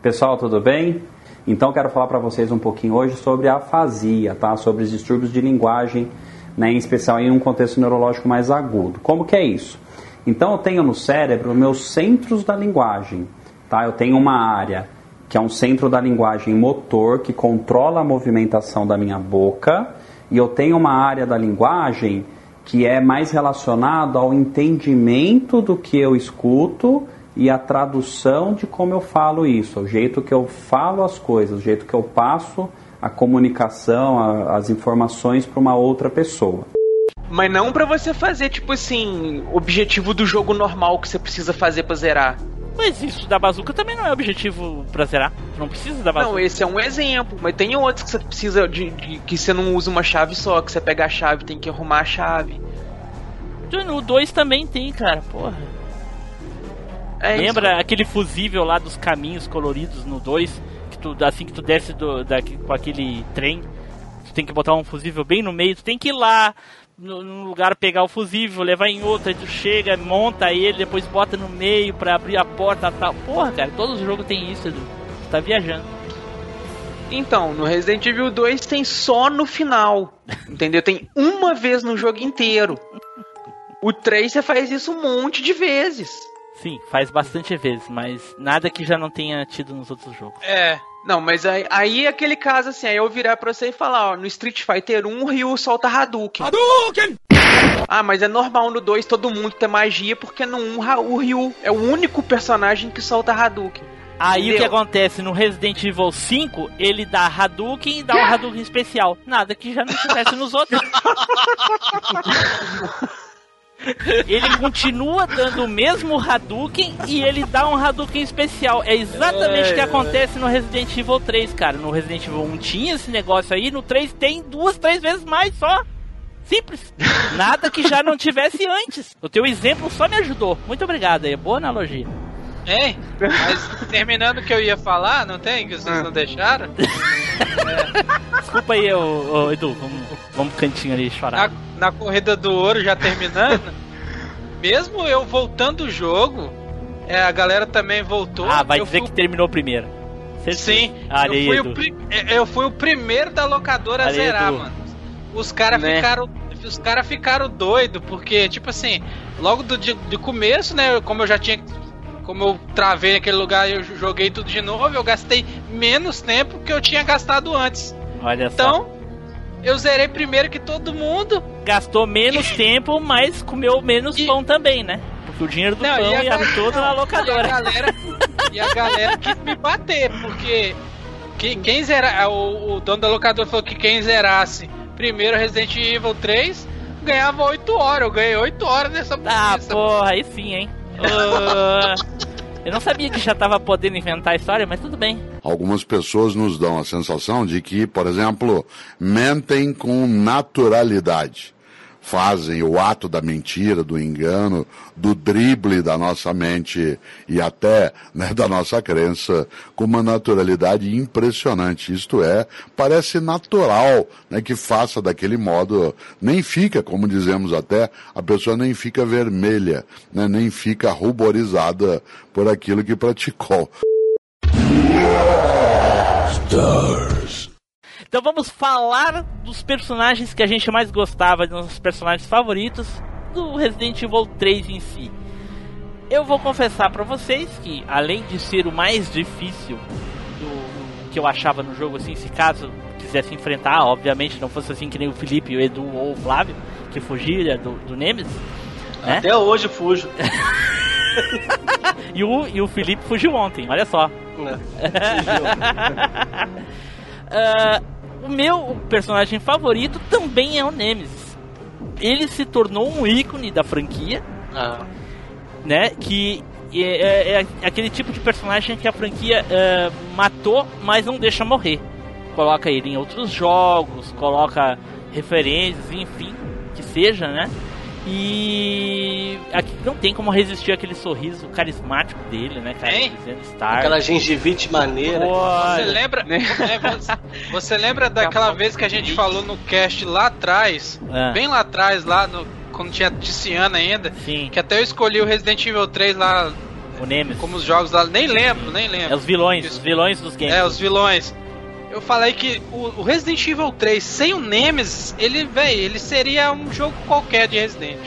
[SPEAKER 12] Pessoal, tudo bem? Então quero falar para vocês um pouquinho hoje sobre a afasia, tá? Sobre os distúrbios de linguagem, né? em especial em um contexto neurológico mais agudo. Como que é isso? Então eu tenho no cérebro meus centros da linguagem, tá? Eu tenho uma área que é um centro da linguagem motor que controla a movimentação da minha boca e eu tenho uma área da linguagem que é mais relacionado ao entendimento do que eu escuto e a tradução de como eu falo isso, o jeito que eu falo as coisas, o jeito que eu passo a comunicação, a- as informações para uma outra pessoa.
[SPEAKER 4] mas não pra você fazer, tipo assim, objetivo do jogo normal que você precisa fazer pra zerar.
[SPEAKER 2] Mas isso da bazuca também não é objetivo pra zerar. Tu não precisa da bazuca.
[SPEAKER 4] Não, esse é um exemplo, mas tem outros que você precisa de, de- que você não usa uma chave só, que você pega a chave, tem que arrumar a chave.
[SPEAKER 2] No 2 também tem, cara, porra.
[SPEAKER 4] É
[SPEAKER 2] Lembra aquele fusível lá dos caminhos coloridos no 2? Que tu, assim que tu desce do, daqui, com aquele trem, tu tem que botar um fusível bem no meio, tu tem que ir lá num lugar pegar o fusível, levar em outro, aí tu chega, monta ele, depois bota no meio pra abrir a porta e tal. Porra, cara, todos os jogos tem isso, Edu. Tu tá viajando.
[SPEAKER 4] Então, no Resident Evil 2 tem só no final. Entendeu? Tem uma vez no jogo inteiro. O 3 você faz isso um monte de vezes.
[SPEAKER 2] Sim, faz bastante vezes, mas nada que já não tenha tido nos outros jogos.
[SPEAKER 5] É.
[SPEAKER 4] Não, mas aí, aí é aquele caso assim, aí eu virar pra você e falar, ó, no Street Fighter 1 o Ryu solta Hadouken. Hadouken! Ah, mas é normal no 2 todo mundo ter magia, porque no 1 Ra- o Ryu é o único personagem que solta Hadouken.
[SPEAKER 2] Aí o que acontece no Resident Evil 5, ele dá Hadouken e dá um Hadouken especial. Nada que já não tivesse nos outros. ele continua dando o mesmo Hadouken e ele dá um Hadouken especial. É exatamente o que
[SPEAKER 5] Ai,
[SPEAKER 2] acontece no Resident Evil 3, cara. No Resident Evil 1 tinha esse negócio aí, no 3 tem duas, três vezes mais só. Simples. Nada que já não tivesse antes. O teu exemplo só me ajudou. Muito obrigado aí. Boa analogia.
[SPEAKER 5] Hein? Mas terminando o que eu ia falar, não tem? Que vocês não deixaram?
[SPEAKER 2] Desculpa aí, ô, ô, Edu. Vamos, vamos pro cantinho ali chorar.
[SPEAKER 5] Na, na corrida do ouro já terminando, mesmo eu voltando o jogo, é, a galera também voltou.
[SPEAKER 2] Ah, vai
[SPEAKER 5] eu
[SPEAKER 2] dizer
[SPEAKER 5] fui
[SPEAKER 2] que terminou primeiro. Certeza.
[SPEAKER 5] Sim,
[SPEAKER 2] Olha
[SPEAKER 5] eu
[SPEAKER 2] aí,
[SPEAKER 5] fui,
[SPEAKER 2] Edu.
[SPEAKER 5] o pri- é, eu fui o primeiro da locadora a
[SPEAKER 2] Olha aí,
[SPEAKER 5] zerar,
[SPEAKER 2] Edu.
[SPEAKER 5] mano. Os caras
[SPEAKER 4] Né?
[SPEAKER 5] ficaram. Os caras ficaram doidos, porque, tipo assim, logo do de, de começo, né? Como eu já tinha. Como eu travei naquele lugar e eu joguei tudo de novo, eu gastei menos tempo que eu tinha gastado antes.
[SPEAKER 2] Olha só.
[SPEAKER 5] Então, eu zerei primeiro que todo mundo.
[SPEAKER 2] Gastou menos tempo, mas comeu menos pão também, né? Porque o dinheiro do
[SPEAKER 5] Não,
[SPEAKER 2] pão
[SPEAKER 5] e
[SPEAKER 2] ia
[SPEAKER 5] ga-
[SPEAKER 2] todo na locadora.
[SPEAKER 5] E a galera, e a galera quis me bater, porque quem, quem zerar. O, o dono da locadora falou que quem zerasse primeiro Resident Evil 3 ganhava 8 horas. Eu ganhei 8 horas nessa
[SPEAKER 2] Ah,
[SPEAKER 5] nessa-
[SPEAKER 2] porra, aí sim, hein? Ah, eu não sabia que já tava podendo inventar a história, mas tudo bem.
[SPEAKER 13] Algumas pessoas nos dão a sensação de que, por exemplo, mentem com naturalidade. Fazem o ato da mentira, do engano, do drible da nossa mente e até né, da nossa crença com uma naturalidade impressionante. Isto é, parece natural né, que faça daquele modo, nem fica, como dizemos até, a pessoa nem fica vermelha, né, nem fica ruborizada por aquilo que praticou.
[SPEAKER 2] Stars. Então vamos falar dos personagens que a gente mais gostava, dos nossos personagens favoritos do Resident Evil 3 em si. Eu vou confessar para vocês que, além de ser o mais difícil do que eu achava no jogo, assim, se caso quisesse enfrentar, obviamente não fosse assim que nem o Felipe, o Edu ou o Flávio, que fugia do, do Nemesis. Né?
[SPEAKER 1] Até hoje fujo.
[SPEAKER 2] e, o, e o Felipe fugiu ontem, olha só.
[SPEAKER 1] É.
[SPEAKER 2] uh, o meu personagem favorito também é o Nemesis. Ele se tornou um ícone da franquia,
[SPEAKER 1] Ah.
[SPEAKER 2] né? Que é, é- é aquele tipo de personagem que a franquia é, matou, mas não deixa morrer. Coloca ele em outros jogos, coloca referências, enfim, que seja, né? E aqui não tem como resistir aquele sorriso carismático dele, né, cara? Dizendo Star.
[SPEAKER 1] Aquela gengivite maneira.
[SPEAKER 5] Você lembra, é, você- você lembra daquela vez que a gente falou no cast lá atrás,
[SPEAKER 2] É.
[SPEAKER 5] bem lá atrás, lá no, quando tinha Tiziana ainda,
[SPEAKER 2] Sim.
[SPEAKER 5] que até eu escolhi o Resident Evil 3 lá
[SPEAKER 2] O Nemesis.
[SPEAKER 5] como os jogos lá, nem lembro, nem lembro.
[SPEAKER 2] É os vilões, os vilões dos games.
[SPEAKER 5] É, os vilões. Eu falei que o, o Resident Evil 3 sem o Nemesis, ele, véi, ele seria um jogo qualquer de Resident,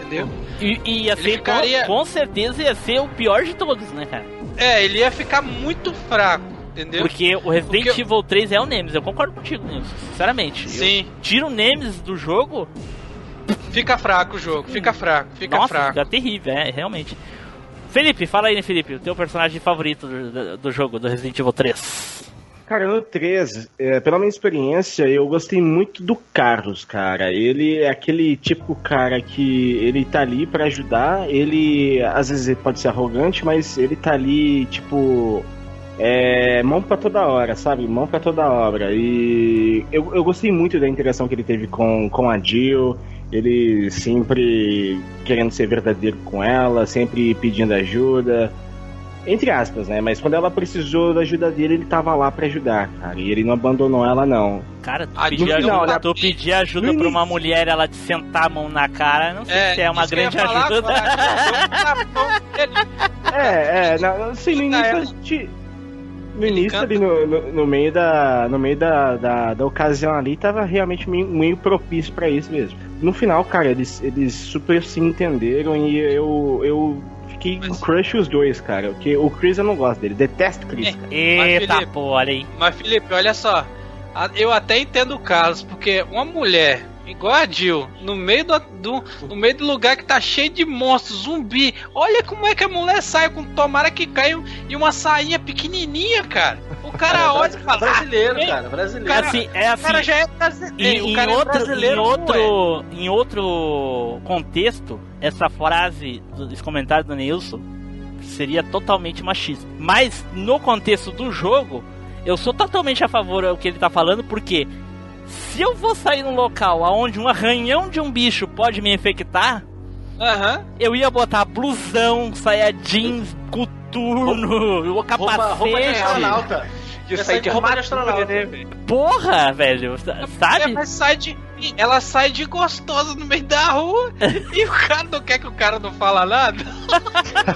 [SPEAKER 5] entendeu?
[SPEAKER 2] E, e ia ser,
[SPEAKER 5] ficaria-
[SPEAKER 2] com, com certeza ia ser o pior de todos, né, cara?
[SPEAKER 5] É, ele ia ficar muito fraco, entendeu?
[SPEAKER 2] Porque o Resident
[SPEAKER 5] Porque-
[SPEAKER 2] Evil 3 é o Nemesis, eu concordo contigo nisso, sinceramente.
[SPEAKER 5] Sim.
[SPEAKER 2] Eu tiro o Nemesis do jogo,
[SPEAKER 5] Fica fraco o jogo, fica fraco, fica
[SPEAKER 2] nossa,
[SPEAKER 5] fraco.
[SPEAKER 2] fica terrível, é, realmente. Felipe, fala aí, né, Felipe, o teu personagem favorito do, do- do jogo, do Resident Evil 3.
[SPEAKER 9] Cara, no 3, é, pela minha experiência, eu gostei muito do Carlos, cara. Ele é aquele típico cara que ele tá ali pra ajudar. Ele, às vezes, pode ser arrogante, mas ele tá ali, tipo, é, mão pra toda hora, sabe? Mão pra toda obra. E eu, eu gostei muito da interação que ele teve com, com a Jill. Ele sempre querendo ser verdadeiro com ela, sempre pedindo ajuda. Entre aspas, né? Mas quando ela precisou da ajuda dele, ele tava lá pra ajudar, cara. E ele não abandonou ela, não.
[SPEAKER 2] Cara, tu pedir
[SPEAKER 9] no
[SPEAKER 2] ajuda,
[SPEAKER 9] final, né?
[SPEAKER 2] tu pedir ajuda pra uma
[SPEAKER 9] início.
[SPEAKER 2] mulher, ela te sentar a mão na cara, não sei
[SPEAKER 5] É,
[SPEAKER 2] se é uma grande
[SPEAKER 5] falar
[SPEAKER 2] ajuda.
[SPEAKER 9] É, é, na- assim, no início a gente. No início, ali no, no, no meio, da, no meio da, da, da ocasião ali, tava realmente meio, meio propício pra isso mesmo. No final, cara, eles, eles super se entenderam e eu, eu fiquei com crush os dois, cara. Porque o Chris eu não gosto dele, detesto o Chris. cara.
[SPEAKER 2] Eita,
[SPEAKER 5] Felipe,
[SPEAKER 2] pô, olha aí.
[SPEAKER 5] Mas Felipe, olha só. Eu até entendo o Carlos, porque uma mulher igual a Jill, no meio do, do- no meio do lugar que tá cheio de monstros, zumbi. Olha como é que a mulher sai com tomara que caiu e uma sainha pequenininha, cara. O cara olha e fala,
[SPEAKER 1] Brasileiro,
[SPEAKER 5] "Ah,
[SPEAKER 1] cara, brasileiro.
[SPEAKER 5] Cara,
[SPEAKER 2] assim, é
[SPEAKER 5] O cara
[SPEAKER 2] assim,
[SPEAKER 5] já é
[SPEAKER 2] Em,
[SPEAKER 5] brasileiro.
[SPEAKER 2] em
[SPEAKER 5] o cara é
[SPEAKER 2] outro,
[SPEAKER 5] brasileiro,
[SPEAKER 2] em,
[SPEAKER 5] não é.
[SPEAKER 2] outro, em outro contexto, essa frase, do- esse comentário do Nilson seria totalmente machista. Mas no contexto do jogo, eu sou totalmente a favor do que ele tá falando, porque se eu vou sair num local onde um arranhão de um bicho pode me infectar,
[SPEAKER 5] Aham.
[SPEAKER 2] eu ia botar blusão, saia jeans, coturno, o capacete.
[SPEAKER 1] Roupa, roupa de astronauta.
[SPEAKER 4] De sair de
[SPEAKER 1] roupa de
[SPEAKER 4] armadura,
[SPEAKER 1] astronauta.
[SPEAKER 4] né, velho?
[SPEAKER 2] Porra, velho,
[SPEAKER 5] É,
[SPEAKER 2] sabe?
[SPEAKER 5] mas sai de, ela sai de gostosa no meio da rua e o cara não quer que o cara não fala nada.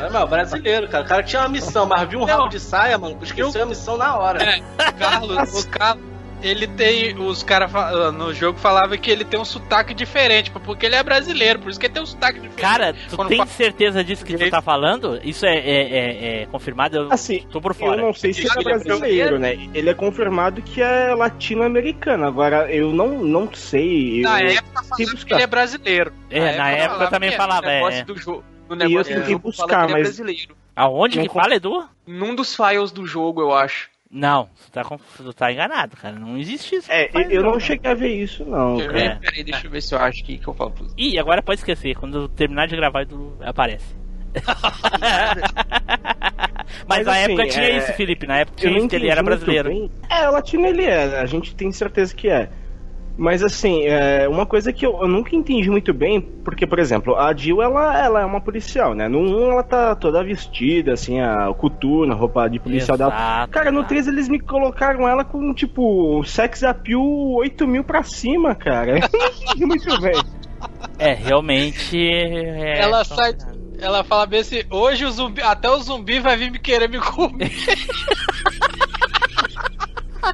[SPEAKER 1] É, meu, brasileiro, cara. O cara tinha uma missão, mas viu um rabo de saia, mano, esqueceu a missão na hora.
[SPEAKER 5] É, o Carlos, o Carlos, ele tem. Os caras no jogo falavam que ele tem um sotaque diferente, porque ele é brasileiro, por isso que ele tem um sotaque diferente.
[SPEAKER 2] Cara, tu
[SPEAKER 5] Quando
[SPEAKER 2] tem
[SPEAKER 5] fala-
[SPEAKER 2] certeza disso que tu tá falando? Isso é, é- é- é confirmado? Eu
[SPEAKER 9] Assim,
[SPEAKER 2] tô por fora.
[SPEAKER 9] Eu não sei se ele é
[SPEAKER 5] é
[SPEAKER 9] brasileiro, né? Ele é confirmado que é latino-americano. Agora, eu não, não sei.
[SPEAKER 5] Na
[SPEAKER 9] eu
[SPEAKER 5] época
[SPEAKER 9] fui
[SPEAKER 5] falava que ele é brasileiro.
[SPEAKER 2] É, na época eu também
[SPEAKER 5] que é.
[SPEAKER 2] falava,
[SPEAKER 4] No negócio
[SPEAKER 2] é.
[SPEAKER 4] do jogo. No
[SPEAKER 9] E eu
[SPEAKER 4] negócio
[SPEAKER 9] tentei buscar,
[SPEAKER 4] que é
[SPEAKER 9] mas-.
[SPEAKER 2] Aonde
[SPEAKER 9] Não
[SPEAKER 2] que
[SPEAKER 9] com-
[SPEAKER 2] fala, Edu?
[SPEAKER 4] Num dos files do jogo, eu acho.
[SPEAKER 2] Não, tu tá, tu tá enganado, cara. Não existe isso.
[SPEAKER 9] É,
[SPEAKER 2] Faz
[SPEAKER 9] eu não
[SPEAKER 2] não.
[SPEAKER 9] cheguei a ver isso, não.
[SPEAKER 4] Quer
[SPEAKER 9] cara.
[SPEAKER 4] ver? Peraí, deixa eu ver se eu acho aqui que eu falo você.
[SPEAKER 2] Ih, agora pode esquecer. Quando eu terminar de gravar, aparece. Mas,
[SPEAKER 9] Mas,
[SPEAKER 2] na
[SPEAKER 9] assim,
[SPEAKER 2] época tinha
[SPEAKER 9] é,
[SPEAKER 2] isso, Felipe. Na época tinha isso que ele era brasileiro.
[SPEAKER 9] bem. É, latino ele é, a gente tem certeza que é. Mas assim, é, uma coisa que eu, eu nunca entendi muito bem, porque, por exemplo, a Jill, ela, ela é uma policial, né? No 1 ela tá toda vestida, assim, a coturna, roupa de policial dela.
[SPEAKER 2] Exato,
[SPEAKER 9] Cara, no
[SPEAKER 2] exato.
[SPEAKER 9] 3 eles me colocaram ela com, tipo, sex appeal 8 mil pra cima, cara. Eu não entendi muito bem.
[SPEAKER 2] É, realmente. é
[SPEAKER 5] ela sai. Ela fala bem assim, hoje o zumbi, até o zumbi vai vir me querer me comer.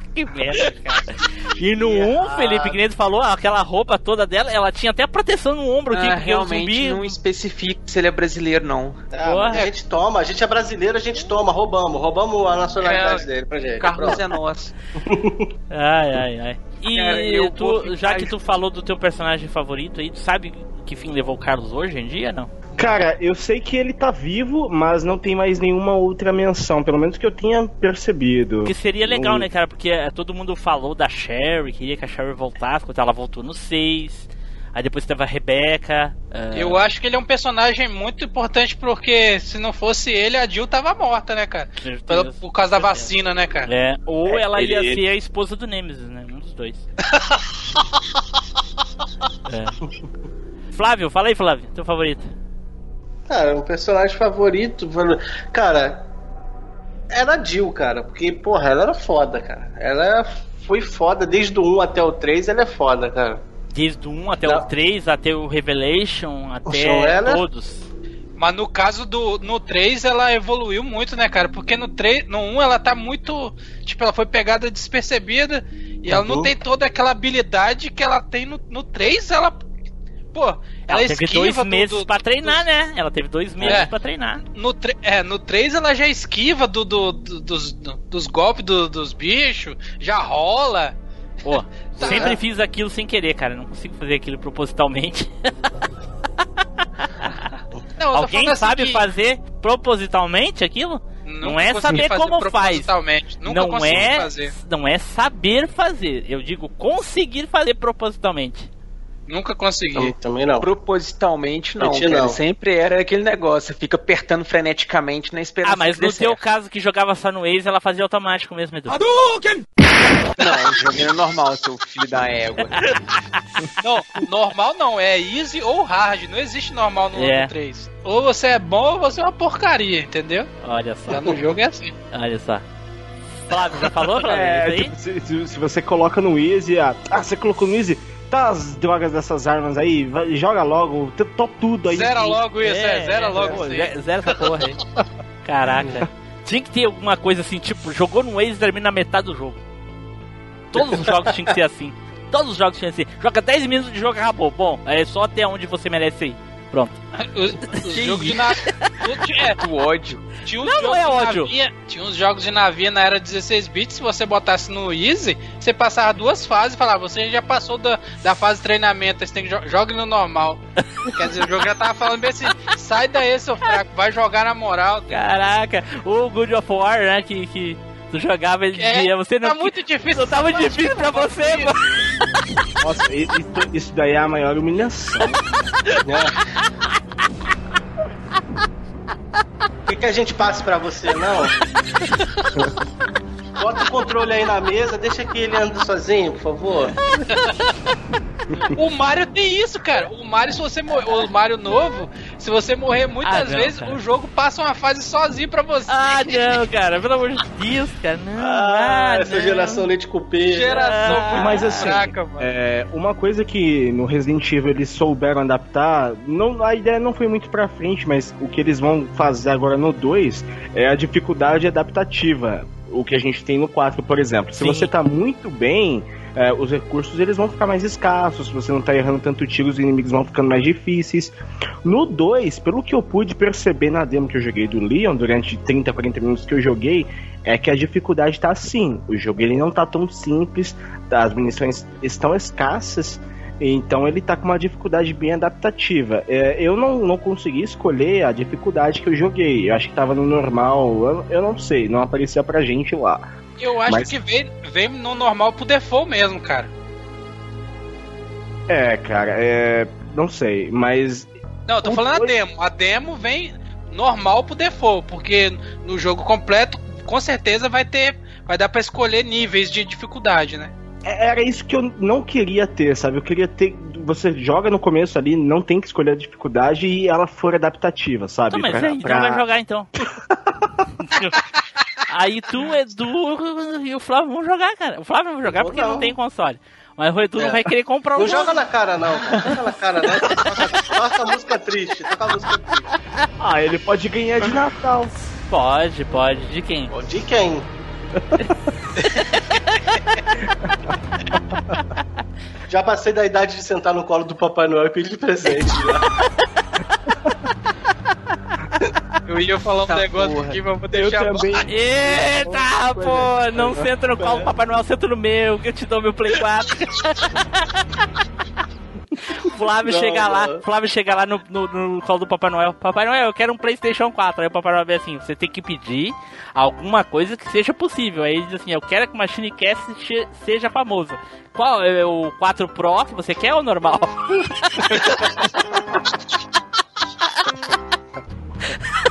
[SPEAKER 2] que merda, cara. E no 1, Felipe, que nem tu falou, aquela roupa toda dela, ela tinha até proteção no ombro aqui,
[SPEAKER 4] Ah,
[SPEAKER 2] porque o
[SPEAKER 4] realmente
[SPEAKER 2] zumbi.
[SPEAKER 4] não especifica se ele é brasileiro, não.
[SPEAKER 1] Ah, a gente toma, a gente é brasileiro, a gente toma, roubamos, roubamos a nacionalidade
[SPEAKER 4] É,
[SPEAKER 1] dele pra gente.
[SPEAKER 4] Carlos
[SPEAKER 1] Pronto.
[SPEAKER 4] é nosso.
[SPEAKER 2] Ai, ai, ai. E
[SPEAKER 4] Cara, eu
[SPEAKER 2] tu, já que tu falou do teu personagem favorito aí, tu sabe que fim levou o Carlos hoje em dia, não?
[SPEAKER 9] Cara, eu sei que ele tá vivo, mas não tem mais nenhuma outra menção, pelo menos que eu tenha percebido.
[SPEAKER 2] Porque seria legal, né, cara? Porque eh, todo mundo falou da Sherry, queria que a Sherry voltasse, quando ela voltou no 6. Aí depois teve a Rebecca. eh,
[SPEAKER 5] Eu acho que ele é um personagem muito importante porque se não fosse ele, a Jill tava morta, né, cara? Pela- por causa da vacina, né, cara?
[SPEAKER 2] É, ou
[SPEAKER 9] É,
[SPEAKER 2] ela
[SPEAKER 9] ele-
[SPEAKER 2] ia ser a esposa do Nemesis, né? Um dos dois. É. Flávio, fala aí, Flávio, teu favorito.
[SPEAKER 1] Cara, o personagem favorito. Cara, era a Jill, cara. Porque, porra, ela era foda, cara. Ela foi foda desde o 1 até o 3, ela é foda, cara.
[SPEAKER 2] Desde o 1 até
[SPEAKER 1] Não.
[SPEAKER 2] o 3, até o Revelation, até
[SPEAKER 1] show, ela-
[SPEAKER 2] todos.
[SPEAKER 5] Mas no caso do no 3 ela evoluiu muito, né, cara? Porque no 3, no 1 ela tá muito, tipo, ela foi pegada despercebida e ela não
[SPEAKER 1] Uhum.
[SPEAKER 5] tem toda aquela habilidade que ela tem no, no 3, ela pô, ela,
[SPEAKER 2] Ela teve
[SPEAKER 5] esquiva
[SPEAKER 2] dois
[SPEAKER 5] do-
[SPEAKER 2] meses
[SPEAKER 5] do-
[SPEAKER 2] pra
[SPEAKER 5] do-
[SPEAKER 2] treinar,
[SPEAKER 5] dos-
[SPEAKER 2] né? Ela teve dois meses
[SPEAKER 5] É.
[SPEAKER 2] pra treinar.
[SPEAKER 5] No, tre- é, no 3 ela já esquiva do, do- do- dos, do- dos golpes do- dos bichos, já rola.
[SPEAKER 2] Pô,
[SPEAKER 5] Tá.
[SPEAKER 2] sempre fiz aquilo sem querer, cara. Não consigo fazer aquilo propositalmente.
[SPEAKER 5] Não,
[SPEAKER 2] Alguém
[SPEAKER 5] assim
[SPEAKER 2] sabe
[SPEAKER 5] que
[SPEAKER 2] fazer propositalmente aquilo?
[SPEAKER 5] nunca
[SPEAKER 2] não é saber como faz. Não é,
[SPEAKER 5] fazer.
[SPEAKER 2] não é saber fazer. Eu digo conseguir fazer propositalmente.
[SPEAKER 5] Nunca consegui.
[SPEAKER 1] Também, também não.
[SPEAKER 4] Propositalmente não,
[SPEAKER 1] não.
[SPEAKER 4] Sempre era aquele negócio, fica apertando freneticamente na esperança
[SPEAKER 2] Ah, mas no
[SPEAKER 4] certo.
[SPEAKER 2] caso que jogava só no Waze, ela fazia automático mesmo, Edu.
[SPEAKER 4] Não, o jogo é normal, seu filho da égua.
[SPEAKER 5] Não, normal não, é easy ou hard, não existe normal no,
[SPEAKER 2] É.
[SPEAKER 5] no 3. Ou você é bom ou você é uma porcaria, entendeu?
[SPEAKER 2] Olha só,
[SPEAKER 5] Já no jogo é assim.
[SPEAKER 2] olha só. Flávio, já falou, Flávio?
[SPEAKER 9] É, tipo, se, se- se você coloca no Easy, ah, ah, você colocou no Easy, tá as drogas dessas armas aí, vai- joga logo, t- top tudo aí.
[SPEAKER 5] Zera logo isso, é, zera logo
[SPEAKER 2] pô,
[SPEAKER 5] isso.
[SPEAKER 2] ze- Zera essa porra aí. Caraca. Tinha que ter alguma coisa assim, tipo, jogou no Waze e termina na metade do jogo. Todos os jogos tinham que ser assim. Todos os jogos tinham que ser. Joga 10 minutos de jogo acabou. Bom, é só até onde você merece ir. Pronto.
[SPEAKER 5] O, o jogo de navio. É,
[SPEAKER 4] O ódio.
[SPEAKER 5] tinha uns
[SPEAKER 2] Não, não
[SPEAKER 5] jogos
[SPEAKER 2] é
[SPEAKER 5] de
[SPEAKER 2] ódio.
[SPEAKER 5] navinha- tinha uns jogos de navio na era 16 bits, se você botasse no Easy, você passava duas fases e falava, você já passou da, da fase de treinamento, aí você tem que jo joga no normal. Quer dizer, o jogo já tava falando bem assim, sai daí, seu fraco, vai jogar na moral.
[SPEAKER 2] Caraca, o Good of War, né? Que, que tu jogava ele
[SPEAKER 5] É,
[SPEAKER 2] dizia, você não.
[SPEAKER 5] tá muito difícil.
[SPEAKER 2] Não, difícil pra você, mano.
[SPEAKER 9] Nossa, isso, isso daí é a maior humilhação.
[SPEAKER 1] Quer que a gente passe pra você, não? Bota o controle aí na mesa, deixa que ele ande sozinho, por favor.
[SPEAKER 5] O Mario tem isso, cara. O Mario, se você morrer, o Mario novo, se você morrer muitas
[SPEAKER 2] Ah, não,
[SPEAKER 5] vezes,
[SPEAKER 2] cara.
[SPEAKER 5] o jogo passa uma fase sozinho pra você.
[SPEAKER 2] Ah, não, cara, pelo amor de Deus, cara, não.
[SPEAKER 1] Ah,
[SPEAKER 2] ah,
[SPEAKER 1] essa
[SPEAKER 2] não.
[SPEAKER 1] geração leite cupê.
[SPEAKER 5] Geração
[SPEAKER 2] Ah,
[SPEAKER 9] Mas assim,
[SPEAKER 5] fraca, mano.
[SPEAKER 9] é, uma coisa que no Resident Evil eles souberam adaptar, não, a ideia não foi muito pra frente, mas o que eles vão fazer agora no 2 é a dificuldade adaptativa. O que a gente tem no 4, por exemplo. Se
[SPEAKER 2] Sim.
[SPEAKER 9] você tá muito bem, é, os recursos eles vão ficar mais escassos, se você não tá errando tanto tiro, os inimigos vão ficando mais difíceis. No 2, pelo que eu pude perceber na demo que eu joguei do Leon, durante 30, 40 minutos que eu joguei, é que a dificuldade tá assim. O jogo ele não tá tão simples, as munições estão escassas, então ele tá com uma dificuldade bem adaptativa. É, eu não, não consegui escolher a dificuldade que eu joguei. Eu acho que tava no normal, eu, eu não sei, não aparecia pra gente lá.
[SPEAKER 5] Eu acho
[SPEAKER 9] mas-
[SPEAKER 5] que vem, vem no normal pro default mesmo, cara.
[SPEAKER 9] É, cara, é. Não sei, mas.
[SPEAKER 5] Não, eu tô falando a
[SPEAKER 9] dois-
[SPEAKER 5] demo. A demo vem normal pro default, porque no jogo completo, com certeza vai ter. Vai dar pra escolher níveis de dificuldade, né?
[SPEAKER 9] É- era isso que eu não queria ter, sabe? Eu queria ter. Você joga no começo ali, não tem que escolher a dificuldade e ela for adaptativa, sabe?
[SPEAKER 2] Então, mas
[SPEAKER 9] Pra-
[SPEAKER 2] aí,
[SPEAKER 9] pra-
[SPEAKER 2] então vai jogar então. aí tu, Edu e o Flávio vão jogar, cara. O Flávio não vai jogar porque
[SPEAKER 1] não.
[SPEAKER 2] não tem console. Mas o Edu
[SPEAKER 1] É.
[SPEAKER 2] vai querer comprar o
[SPEAKER 1] Não
[SPEAKER 2] jogo.
[SPEAKER 1] joga na cara, não. Cara. Joga na cara, não. Toca, toca a música triste. Toca a música triste.
[SPEAKER 9] Ah, ele pode ganhar de Natal.
[SPEAKER 2] Pode, pode. De quem?
[SPEAKER 1] De quem? Já passei da idade de sentar no colo do Papai Noel e pedir presente.
[SPEAKER 5] Eu ia falar um
[SPEAKER 1] Tá
[SPEAKER 5] negócio
[SPEAKER 1] porra.
[SPEAKER 5] aqui, mas vou
[SPEAKER 1] Eu
[SPEAKER 5] deixar
[SPEAKER 1] também.
[SPEAKER 2] Eita, pô, não senta no colo do Papai Noel, senta no meu, que eu te dou meu Play 4. Flávio
[SPEAKER 1] Não,
[SPEAKER 2] chega lá,
[SPEAKER 1] não.
[SPEAKER 2] Flávio chega lá no, no, no colo do Papai Noel. Papai Noel, eu quero um Playstation 4. Aí o Papai Noel vê assim, você tem que pedir alguma coisa que seja possível. Aí ele diz assim, eu quero que o Machine Cast se- seja famoso. Qual é o 4 Pro que você quer ou normal?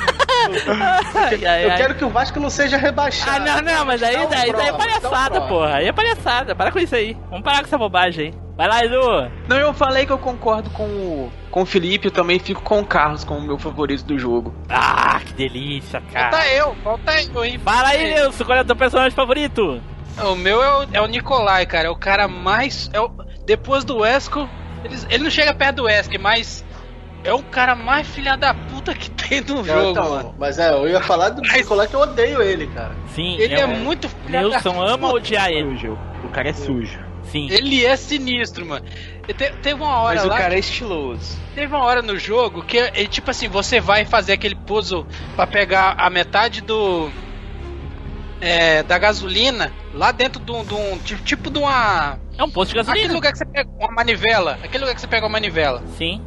[SPEAKER 2] Ai, ai,
[SPEAKER 1] Eu
[SPEAKER 2] ai.
[SPEAKER 1] quero que o Vasco não seja rebaixado.
[SPEAKER 2] Ah, não, não, mas aí,
[SPEAKER 1] Dá um
[SPEAKER 2] daí, daí é palhaçada,
[SPEAKER 1] um
[SPEAKER 2] porra. Aí é palhaçada. Para com isso aí. Vamos parar com essa bobagem aí. Vai lá, Edu.
[SPEAKER 4] Não, eu falei que eu concordo com o, com o Felipe, eu também fico com o Carlos como meu favorito do jogo.
[SPEAKER 2] Ah, que delícia, cara.
[SPEAKER 5] Falta eu, falta eu, hein?
[SPEAKER 2] Fala aí, Nilson, qual é o teu personagem favorito?
[SPEAKER 5] O meu é o, é o Nikolai, cara. É o cara mais. É o, depois do Esco. Ele, ele não chega perto do Esk, mas. É o cara mais filha da puta que tem no
[SPEAKER 1] Não,
[SPEAKER 5] jogo,
[SPEAKER 1] então,
[SPEAKER 5] mano.
[SPEAKER 1] Mas é, eu ia falar do Nicolás que eu odeio ele, cara.
[SPEAKER 2] Sim,
[SPEAKER 5] Ele é,
[SPEAKER 2] é-
[SPEAKER 5] muito filha
[SPEAKER 2] Nilson
[SPEAKER 5] da
[SPEAKER 2] ama odiar ele.
[SPEAKER 9] Sujo. O cara é sujo.
[SPEAKER 2] Sim.
[SPEAKER 5] Ele é sinistro, mano. Te- teve uma hora
[SPEAKER 4] Mas o
[SPEAKER 5] lá.
[SPEAKER 4] cara
[SPEAKER 5] que-
[SPEAKER 4] é estiloso.
[SPEAKER 5] Teve uma hora no jogo que é tipo assim, você vai fazer aquele puzzle pra pegar a metade do. é, da gasolina lá dentro de um. de um- tipo, tipo de uma.
[SPEAKER 2] É um posto de
[SPEAKER 5] Aquele
[SPEAKER 2] gasolina.
[SPEAKER 5] lugar que você pega uma manivela. Aquele lugar que você pega uma manivela.
[SPEAKER 2] Sim.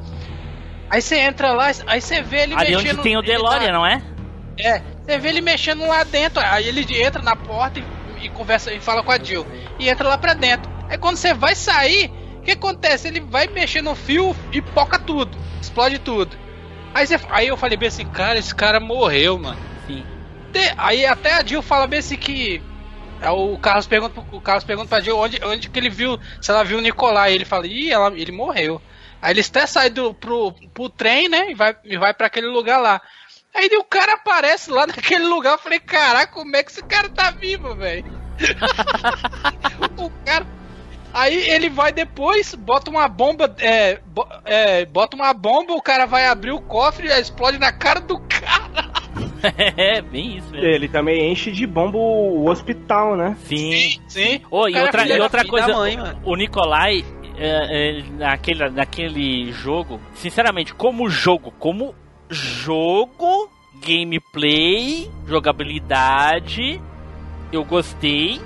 [SPEAKER 5] Aí você entra lá, aí você vê ele
[SPEAKER 2] Ali
[SPEAKER 5] mexendo.
[SPEAKER 2] onde tem o DeLorean,
[SPEAKER 5] tá-
[SPEAKER 2] não é?
[SPEAKER 5] É, você vê ele mexendo lá dentro. Aí ele entra na porta e, e conversa e fala com a Jill. E entra lá pra dentro. Aí quando você vai sair, o que acontece? Ele vai mexer no fio e poca tudo. Explode tudo. Aí, você- aí eu falei bem assim, cara, esse cara morreu, mano.
[SPEAKER 2] Sim.
[SPEAKER 5] Te- aí até a Jill fala bem assim que. é, O Carlos pergunta, o Carlos pergunta pra Jill onde, onde que ele viu, se ela viu o Nicolai. Ele fala, ih, ela, ele morreu. Aí eles até saem do, pro, pro trem, né? E vai, e vai pra aquele lugar lá. Aí o cara aparece lá naquele lugar. Eu falei, caraca, como é que esse cara tá vivo, velho? o cara. Aí ele vai depois, bota uma bomba, é, bo- é, bota uma bomba, o cara vai abrir o cofre e explode na cara do cara.
[SPEAKER 2] é, bem isso mesmo.
[SPEAKER 9] Ele também enche de bomba o hospital, né?
[SPEAKER 2] Sim.
[SPEAKER 5] Sim.
[SPEAKER 2] Oh, e outra, e outra coisa,
[SPEAKER 4] mãe, mano.
[SPEAKER 2] o Nikolai, é, é, naquele, naquele jogo, sinceramente, como jogo, como jogo, gameplay, jogabilidade, eu gostei,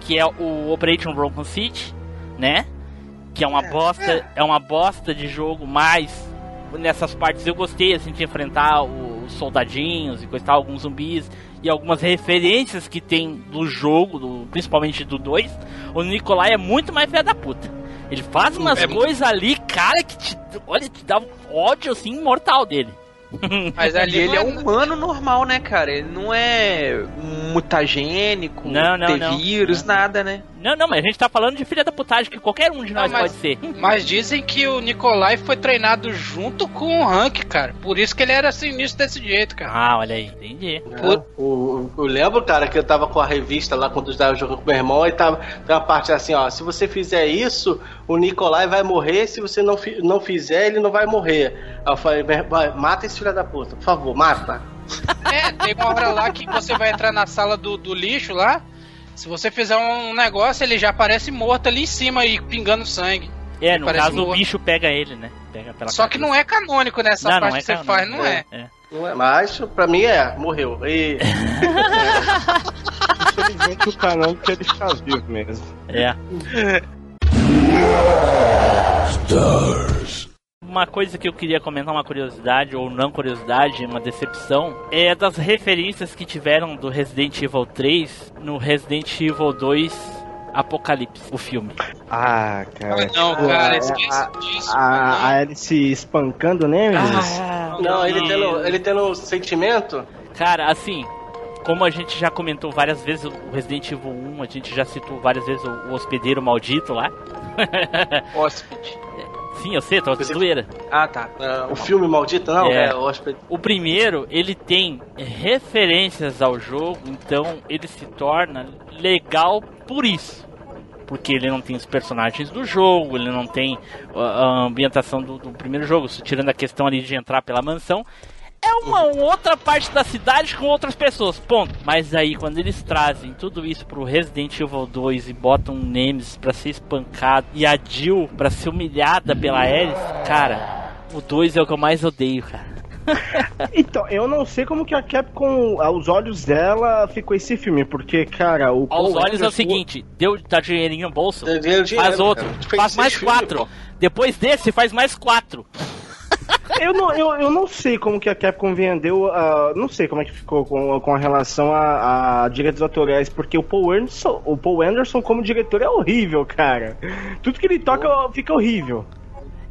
[SPEAKER 2] que é o Operation Raccoon City, né? Que é uma bosta, é uma bosta de jogo, mas nessas partes eu gostei assim de enfrentar os soldadinhos e coisa tal, alguns zumbis e algumas referências que tem do jogo, do- principalmente do 2, o Nikolai é muito mais filha da puta. Ele faz umas
[SPEAKER 5] É
[SPEAKER 2] coisas ali, cara, que te, olha, te dá um ódio assim mortal dele.
[SPEAKER 5] Mas ali
[SPEAKER 4] ele
[SPEAKER 5] não
[SPEAKER 4] é humano normal, né, cara? Ele não é mutagênico,
[SPEAKER 2] Não, não, não.
[SPEAKER 4] vírus, nada, né?
[SPEAKER 2] Não, não, mas a gente tá falando de filha da putagem que qualquer um de nós
[SPEAKER 5] Não, mas-
[SPEAKER 2] pode ser.
[SPEAKER 5] Mas dizem que o Nikolai foi treinado junto com o Hank, cara. Por isso que ele era sinistro desse jeito, cara.
[SPEAKER 2] Ah, olha aí, entendi.
[SPEAKER 1] Por- o- eu lembro, cara, que eu tava com a revista lá quando eu estava jogando com meu irmão e tava, tem uma parte assim, ó, se você fizer isso, o Nicolai vai morrer, se você não, fi- não fizer, ele não vai morrer. Aí eu falei, "Vai, mata esse filho da puta, por favor, mata.
[SPEAKER 5] É, tem uma hora lá que você vai entrar na sala do, do lixo lá. Se você fizer um negócio, ele já aparece morto ali em cima e pingando sangue.
[SPEAKER 2] É, no
[SPEAKER 5] Parece
[SPEAKER 2] caso o
[SPEAKER 5] morto.
[SPEAKER 2] bicho pega ele, né? Pega pela
[SPEAKER 5] Só que não é canônico nessa
[SPEAKER 2] Não, não
[SPEAKER 5] parte
[SPEAKER 2] é
[SPEAKER 5] que você
[SPEAKER 2] canônico,
[SPEAKER 5] faz, não é.
[SPEAKER 2] é.
[SPEAKER 1] Não é, mas pra mim é, morreu. E
[SPEAKER 9] Infelizmente o canal quer deixar vivo mesmo.
[SPEAKER 2] É. Uma coisa que eu queria comentar, uma curiosidade, ou não curiosidade, uma decepção, é das referências que tiveram do Resident Evil 3 no Resident Evil 2 Apocalipse, o filme.
[SPEAKER 9] Ah, cara.
[SPEAKER 5] Não, cara,
[SPEAKER 9] a-
[SPEAKER 5] esquece disso.
[SPEAKER 9] a, a Alice espancando Nemesis.
[SPEAKER 2] Ah,
[SPEAKER 1] não, ele tendo, ele tendo sentimento,
[SPEAKER 2] Cara, assim, como a gente já comentou várias vezes o Resident Evil 1, a gente já citou várias vezes o, o hospedeiro maldito lá.
[SPEAKER 4] Hóspede.
[SPEAKER 2] Sim, eu sei, tô de zoeira.
[SPEAKER 4] Ah, tá.
[SPEAKER 1] o filme maldito, não,
[SPEAKER 2] É.
[SPEAKER 1] é, o hóspede.
[SPEAKER 2] O primeiro, ele tem referências ao jogo, então ele se torna legal por isso. Porque ele não tem os personagens do jogo, ele não tem uh, a ambientação do, do primeiro jogo, tirando a questão ali de entrar pela mansão. É uma outra parte da cidade com outras pessoas, ponto. Mas aí, quando eles trazem tudo isso pro Resident Evil 2 e botam um Nemesis pra ser espancado e a Jill pra ser humilhada pela Alice, cara, o 2 é o que eu mais odeio, cara.
[SPEAKER 9] Então, eu não sei como que a Capcom, aos olhos dela, ficou esse filme, porque, cara, o
[SPEAKER 2] Aos
[SPEAKER 9] Paul
[SPEAKER 2] olhos é o seguinte, deu tá dinheirinho no bolso,
[SPEAKER 1] Deu dinheiro,
[SPEAKER 2] faz outro,
[SPEAKER 1] cara.
[SPEAKER 2] Faz mais quatro.
[SPEAKER 1] pô.
[SPEAKER 2] Depois desse, faz mais quatro.
[SPEAKER 9] Eu não, eu, eu não sei como que a Capcom vendeu, ah, não sei como é que ficou com, com a relação a, a direitos autorais, porque o Paul Anderson, o Paul Anderson como diretor é horrível, cara. Tudo que ele toca fica horrível.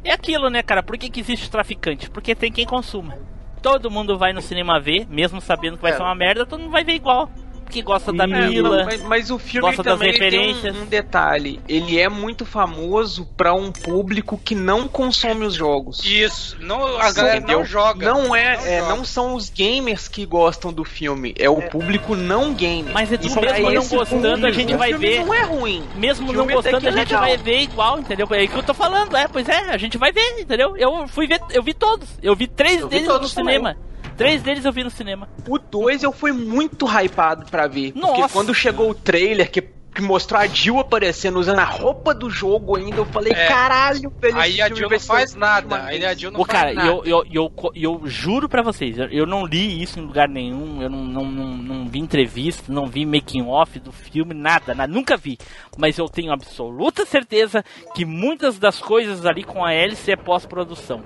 [SPEAKER 2] É aquilo, né, cara? Por que, que existe traficante? Porque tem quem consuma. Todo mundo vai no cinema ver, mesmo sabendo que vai
[SPEAKER 1] É.
[SPEAKER 2] ser uma merda, todo mundo vai ver igual. Porque gosta da
[SPEAKER 4] É,
[SPEAKER 2] Mila.
[SPEAKER 4] mas, mas o filme
[SPEAKER 2] gosta das
[SPEAKER 4] também tem
[SPEAKER 2] referências.
[SPEAKER 4] um, um detalhe. Ele é muito famoso pra um público que não consome os jogos.
[SPEAKER 5] Isso, não, a galera
[SPEAKER 4] Entendeu?
[SPEAKER 5] não joga.
[SPEAKER 4] Não é,
[SPEAKER 5] Não
[SPEAKER 4] é,
[SPEAKER 5] joga.
[SPEAKER 4] não são os gamers que gostam do filme, é o público não gamer.
[SPEAKER 2] Mas é
[SPEAKER 4] E pra
[SPEAKER 2] mesmo não gostando,
[SPEAKER 4] público,
[SPEAKER 2] a gente
[SPEAKER 4] o
[SPEAKER 2] vai ver.
[SPEAKER 4] Não é ruim.
[SPEAKER 2] Mesmo não gostando,
[SPEAKER 4] que
[SPEAKER 2] a
[SPEAKER 4] é
[SPEAKER 2] gente
[SPEAKER 4] legal.
[SPEAKER 2] vai ver igual, entendeu? É isso que eu tô falando, é, pois é, a gente vai ver, entendeu? Eu fui ver, eu vi todos. Eu vi três
[SPEAKER 1] Eu vi
[SPEAKER 2] deles no
[SPEAKER 1] todos também.
[SPEAKER 2] cinema. Três deles eu vi no cinema.
[SPEAKER 4] O 2 eu fui muito hypado pra ver. Porque
[SPEAKER 2] Nossa.
[SPEAKER 4] quando chegou o trailer que, que mostrou a Jill aparecendo usando a roupa do jogo ainda, eu falei,
[SPEAKER 5] É.
[SPEAKER 4] caralho, velho.
[SPEAKER 5] Aí a Jill não faz nada.
[SPEAKER 4] maneiro."
[SPEAKER 5] Aí a Jill não
[SPEAKER 2] Ô,
[SPEAKER 5] faz
[SPEAKER 2] cara,
[SPEAKER 5] nada.
[SPEAKER 2] eu, eu, eu, eu juro pra vocês, eu, eu não li isso em lugar nenhum, eu não, não, não, não vi entrevista, não vi making off do filme, nada, nada, nunca vi. Mas eu tenho absoluta certeza que muitas das coisas ali com a hélice é pós-produção.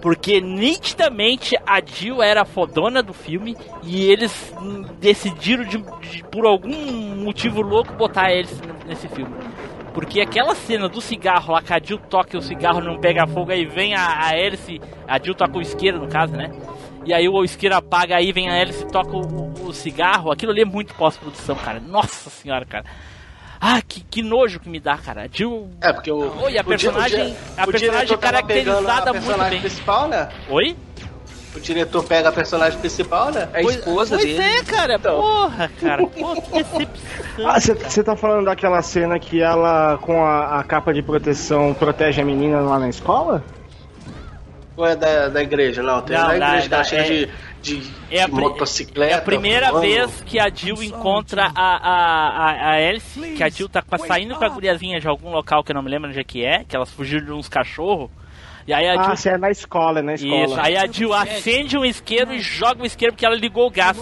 [SPEAKER 2] Porque nitidamente a Jill era a fodona do filme e eles decidiram de, de- por algum motivo louco botar n- nesse filme. Porque aquela cena do cigarro lá que a Jill toca e o cigarro não pega fogo, aí vem a, a hélice, a Jill toca o isqueiro no caso, né? E aí o isqueiro apaga, aí vem a hélice e toca o, o- o cigarro. Aquilo ali é muito pós-produção, cara. Nossa senhora, cara. Ah, que, que nojo que me dá, cara. Jill.
[SPEAKER 1] É, porque o.
[SPEAKER 2] Oi, a personagem- a personagem caracterizada
[SPEAKER 1] a
[SPEAKER 2] muito
[SPEAKER 1] personagem
[SPEAKER 2] bem.
[SPEAKER 1] principal, né?
[SPEAKER 2] Oi?
[SPEAKER 1] O diretor pega a personagem principal, né?
[SPEAKER 4] É a esposa
[SPEAKER 2] pois
[SPEAKER 4] dele.
[SPEAKER 2] é, cara.
[SPEAKER 1] Então.
[SPEAKER 2] Porra, cara. Pô, que decepção.
[SPEAKER 9] Ah, você tá falando daquela cena que ela, com a, a capa de proteção, protege a menina lá na escola?
[SPEAKER 1] Ou é da, da igreja? Não, tem
[SPEAKER 2] Não,
[SPEAKER 1] da
[SPEAKER 2] da-
[SPEAKER 1] igreja que ela
[SPEAKER 2] da-
[SPEAKER 1] chega
[SPEAKER 2] é-
[SPEAKER 1] de, de,
[SPEAKER 2] É a,
[SPEAKER 1] motocicleta.
[SPEAKER 2] é a primeira
[SPEAKER 1] voando.
[SPEAKER 2] vez que a Jill encontra a, a, a, a Alice, que a Jill tá saindo com a guriazinha de algum local que eu não me lembro onde é que é, que elas fugiram de uns cachorros. E aí a
[SPEAKER 9] Ah,
[SPEAKER 2] Jill.
[SPEAKER 9] você é na escola, é na escola.
[SPEAKER 2] Isso, aí a Jill acende um isqueiro e joga o isqueiro porque ela ligou o gás.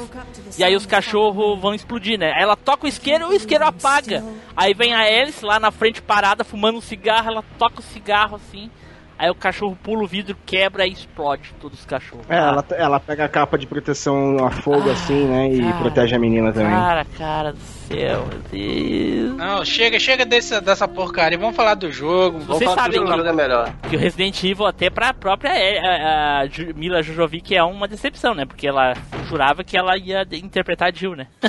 [SPEAKER 2] E aí os cachorros vão explodir, né? Aí ela toca o isqueiro e o isqueiro apaga. Aí vem a Alice lá na frente parada, fumando um cigarro, ela toca o cigarro assim. Aí o cachorro pula o vidro, quebra e explode todos os cachorros.
[SPEAKER 9] É, ela, ela pega a capa de proteção a fogo assim, né? E
[SPEAKER 2] cara.
[SPEAKER 9] protege a menina também.
[SPEAKER 2] Cara, cara do céu, meu Deus.
[SPEAKER 5] Não, chega, chega desse, dessa porcaria. Vamos falar do jogo.
[SPEAKER 1] Vamos
[SPEAKER 2] Vocês
[SPEAKER 1] falar
[SPEAKER 2] sabem
[SPEAKER 1] que jogo é melhor.
[SPEAKER 2] Que o Resident Evil, até pra própria é, a, a Ju- Mila Jojovic, é uma decepção, né? Porque ela jurava que ela ia interpretar a Jill, né?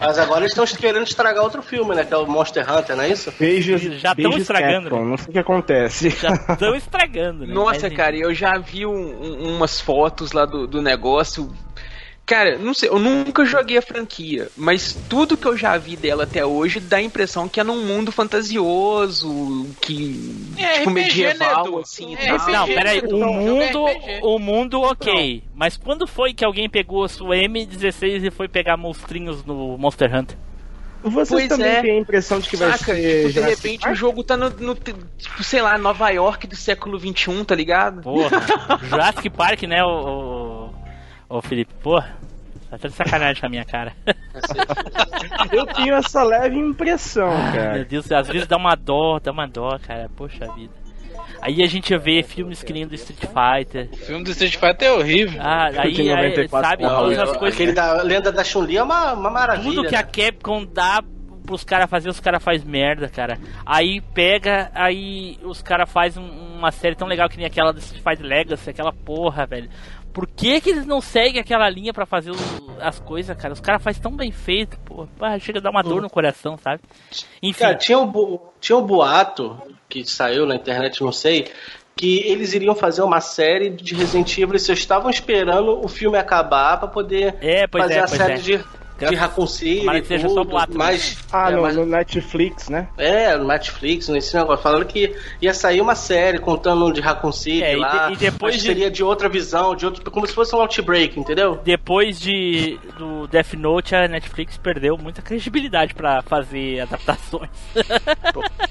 [SPEAKER 1] Mas agora eles estão querendo estragar outro filme, né? Que é o Monster Hunter, não é isso?
[SPEAKER 9] Beijos,
[SPEAKER 2] Já tão
[SPEAKER 9] beijos
[SPEAKER 2] estragando,
[SPEAKER 9] Capcom, Não sei o que acontece.
[SPEAKER 2] Já estão estragando, né?
[SPEAKER 4] Nossa,
[SPEAKER 2] Mas,
[SPEAKER 4] cara, eu já vi um- um- umas fotos lá do, do negócio. Cara, não sei, eu nunca joguei a franquia, mas tudo que eu já vi dela até hoje dá a impressão que é num mundo fantasioso, que
[SPEAKER 5] É
[SPEAKER 4] tipo
[SPEAKER 5] RPG, né,
[SPEAKER 4] medieval
[SPEAKER 5] Edu?
[SPEAKER 4] assim. e
[SPEAKER 5] É
[SPEAKER 4] tal.
[SPEAKER 5] RPG.
[SPEAKER 2] Não, peraí, o
[SPEAKER 5] é
[SPEAKER 2] mundo, o mundo ok. Mas quando foi que alguém pegou a sua M16 e foi pegar monstrinhos no Monster Hunter?
[SPEAKER 9] Vocês
[SPEAKER 4] Pois
[SPEAKER 9] também
[SPEAKER 4] é.
[SPEAKER 9] têm a impressão de que vai
[SPEAKER 4] Saca,
[SPEAKER 9] ser
[SPEAKER 4] tipo, de repente
[SPEAKER 9] Park?
[SPEAKER 4] o jogo tá no, no, tipo, sei lá, Nova York do século XXI, tá ligado?
[SPEAKER 2] Porra, Jurassic Park, né, o, o, o Felipe? Porra, tá de sacanagem com a minha cara.
[SPEAKER 9] Eu tenho essa leve impressão,
[SPEAKER 2] Meu
[SPEAKER 9] cara.
[SPEAKER 2] Deus, às vezes dá uma dó, dá uma dó, cara. Poxa vida. Aí a gente vê filmes que nem o do Street Fighter.
[SPEAKER 5] O filme do Street Fighter é horrível.
[SPEAKER 2] Ah, aí,
[SPEAKER 9] de
[SPEAKER 2] aí
[SPEAKER 9] 94
[SPEAKER 2] sabe,
[SPEAKER 9] não,
[SPEAKER 2] todas as
[SPEAKER 1] Aquele
[SPEAKER 2] coisas.
[SPEAKER 1] da lenda da Chun-Li é uma, uma maravilha.
[SPEAKER 2] Tudo que a
[SPEAKER 1] né?
[SPEAKER 2] Capcom dá pros caras fazer, os caras faz merda, cara. Aí pega, aí os caras fazem um- uma série tão legal que nem aquela do Street Fighter Legacy, aquela porra, velho. Por que, que eles não seguem aquela linha pra fazer o- as coisas, cara? Os caras fazem tão bem feito, pô. Chega a dar uma dor no coração, sabe? Enfim.
[SPEAKER 1] Cara, tinha um, tinha um boato que saiu na internet, não sei, que eles iriam fazer uma série de Resident Evil e vocês estavam esperando o filme acabar pra poder
[SPEAKER 2] É,
[SPEAKER 1] fazer
[SPEAKER 2] é,
[SPEAKER 1] a série
[SPEAKER 2] é.
[SPEAKER 1] de, de Raccoon City
[SPEAKER 2] Tomara
[SPEAKER 1] e
[SPEAKER 2] que seja
[SPEAKER 1] tudo,
[SPEAKER 2] só boato, né?
[SPEAKER 1] mas,
[SPEAKER 9] Ah,
[SPEAKER 1] é,
[SPEAKER 9] no,
[SPEAKER 1] mas-
[SPEAKER 9] no Netflix, né?
[SPEAKER 1] É, no Netflix, nesse negócio, falando que ia sair uma série contando de Raccoon City
[SPEAKER 2] É, e
[SPEAKER 1] lá,
[SPEAKER 2] de- e depois de-
[SPEAKER 1] seria de outra visão, de outro, como se fosse um Outbreak, entendeu?
[SPEAKER 2] Depois de do Death Note, a Netflix perdeu muita credibilidade pra fazer adaptações.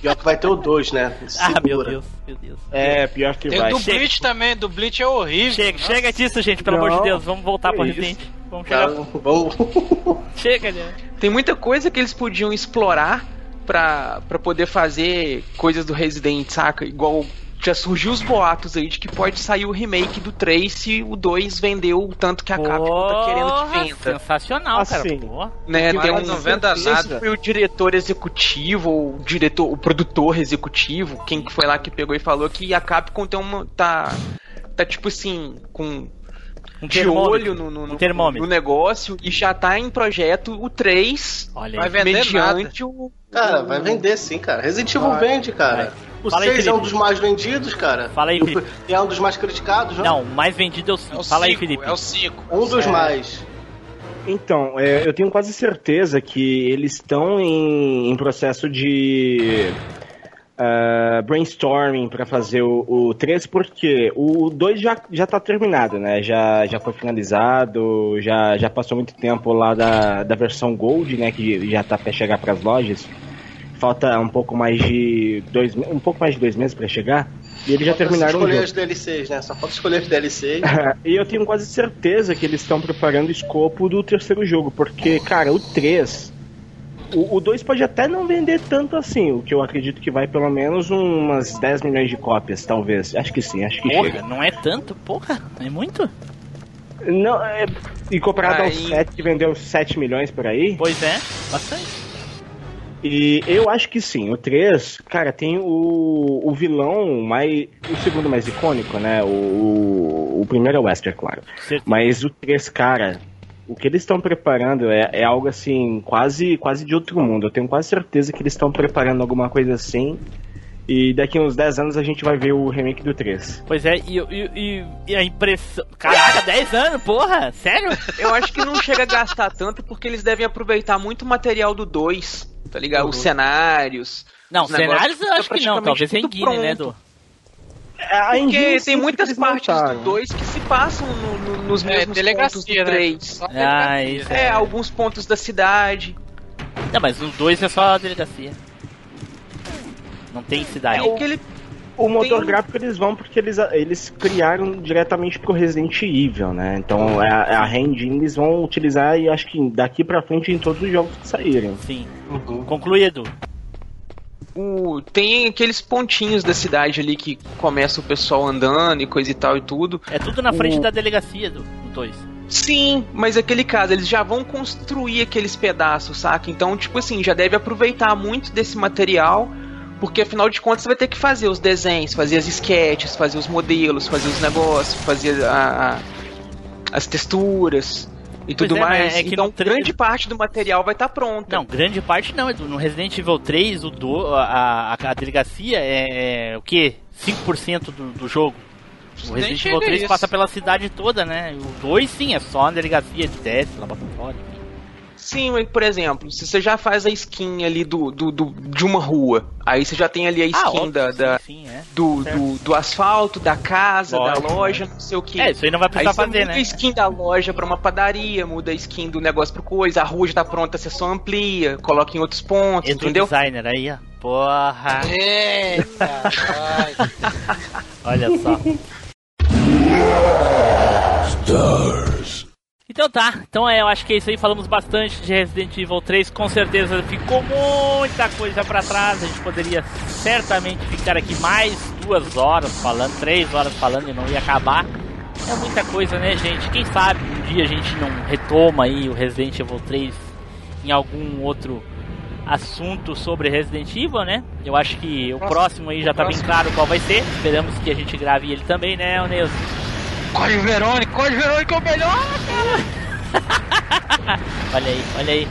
[SPEAKER 1] Pior que vai ter o 2, né?
[SPEAKER 2] ah, meu
[SPEAKER 1] Segura.
[SPEAKER 2] Deus, meu Deus.
[SPEAKER 9] É, pior que
[SPEAKER 5] Tem
[SPEAKER 9] vai.
[SPEAKER 5] o do Bleach também, do Bleach é horrível.
[SPEAKER 2] Chega,
[SPEAKER 5] Nossa.
[SPEAKER 2] chega disso, gente, pelo amor de
[SPEAKER 9] Não,
[SPEAKER 2] Deus. Vamos voltar
[SPEAKER 9] que
[SPEAKER 2] pro
[SPEAKER 9] isso.
[SPEAKER 2] Resident. Vamos
[SPEAKER 1] Tá,
[SPEAKER 2] chegar.
[SPEAKER 1] vamos.
[SPEAKER 2] Chega, né?
[SPEAKER 4] Tem muita coisa que eles podiam explorar pra, pra poder fazer coisas do Resident, saca? Igual já surgiu os boatos aí de que pode sair o remake do 3 se o 2 vendeu o tanto que a Capcom tá querendo que venda.
[SPEAKER 2] Sensacional, cara.
[SPEAKER 9] Assim.
[SPEAKER 2] Porra.
[SPEAKER 4] Né, tem
[SPEAKER 5] não
[SPEAKER 4] um
[SPEAKER 5] venda
[SPEAKER 4] esse
[SPEAKER 5] nada.
[SPEAKER 4] Foi o diretor executivo, ou o diretor, o produtor executivo, quem que foi lá que pegou e falou que a Capcom tem uma tá tá tipo assim com
[SPEAKER 2] Um
[SPEAKER 4] de
[SPEAKER 2] termômetro.
[SPEAKER 4] olho no, no,
[SPEAKER 2] Um termômetro.
[SPEAKER 4] no negócio e já tá em projeto o 3
[SPEAKER 2] Olha
[SPEAKER 5] Vai
[SPEAKER 2] aí.
[SPEAKER 5] vender
[SPEAKER 4] mediante o
[SPEAKER 1] Cara, vai vender sim, cara. Resident Evil vende, cara. O
[SPEAKER 2] Fala aí,
[SPEAKER 1] 6 é um dos mais vendidos, cara.
[SPEAKER 2] Fala aí, Felipe.
[SPEAKER 1] E é um dos mais criticados, né?
[SPEAKER 2] Não, o mais vendido é o 5.
[SPEAKER 5] É o
[SPEAKER 2] Fala aí,
[SPEAKER 5] cinco,
[SPEAKER 2] Felipe.
[SPEAKER 5] É o 5.
[SPEAKER 1] Um dos
[SPEAKER 9] É.
[SPEAKER 1] mais.
[SPEAKER 9] Então, é, eu tenho quase certeza que eles estão em, em processo de ah, brainstorming para fazer o, o 3, porque o 2 já, já tá terminado, né? Já, já foi finalizado, já, já passou muito tempo lá da, da versão Gold, né? Que já tá para chegar para as lojas. Falta um pouco mais de dois, um pouco mais de dois meses para chegar. E eles já terminaram o jogo.
[SPEAKER 1] DLCs, né? Só falta escolher as DLCs.
[SPEAKER 9] e eu tenho quase certeza que eles estão preparando o escopo do terceiro jogo, porque, cara, o 3. O, o 2 pode até não vender tanto assim, o que eu acredito que vai pelo menos umas 10 milhões de cópias, talvez. Acho que sim, acho que
[SPEAKER 2] Porra,
[SPEAKER 9] chega.
[SPEAKER 2] não é tanto, porra. É muito?
[SPEAKER 9] Não, é, e comparado
[SPEAKER 4] Aí-
[SPEAKER 9] 7 que vendeu 7 milhões por aí,
[SPEAKER 2] Pois é, bastante.
[SPEAKER 9] E eu acho que sim. O 3, cara, tem o, o vilão mais. O segundo mais icônico, né? O, o, o primeiro é o Wesker, claro.
[SPEAKER 2] Certo.
[SPEAKER 9] Mas o 3, cara, o que eles estão preparando é, é algo assim, quase, quase de outro mundo. Eu tenho quase certeza que eles estão preparando alguma coisa assim. E daqui uns 10 anos a gente vai ver o remake do 3.
[SPEAKER 2] Pois é, e, e, e- e a impressão. Caraca, 10 anos, porra? Sério?
[SPEAKER 4] Eu acho que não chega a gastar tanto porque eles devem aproveitar muito material do 2, tá ligado? Os cenários.
[SPEAKER 2] Não,
[SPEAKER 4] os
[SPEAKER 2] cenários eu
[SPEAKER 4] fica
[SPEAKER 2] acho que não, talvez engine, né, do.
[SPEAKER 9] A
[SPEAKER 4] Porque tem muitas partes
[SPEAKER 9] montaram.
[SPEAKER 4] do 2 que se passam no- no- nos
[SPEAKER 5] É,
[SPEAKER 4] mesmos pontos do
[SPEAKER 5] delegacia, né?
[SPEAKER 4] 3.
[SPEAKER 5] Só
[SPEAKER 2] Ah,
[SPEAKER 5] delegacia.
[SPEAKER 2] isso
[SPEAKER 4] É, alguns pontos da cidade.
[SPEAKER 2] Não, mas os dois é só a delegacia. Não tem cidade.
[SPEAKER 4] É o que ele
[SPEAKER 9] O motor
[SPEAKER 4] Tem-
[SPEAKER 9] gráfico eles vão porque eles, eles criaram diretamente pro Resident Evil, né? Então a, a engine eles vão utilizar e acho que daqui pra frente em todos os jogos que saírem.
[SPEAKER 2] Sim. Conclui, Edu.
[SPEAKER 4] O, tem aqueles pontinhos da cidade ali que começa o pessoal andando e coisa e tal e tudo.
[SPEAKER 2] É tudo na frente
[SPEAKER 4] O-
[SPEAKER 2] da delegacia do 2.
[SPEAKER 4] Sim, mas aquele caso, eles já vão construir aqueles pedaços, saca? Então, tipo assim, já deve aproveitar muito desse material, porque afinal de contas você vai ter que fazer os desenhos, fazer as sketches, fazer os modelos, fazer os negócios, fazer a- a- as texturas e tudo
[SPEAKER 2] é,
[SPEAKER 4] mais.
[SPEAKER 2] é que
[SPEAKER 4] então,
[SPEAKER 2] tre-
[SPEAKER 4] grande parte do material vai estar pronta.
[SPEAKER 2] Não, grande parte não, Edu. No Resident Evil 3, o do, a, a, a delegacia é, é o quê? 5% do, do jogo. O Resident Evil 3
[SPEAKER 5] isso.
[SPEAKER 2] passa pela cidade toda, né? O 2 sim, é só a delegacia de desce, lá pra fora.
[SPEAKER 4] Sim, mas, por exemplo, se você já faz a skin ali do, do, do- de uma rua, aí você já tem ali a
[SPEAKER 2] Ah,
[SPEAKER 4] skin
[SPEAKER 2] óbvio,
[SPEAKER 4] da, da-
[SPEAKER 2] sim, sim, é.
[SPEAKER 4] do, do, do asfalto, da casa,
[SPEAKER 2] Lógico,
[SPEAKER 4] da loja, não sei o que.
[SPEAKER 2] É, isso aí não vai precisar
[SPEAKER 4] aí você
[SPEAKER 2] fazer,
[SPEAKER 4] muda
[SPEAKER 2] né?
[SPEAKER 4] a skin da loja pra uma padaria, muda a skin do negócio pro coisa, a rua já tá pronta, você só amplia, coloca em outros pontos,
[SPEAKER 2] Edu
[SPEAKER 4] entendeu?
[SPEAKER 2] Designer aí, ó. Porra.
[SPEAKER 5] Eita.
[SPEAKER 2] Olha só. Então tá, então é, eu acho que é isso aí, falamos bastante de Resident Evil 3, com certeza ficou muita coisa pra trás, a gente poderia certamente ficar aqui mais duas horas falando, três horas falando e não ia acabar. É muita coisa, né, gente? Quem sabe um dia a gente não retoma aí o Resident Evil 3 em algum outro assunto sobre Resident Evil, né? Eu acho que o próximo aí já tá bem claro qual vai ser. Esperamos que a gente grave ele também, né, Onilson?
[SPEAKER 5] Código Verônica, Código Verônica é o melhor,
[SPEAKER 2] olha aí, olha aí.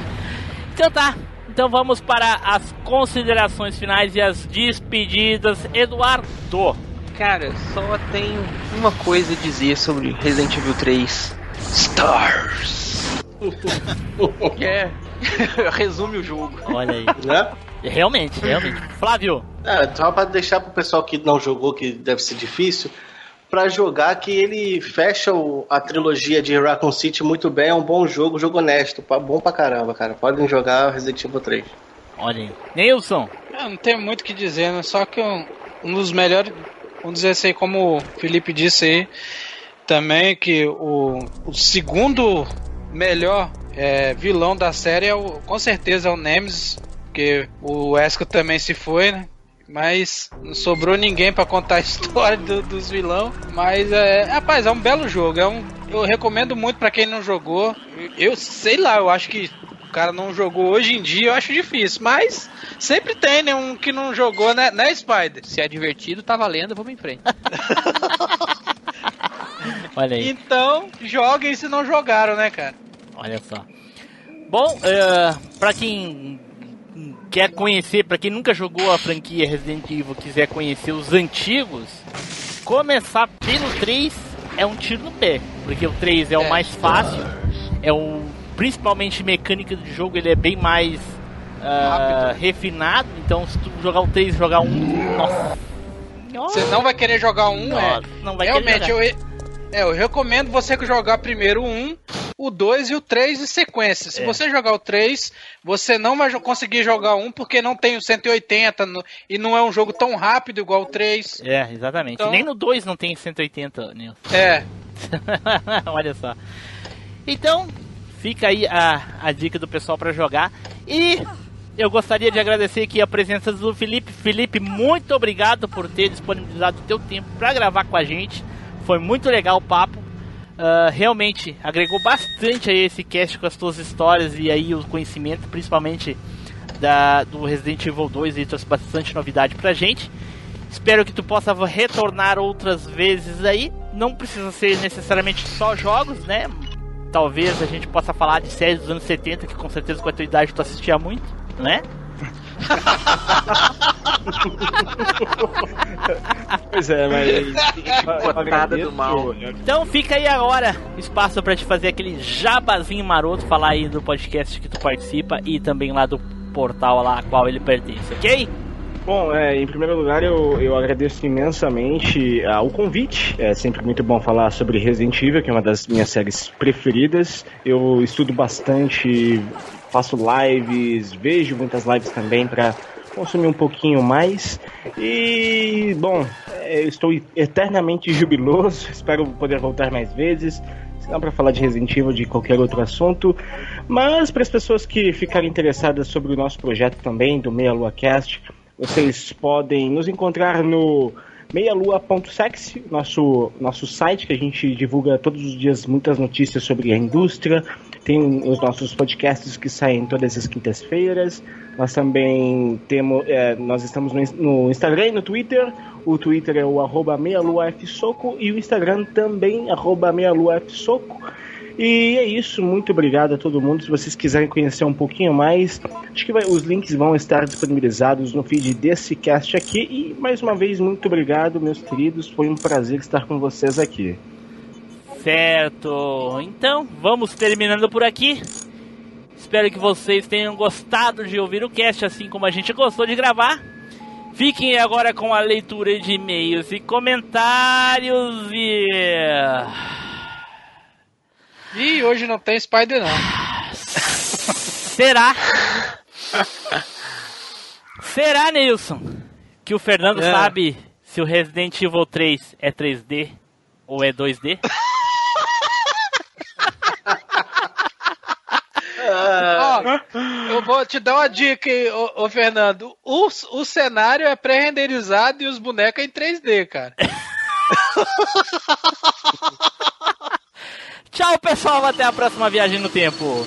[SPEAKER 2] Então tá. Então vamos para as considerações finais e as despedidas. Eduardo.
[SPEAKER 4] Cara, só tenho uma coisa a dizer sobre Resident Evil 3. Stars. que é. Resume o jogo.
[SPEAKER 2] Olha aí.
[SPEAKER 1] Né?
[SPEAKER 2] Realmente, realmente. Flávio.
[SPEAKER 1] É, só pra deixar pro pessoal que não jogou, que deve ser difícil, pra jogar que ele fecha o- a trilogia de Raccoon City muito bem, é um bom jogo, jogo honesto, bom pra caramba, cara. Podem jogar Resident Evil 3.
[SPEAKER 2] Olha aí. Neilson.
[SPEAKER 5] Eu não tenho muito o que dizer, né? Só que um, um dos melhores, vamos dizer assim, como o Felipe disse aí, também que o, o segundo melhor é, vilão da série é o, com certeza é o Nemesis, porque o Wesker também se foi, né? Mas não sobrou ninguém pra contar a história do- dos vilão. Mas é, rapaz, é um belo jogo. É um, eu recomendo muito pra quem não jogou. Eu sei lá, eu acho que o cara não jogou hoje em dia, eu acho difícil. Mas sempre tem, né? Um que não jogou, né, né Spider?
[SPEAKER 4] Se é divertido, tá valendo, vamos em frente.
[SPEAKER 2] Olha aí.
[SPEAKER 5] Então, joguem se não jogaram, né, cara?
[SPEAKER 2] Olha só. Bom, uh, para quem quer conhecer, para quem nunca jogou a franquia Resident Evil, quiser conhecer os antigos, começar pelo 3 é um tiro no pé, porque o 3 é o mais fácil, é o principalmente mecânica do jogo, ele é bem mais ah, refinado, então se tu jogar o 3 e jogar um, nossa.
[SPEAKER 5] Você não vai querer jogar um,
[SPEAKER 2] Nossa,
[SPEAKER 5] é.
[SPEAKER 2] não vai querer
[SPEAKER 5] Realmente, eu,
[SPEAKER 2] jogar.
[SPEAKER 5] re- é, eu recomendo você jogar primeiro o um, o 2 e o 3 em sequência. Se
[SPEAKER 2] É.
[SPEAKER 5] você jogar o 3, você não vai conseguir jogar um porque não tem o 180 no- e não é um jogo tão rápido igual o 3.
[SPEAKER 2] É, exatamente.
[SPEAKER 5] Então-
[SPEAKER 2] Nem no 2 não tem 180, Nilson.
[SPEAKER 5] É.
[SPEAKER 2] Olha só. Então, fica aí a, a dica do pessoal para jogar. E eu gostaria de agradecer aqui a presença do Felipe. Felipe, muito obrigado por ter disponibilizado o teu tempo para gravar com a gente. Foi muito legal o papo. Ah, realmente agregou bastante a esse cast com as tuas histórias e aí o conhecimento, principalmente da, do Resident Evil 2 e trouxe bastante novidade pra gente. Espero que tu possa retornar outras vezes aí. Não precisa ser necessariamente só jogos, né? Talvez a gente possa falar de séries dos anos 70, que com certeza com a tua idade tu assistia muito, né?
[SPEAKER 9] Pois é, mas.
[SPEAKER 4] Botada do mal.
[SPEAKER 2] Então fica aí agora espaço pra te fazer aquele jabazinho maroto, falar aí do podcast que tu participa e também lá do portal lá a qual ele pertence, ok?
[SPEAKER 9] Bom, é, em primeiro lugar eu, eu agradeço imensamente ah, o convite. É sempre muito bom falar sobre Resident Evil, que é uma das minhas séries preferidas. Eu estudo bastante, faço lives, vejo muitas lives também para consumir um pouquinho mais. E, bom, é, estou eternamente jubiloso, espero poder voltar mais vezes. Se não para falar de Resident Evil, de qualquer outro assunto. Mas para as pessoas que ficarem interessadas sobre o nosso projeto também, do Meia Lua Cast, vocês podem nos encontrar no meialua.sex, nosso, nosso site que a gente divulga todos os dias muitas notícias sobre a indústria. Tem os nossos podcasts que saem todas as quintas-feiras. Nós também temos, é, nós estamos no, ins- no Instagram e no Twitter. O Twitter é o arroba meialuafsoco e o Instagram também, arroba meialuafsoco. E é isso, muito obrigado a todo mundo. Se vocês quiserem conhecer um pouquinho mais, acho que vai- os links vão estar disponibilizados no feed desse cast aqui. E mais uma vez, muito obrigado, meus queridos. Foi um prazer estar com vocês aqui.
[SPEAKER 2] Certo. Então, vamos terminando por aqui. Espero que vocês tenham gostado de ouvir o cast, assim como a gente gostou de gravar. Fiquem agora com a leitura de e-mails e comentários e.
[SPEAKER 5] Ih, hoje não tem Spider não.
[SPEAKER 2] Será? Será, Nilson, que o Fernando
[SPEAKER 5] É.
[SPEAKER 2] sabe se o Resident Evil 3 é 3D ou é 2D?
[SPEAKER 5] Ó, eu vou te dar uma dica aí, ô, ô, Fernando. O, o cenário é pré-renderizado e os bonecos é em 3D, cara.
[SPEAKER 2] Tchau, pessoal. Até a próxima viagem no tempo.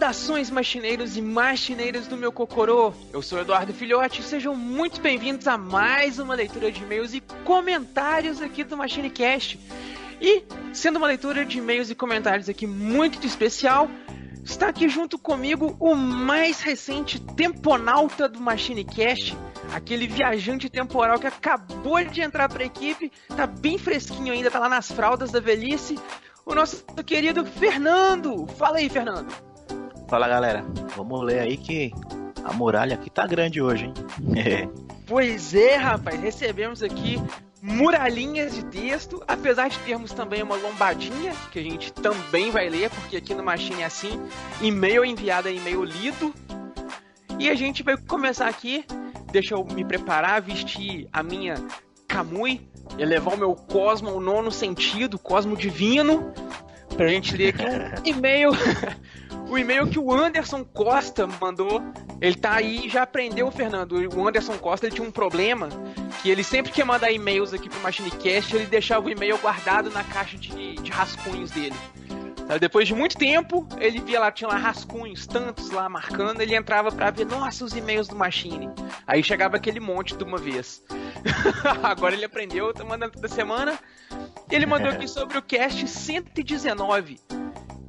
[SPEAKER 4] Saudações machineiros e machineiras do meu cocorô. Eu sou Eduardo Filhote e sejam muito bem-vindos a mais uma leitura de e-mails e comentários aqui do MachineCast. E, sendo uma leitura de e-mails e comentários aqui muito especial, está aqui junto comigo o mais recente temponauta do MachineCast, aquele viajante temporal que acabou de entrar para a equipe, tá bem fresquinho ainda, tá lá nas fraldas da velhice, o nosso querido Fernando. Fala aí, Fernando.
[SPEAKER 14] Fala galera, vamos ler aí que a muralha aqui tá grande hoje, hein?
[SPEAKER 4] Pois é, rapaz, recebemos aqui muralhinhas de texto, apesar de termos também uma lombadinha, que a gente também vai ler, porque aqui no Machine é assim, e-mail enviado é e-mail lido. E a gente vai começar aqui, deixa eu me preparar, vestir a minha Kamui, elevar o meu Cosmo ao nono sentido, Cosmo Divino, pra gente ler aqui um e-mail. o e-mail que o Anderson Costa mandou. Ele tá aí já aprendeu, Fernando. O Anderson Costa ele tinha um problema que ele sempre que mandar e-mails aqui pro MachineCast, ele deixava o e-mail guardado na caixa de, de rascunhos dele. Depois de muito tempo, ele via lá, tinha lá rascunhos, tantos lá marcando, ele entrava pra ver, nossa, os e-mails do Machine. Aí chegava aquele monte de uma vez. Agora ele aprendeu, tá mandando toda semana. Ele mandou aqui sobre o cast 119,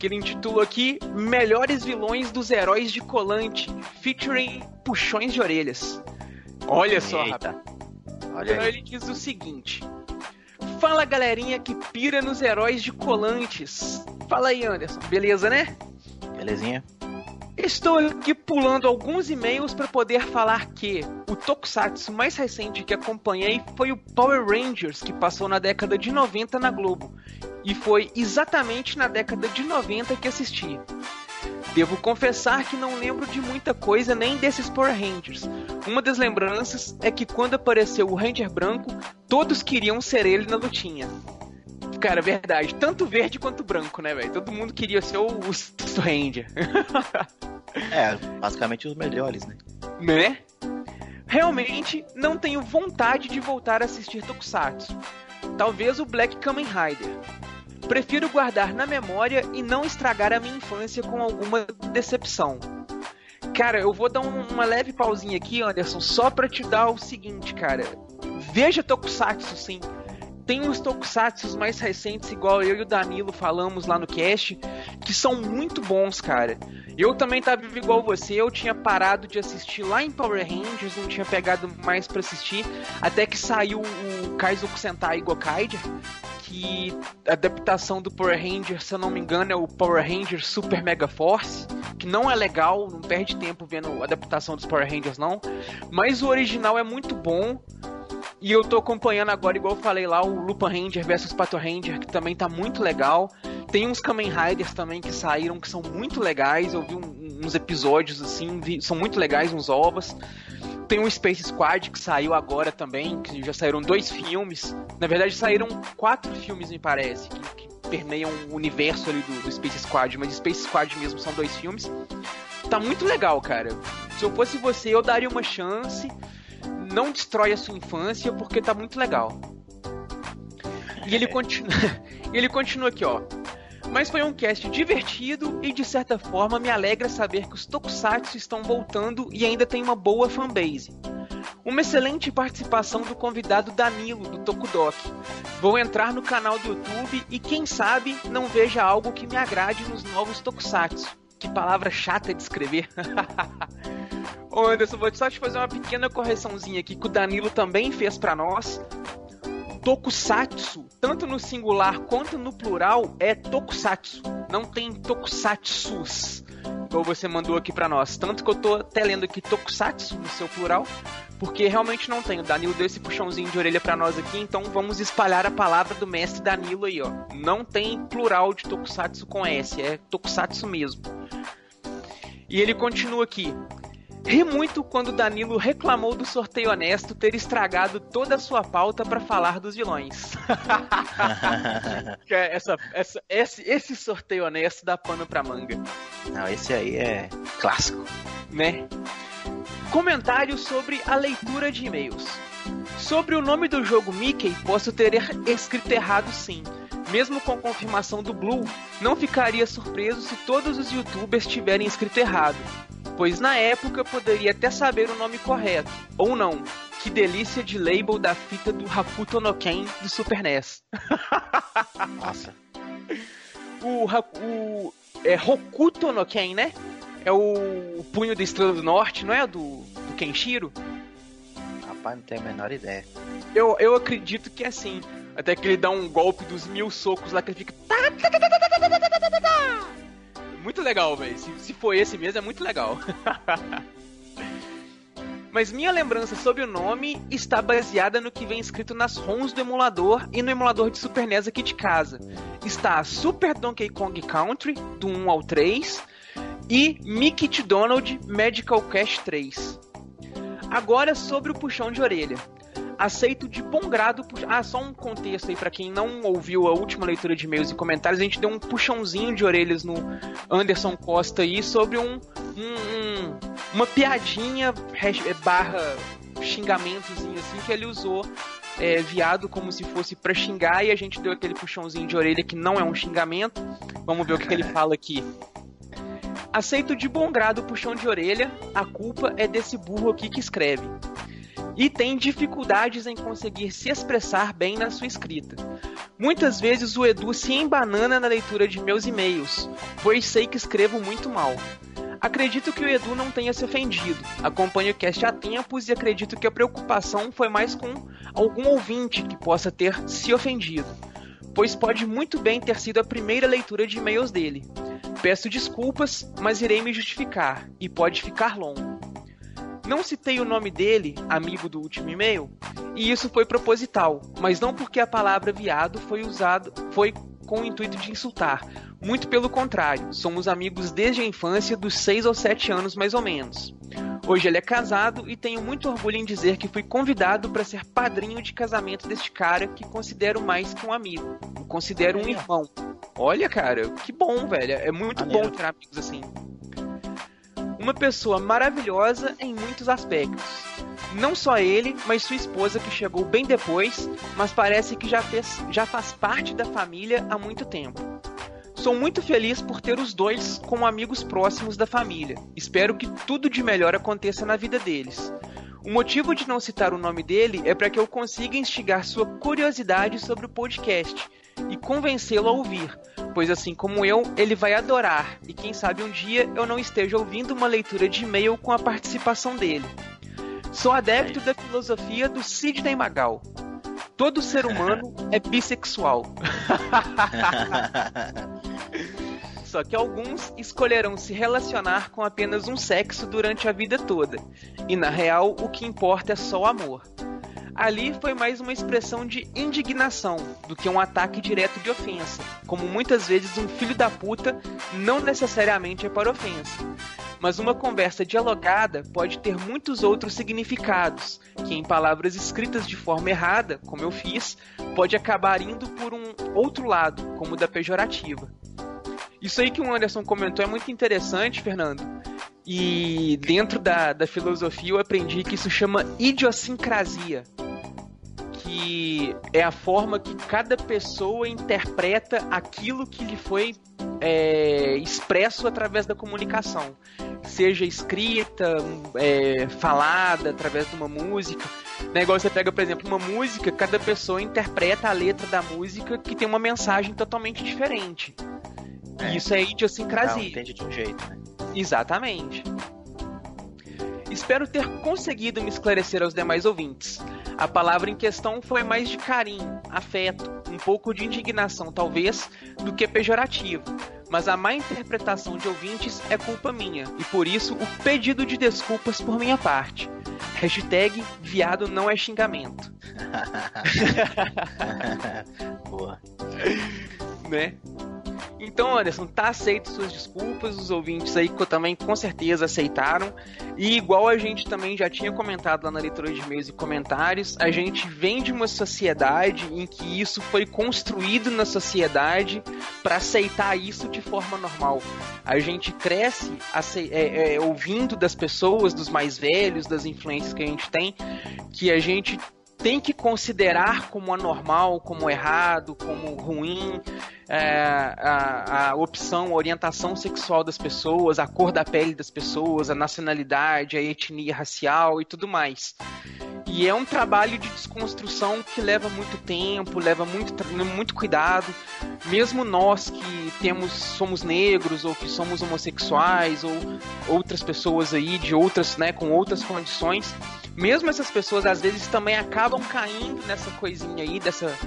[SPEAKER 4] que ele intitula aqui Melhores Vilões dos Heróis de Colante, featuring puxões de orelhas. Olha só,
[SPEAKER 14] Eita.
[SPEAKER 4] rapaz.
[SPEAKER 14] Olha
[SPEAKER 4] Então
[SPEAKER 14] aí.
[SPEAKER 4] ele diz o seguinte: Fala galerinha que pira nos heróis de colantes. Fala aí, Anderson. Beleza, né?
[SPEAKER 14] Belezinha?
[SPEAKER 4] Estou aqui pulando alguns e-mails para poder falar que o tokusatsu mais recente que acompanhei foi o Power Rangers, que passou na década de 90 na Globo. E foi exatamente na década de 90 que assisti. Devo confessar que não lembro de muita coisa nem desses Power Rangers. Uma das lembranças é que quando apareceu o Ranger branco, todos queriam ser ele na lutinha. Cara, verdade. Tanto verde quanto branco, né, velho? Todo mundo queria ser o, o Ranger.
[SPEAKER 14] É, basicamente os melhores, né?
[SPEAKER 4] né? Realmente não tenho vontade de voltar a assistir Tokusatsu. Talvez o Black Kamen Rider. Prefiro guardar na memória e não estragar a minha infância com alguma decepção. Cara, eu vou dar um- uma leve pausinha aqui, Anderson, só pra te dar o seguinte, cara. Veja Tokusatsu, sim. Tem uns Tokusatsu mais recentes, igual eu e o Danilo falamos lá no cast, que são muito bons, cara. Eu também tava igual você, eu tinha parado de assistir lá em Power Rangers, não tinha pegado mais pra assistir, até que saiu o Kaizoku Sentai Gokaider, que a adaptação do Power Ranger, se eu não me engano, é o Power Ranger Super Mega Force, que não é legal, não perde tempo vendo a adaptação dos Power Rangers não, mas o original é muito bom. E eu tô acompanhando agora, igual eu falei lá, o Lupin Ranger versus Pato Ranger, que também tá muito legal. Tem uns Kamen Riders também que saíram que são muito legais. Eu vi um- uns episódios assim, vi- são muito legais, uns ovas. Tem um Space Squad que saiu agora também, que já saíram dois filmes. Na verdade, saíram quatro filmes, me parece, que, que permeiam o universo ali do, do Space Squad, mas Space Squad mesmo são dois filmes. Tá muito legal, cara. Se eu fosse você, eu daria uma chance. Não destrói a sua infância, porque tá muito legal. E ele continua, ele continua aqui, ó. Mas foi um cast divertido e de certa forma me alegra saber que os Tokusatsu estão voltando e ainda tem uma boa fanbase. Uma excelente participação do convidado Danilo, do Tokudok. Vou entrar no canal do YouTube e quem sabe não veja algo que me agrade nos novos Tokusatsu. Que palavra chata de escrever. Ô Anderson, vou só te fazer uma pequena correçãozinha aqui que o Danilo também fez pra nós. Tokusatsu, tanto no singular quanto no plural, é Tokusatsu. Não tem Tokusatsus, igual você mandou aqui pra nós. Tanto que eu tô até lendo aqui Tokusatsu no seu plural, porque realmente não tem. O Danilo deu esse puxãozinho de orelha pra nós aqui, então vamos espalhar a palavra do mestre Danilo aí, ó. Não tem plural de Tokusatsu com S, é Tokusatsu mesmo. E ele continua aqui. Ri muito quando Danilo reclamou do sorteio honesto ter estragado toda a sua pauta para falar dos vilões. É essa, essa, esse, esse sorteio honesto dá pano pra manga.
[SPEAKER 14] Não, esse aí é clássico.
[SPEAKER 4] Né? Comentário sobre a leitura de e-mails. Sobre o nome do jogo Mickey, posso ter er- escrito errado sim. Mesmo com confirmação do Blue, não ficaria surpreso se todos os youtubers tiverem escrito errado. Pois na época poderia até saber o nome correto, ou não. Que delícia de label da fita do Hakuto no Ken do Super NES.
[SPEAKER 14] Nossa.
[SPEAKER 4] O, o é Hokuto no Ken, né? É o, o punho da Estrela do Norte, não é? Do, do Kenshiro?
[SPEAKER 14] Rapaz, não tenho a menor ideia.
[SPEAKER 4] Eu, eu acredito que é assim. Até que ele dá um golpe dos mil socos lá que ele fica. Muito legal, velho. Se, se for esse mesmo, é muito legal. Mas minha lembrança sobre o nome está baseada no que vem escrito nas ROMs do emulador e no emulador de Super NES aqui de casa. Está Super Donkey Kong Country, do 1 ao 3, e Mickey Donald Medical Cash 3. Agora sobre o puxão de orelha. Aceito de bom grado. Pux... Ah, só um contexto aí pra quem não ouviu a última leitura de e-mails e comentários. A gente deu um puxãozinho de orelhas no Anderson Costa aí sobre um, um- um- uma piadinha é, barra xingamentozinho assim que ele usou é, viado como se fosse pra xingar e a gente deu aquele puxãozinho de orelha que não é um xingamento. Vamos ver o que, que ele fala aqui. Aceito de bom grado o puxão de orelha, a culpa é desse burro aqui que escreve. E tem dificuldades em conseguir se expressar bem na sua escrita. Muitas vezes o Edu se embanana na leitura de meus e-mails, pois sei que escrevo muito mal. Acredito que o Edu não tenha se ofendido. Acompanho o cast há tempos e acredito que a preocupação foi mais com algum ouvinte que possa ter se ofendido, pois pode muito bem ter sido a primeira leitura de e-mails dele. Peço desculpas, mas irei me justificar e pode ficar longo. Não citei o nome dele, amigo do último e-mail, e isso foi proposital, mas não porque a palavra viado foi usado, foi com o intuito de insultar. Muito pelo contrário, somos amigos desde a infância, dos 6 ou 7 anos mais ou menos. Hoje ele é casado e tenho muito orgulho em dizer que fui convidado para ser padrinho de casamento deste cara que considero mais que um amigo. O considero um irmão. Olha, cara, que bom, velho. É muito bom ter amigos assim. Uma pessoa maravilhosa em muitos aspectos. Não só ele, mas sua esposa que chegou bem depois, mas parece que já, fez, já faz parte da família há muito tempo. Sou muito feliz por ter os dois como amigos próximos da família. Espero que tudo de melhor aconteça na vida deles. O motivo de não citar o nome dele é para que eu consiga instigar sua curiosidade sobre o podcast e convencê-lo a ouvir, pois assim como eu, ele vai adorar e quem sabe um dia eu não esteja ouvindo uma leitura de e-mail com a participação dele. Sou adepto da filosofia do Sidney Magal. Todo ser humano é bissexual. Só que alguns escolherão se relacionar com apenas um sexo durante a vida toda. E na real, o que importa é só o amor. Ali foi mais uma expressão de indignação do que um ataque direto de ofensa, como muitas vezes um filho da puta não necessariamente é para ofensa. Mas uma conversa dialogada pode ter muitos outros significados, que em palavras escritas de forma errada, como eu fiz, pode acabar indo por um outro lado, como o da pejorativa. Isso aí que o Anderson comentou é muito interessante, Fernando. E dentro da, da filosofia eu aprendi que isso chama idiosincrasia. Que é a forma que cada pessoa interpreta aquilo que lhe foi é, expresso através da comunicação. Seja escrita, é, falada, através de uma música. Negócio você pega, por exemplo, uma música, cada pessoa interpreta a letra da música que tem uma mensagem totalmente diferente. E isso é idiosincrasia.
[SPEAKER 14] Não, entende de um jeito, né?
[SPEAKER 4] Exatamente. Espero ter conseguido me esclarecer aos demais ouvintes. A palavra em questão foi mais de carinho, afeto, um pouco de indignação talvez, do que pejorativo. Mas a má interpretação de ouvintes é culpa minha, e por isso o pedido de desculpas por minha parte. Hashtag viado não é xingamento.
[SPEAKER 14] Boa.
[SPEAKER 4] né? Então, Anderson, tá aceito suas desculpas, os ouvintes aí também com certeza aceitaram. E igual a gente também já tinha comentado lá na leitura de e-mails e comentários, a gente vem de uma sociedade em que isso foi construído na sociedade para aceitar isso de forma normal. A gente cresce é, é, ouvindo das pessoas, dos mais velhos, das influências que a gente tem, que a gente tem que considerar como anormal, como errado, como ruim é, a, a opção, a orientação sexual das pessoas, a cor da pele das pessoas, a nacionalidade, a etnia racial e tudo mais. E é um trabalho de desconstrução que leva muito tempo, leva muito, muito cuidado. Mesmo nós que temos somos negros ou que somos homossexuais ou outras pessoas aí de outras, né, com outras condições, mesmo essas pessoas às vezes também acabam caindo nessa coisinha aí dessa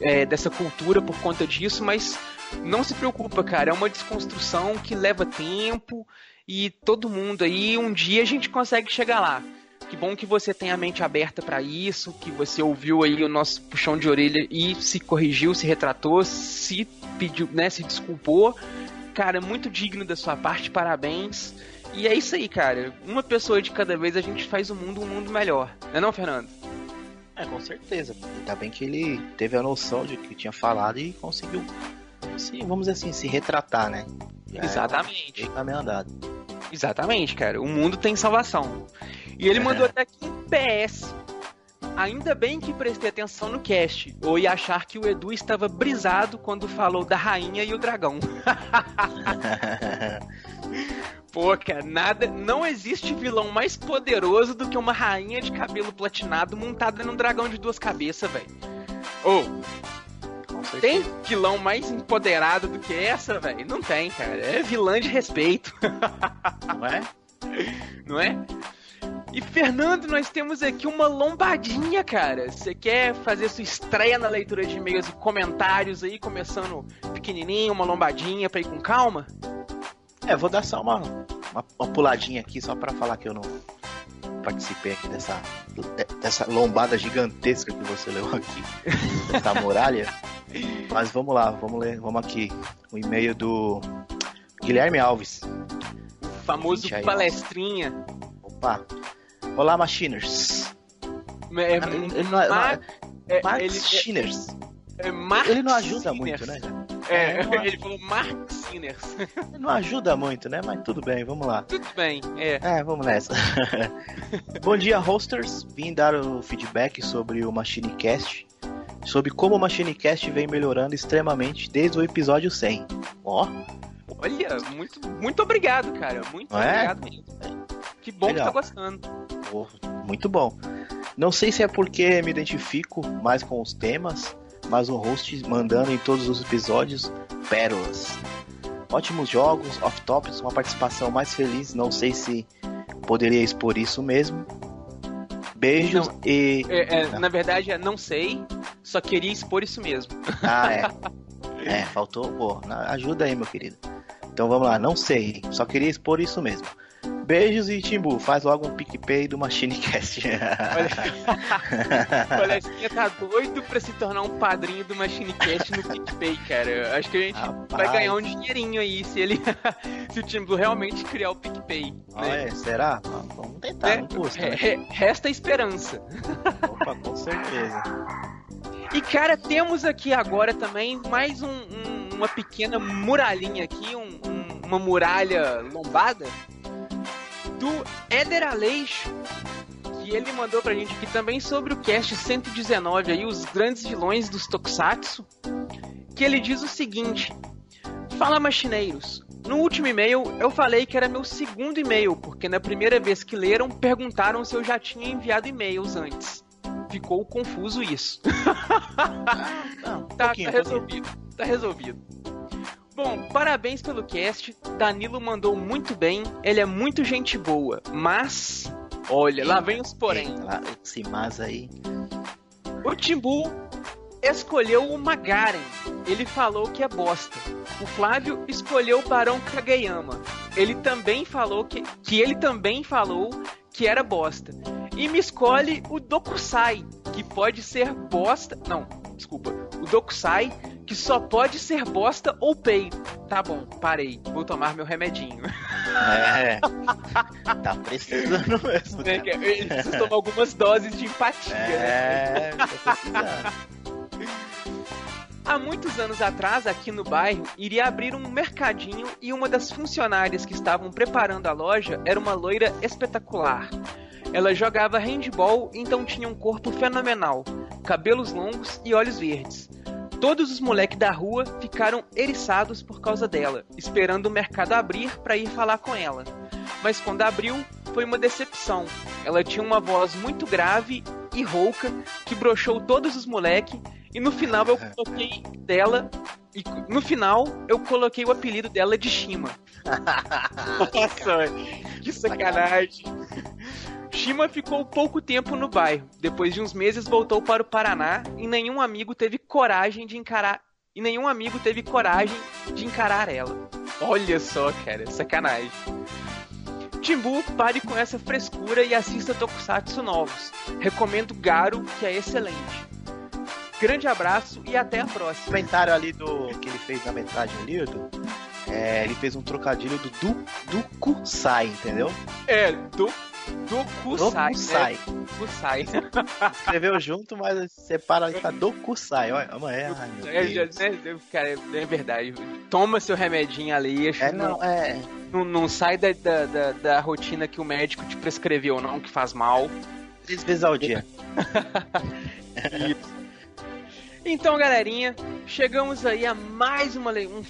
[SPEAKER 4] é, dessa cultura por conta disso, mas não se preocupa, cara, é uma desconstrução que leva tempo e todo mundo aí um dia a gente consegue chegar lá. Que bom que você tem a mente aberta para isso, que você ouviu aí o nosso puxão de orelha e se corrigiu, se retratou, se pediu, né, se desculpou. Cara, muito digno da sua parte, parabéns. E é isso aí, cara. Uma pessoa de cada vez a gente faz o mundo um mundo melhor. Não é não, Fernando?
[SPEAKER 14] É, com certeza. Ainda bem que ele teve a noção de que tinha falado e conseguiu, se, vamos dizer assim, se retratar, né?
[SPEAKER 4] Já Exatamente.
[SPEAKER 14] É, caminho andado.
[SPEAKER 4] Exatamente, cara. O mundo tem salvação. E ele mandou até aqui um PS. Ainda bem que prestei atenção no cast, ou ia achar que o Edu estava brisado quando falou da rainha e o dragão. Pô, cara, nada. Não existe vilão mais poderoso do que uma rainha de cabelo platinado montada num dragão de duas cabeças, velho. Ou. Oh, tem vilão mais empoderado do que essa, velho? Não tem, cara. É vilã de respeito.
[SPEAKER 14] Não é?
[SPEAKER 4] Não é? E Fernando, nós temos aqui uma lombadinha, cara. Você quer fazer sua estreia na leitura de e-mails e comentários aí, começando pequenininho, uma lombadinha pra ir com calma?
[SPEAKER 14] É, vou dar só uma, uma, uma puladinha aqui só para falar que eu não participei aqui dessa, dessa lombada gigantesca que você leu aqui, dessa muralha. Mas vamos lá, vamos ler, vamos aqui. O e-mail do Guilherme Alves.
[SPEAKER 4] O famoso palestrinha.
[SPEAKER 14] Opa. Olá, Machiners.
[SPEAKER 4] É, ele não é, Mar,
[SPEAKER 14] é, Machiners.
[SPEAKER 4] É, é
[SPEAKER 14] ele não ajuda muito, né?
[SPEAKER 4] É, é ele falou Mark Sinners.
[SPEAKER 14] Não ajuda muito, né? Mas tudo bem, vamos lá.
[SPEAKER 4] Tudo bem, é.
[SPEAKER 14] É, vamos nessa. Bom dia, hosters. Vim dar o feedback sobre o MachineCast. Sobre como o MachineCast vem melhorando extremamente desde o episódio 100. Ó.
[SPEAKER 4] Olha, muito, muito obrigado, cara. Muito Não é? obrigado mesmo. Que bom Legal. que tá gostando.
[SPEAKER 14] Oh, muito bom. Não sei se é porque me identifico mais com os temas mas o host mandando em todos os episódios pérolas. Ótimos jogos, off-topics, uma participação mais feliz, não sei se poderia expor isso mesmo. Beijos não, e.
[SPEAKER 4] É, é, na verdade, é não sei, só queria expor isso mesmo.
[SPEAKER 14] Ah, é. é, faltou. Pô, ajuda aí, meu querido. Então vamos lá, não sei, só queria expor isso mesmo. Beijos e Timbu, faz logo um PicPay do MachineCast.
[SPEAKER 4] O Palestrinha tá doido pra se tornar um padrinho do MachineCast no PicPay, cara. Acho que a gente Rapaz. vai ganhar um dinheirinho aí se ele. se o Timbu realmente criar o PicPay.
[SPEAKER 14] Né? Ah, será? Vamos tentar, é, não custa. Né?
[SPEAKER 4] Resta a esperança.
[SPEAKER 14] Opa, com certeza.
[SPEAKER 4] E cara, temos aqui agora também mais um, um, uma pequena muralhinha aqui, um, uma muralha lombada do Éder Aleixo, que ele mandou pra gente aqui também sobre o cast 119 aí, os grandes vilões dos Tokusatsu, que ele diz o seguinte: Fala machineiros, no último e-mail eu falei que era meu segundo e-mail, porque na primeira vez que leram perguntaram se eu já tinha enviado e-mails antes. Ficou confuso isso. Não, um tá, tá resolvido. Tá resolvido. Bom, parabéns pelo cast. Danilo mandou muito bem. Ele é muito gente boa. Mas, olha, lá vem os porém.
[SPEAKER 14] Esse mas aí.
[SPEAKER 4] O Timbu escolheu o Magaren. Ele falou que é bosta. O Flávio escolheu o Barão Kageyama. Ele também falou que, que ele também falou que era bosta. E me escolhe o Dokusai, que pode ser bosta. Não, desculpa. O Dokusai que só pode ser bosta ou peito. tá bom, parei, vou tomar meu remedinho.
[SPEAKER 14] É. Tá precisando mesmo.
[SPEAKER 4] Né, Ele precisa tomar algumas doses de empatia.
[SPEAKER 14] É,
[SPEAKER 4] né?
[SPEAKER 14] tá precisando.
[SPEAKER 4] Há muitos anos atrás, aqui no bairro, iria abrir um mercadinho e uma das funcionárias que estavam preparando a loja era uma loira espetacular. Ela jogava handball, então tinha um corpo fenomenal, cabelos longos e olhos verdes. Todos os moleques da rua ficaram eriçados por causa dela, esperando o mercado abrir para ir falar com ela. Mas quando abriu, foi uma decepção. Ela tinha uma voz muito grave e rouca que broxou todos os moleques e no final eu coloquei dela e no final eu coloquei o apelido dela de Shima. Nossa, que sacanagem. Shima ficou pouco tempo no bairro. Depois de uns meses voltou para o Paraná e nenhum amigo teve coragem de encarar e nenhum amigo teve coragem de encarar ela. Olha só, cara, sacanagem. Timbu, pare com essa frescura e assista Tokusatsu novos. Recomendo Garo, que é excelente. Grande abraço e até a próxima.
[SPEAKER 14] comentário ali do que ele fez na metade ali, Edu, é, ele fez um trocadilho do du, do Kusai, entendeu?
[SPEAKER 4] É, do do Kusai.
[SPEAKER 14] Kusai.
[SPEAKER 4] né? Kusai.
[SPEAKER 14] Escreveu junto, mas separa ali pra do Kusai. Olha, amanhã. Ai, meu
[SPEAKER 4] É,
[SPEAKER 14] Deus.
[SPEAKER 4] já- né, cara, é verdade. Toma seu remedinho ali. acho
[SPEAKER 14] É,
[SPEAKER 4] que
[SPEAKER 14] não, é.
[SPEAKER 4] Não, não sai da, da, da, da rotina que o médico te prescreveu, não, que faz mal.
[SPEAKER 14] Três vezes ao dia.
[SPEAKER 4] Então, galerinha, chegamos aí a mais uma um-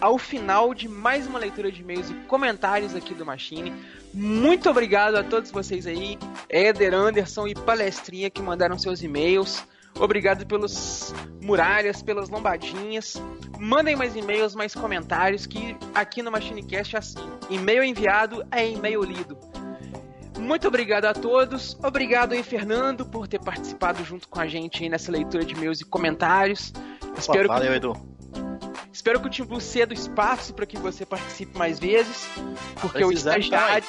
[SPEAKER 4] ao final de mais uma leitura de e-mails e comentários aqui do Machine. Muito obrigado a todos vocês aí, Éder, Anderson e Palestrinha que mandaram seus e-mails. Obrigado pelos muralhas, pelas lombadinhas. Mandem mais e-mails, mais comentários, que aqui no MachineCast é assim. E-mail enviado é e-mail lido. Muito obrigado a todos. Obrigado aí, Fernando, por ter participado junto com a gente aí nessa leitura de e-mails e comentários. Espero
[SPEAKER 14] valeu,
[SPEAKER 4] que...
[SPEAKER 14] Edu.
[SPEAKER 4] Espero que o Timbu ceda espaço para que você participe mais vezes, porque o estagiário,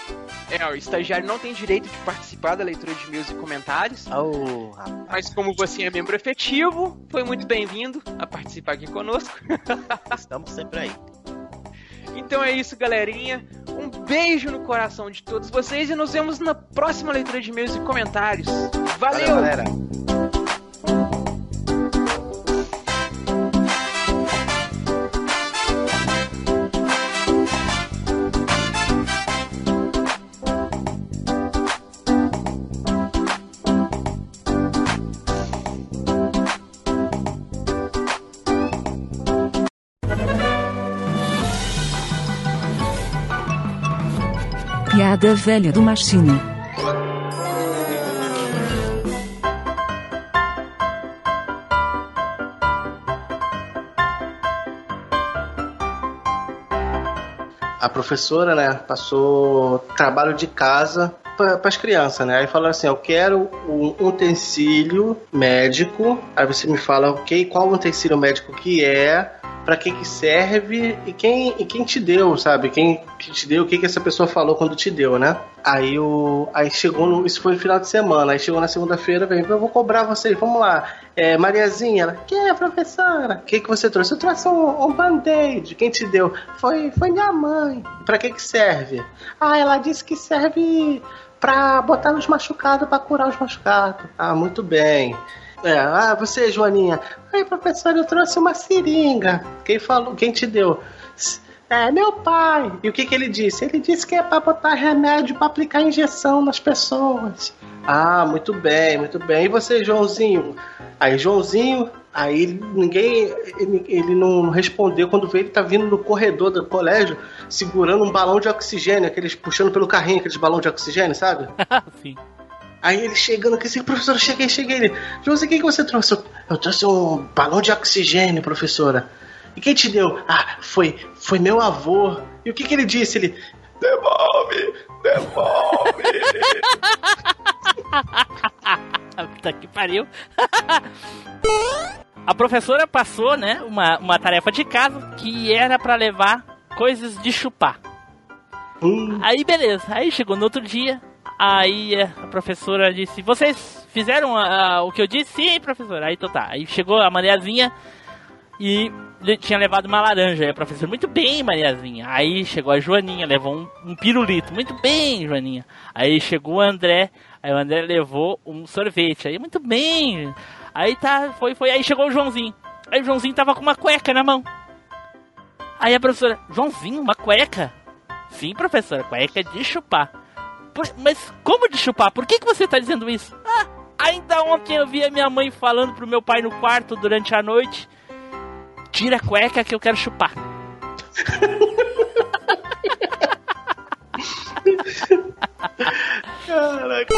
[SPEAKER 4] é, o estagiário não tem direito de participar da leitura de e-mails e comentários.
[SPEAKER 14] Oh.
[SPEAKER 4] Mas como você é membro efetivo, foi muito bem-vindo a participar aqui conosco.
[SPEAKER 14] Estamos sempre aí.
[SPEAKER 4] Então é isso, galerinha. Um beijo no coração de todos vocês e nos vemos na próxima leitura de e-mails e comentários. Valeu!
[SPEAKER 14] Valeu, galera.
[SPEAKER 15] Piada velha do Machine.
[SPEAKER 1] a professora, né, passou trabalho de casa para as crianças, né? Aí falou assim: Eu quero um utensílio médico. Aí você me fala, ok, qual utensílio médico que é, para que que serve e quem, e quem te deu, sabe? Quem que te deu, o que que essa pessoa falou quando te deu, né? Aí o, aí chegou no, isso foi no final de semana. Aí chegou na segunda-feira, vem, eu vou cobrar você, vamos lá. É, Mariazinha, ela, que é, professora? O que que você trouxe? Eu trouxe um, um band-aid. Quem te deu? Foi, foi minha mãe. Pra que que serve? Ah, ela disse que serve pra botar nos machucados, pra curar os machucados. Ah, muito bem. É, ah, você, Joaninha. Ai, professora, eu trouxe uma seringa. Quem falou? Quem te deu? É, meu pai. E o que, que ele disse? Ele disse que é pra botar remédio pra aplicar injeção nas pessoas. Ah, muito bem, muito bem. E você, Joãozinho? Aí, Joãozinho, aí ninguém. Ele, ele não respondeu quando veio, ele tá vindo no corredor do colégio segurando um balão de oxigênio, aqueles puxando pelo carrinho, aqueles balões de oxigênio, sabe?
[SPEAKER 2] Sim.
[SPEAKER 1] Aí ele chegando aqui assim, professora, cheguei, cheguei. Ele, Joãozinho, o que, que você trouxe? Eu, trouxe um balão de oxigênio, professora. E quem te deu? Ah, foi, foi meu avô. E o que, que ele disse? Ele, devolve, devolve.
[SPEAKER 2] Puta que pariu. A professora passou, né, uma, uma tarefa de casa que era pra levar coisas de chupar. Aí beleza, aí chegou no outro dia, aí a professora disse, vocês fizeram o que eu disse? Sim, professora. Aí então tá, aí chegou a Mariazinha, e tinha levado uma laranja. Aí a professora, muito bem, Mariazinha. Aí chegou a Joaninha, levou um, um pirulito. Muito bem, Joaninha. Aí chegou o André, aí o André levou um sorvete. Aí, muito bem. Aí tá, foi, foi. Aí chegou o Joãozinho. Aí o Joãozinho tava com uma cueca na mão. Aí a professora, Joãozinho, uma cueca? Sim, professora, cueca de chupar. Por- mas como de chupar? Por que, que você tá dizendo isso? Ah, ainda ontem eu vi a minha mãe falando pro meu pai no quarto durante a noite. Tira a cueca que eu quero chupar.
[SPEAKER 1] Caraca.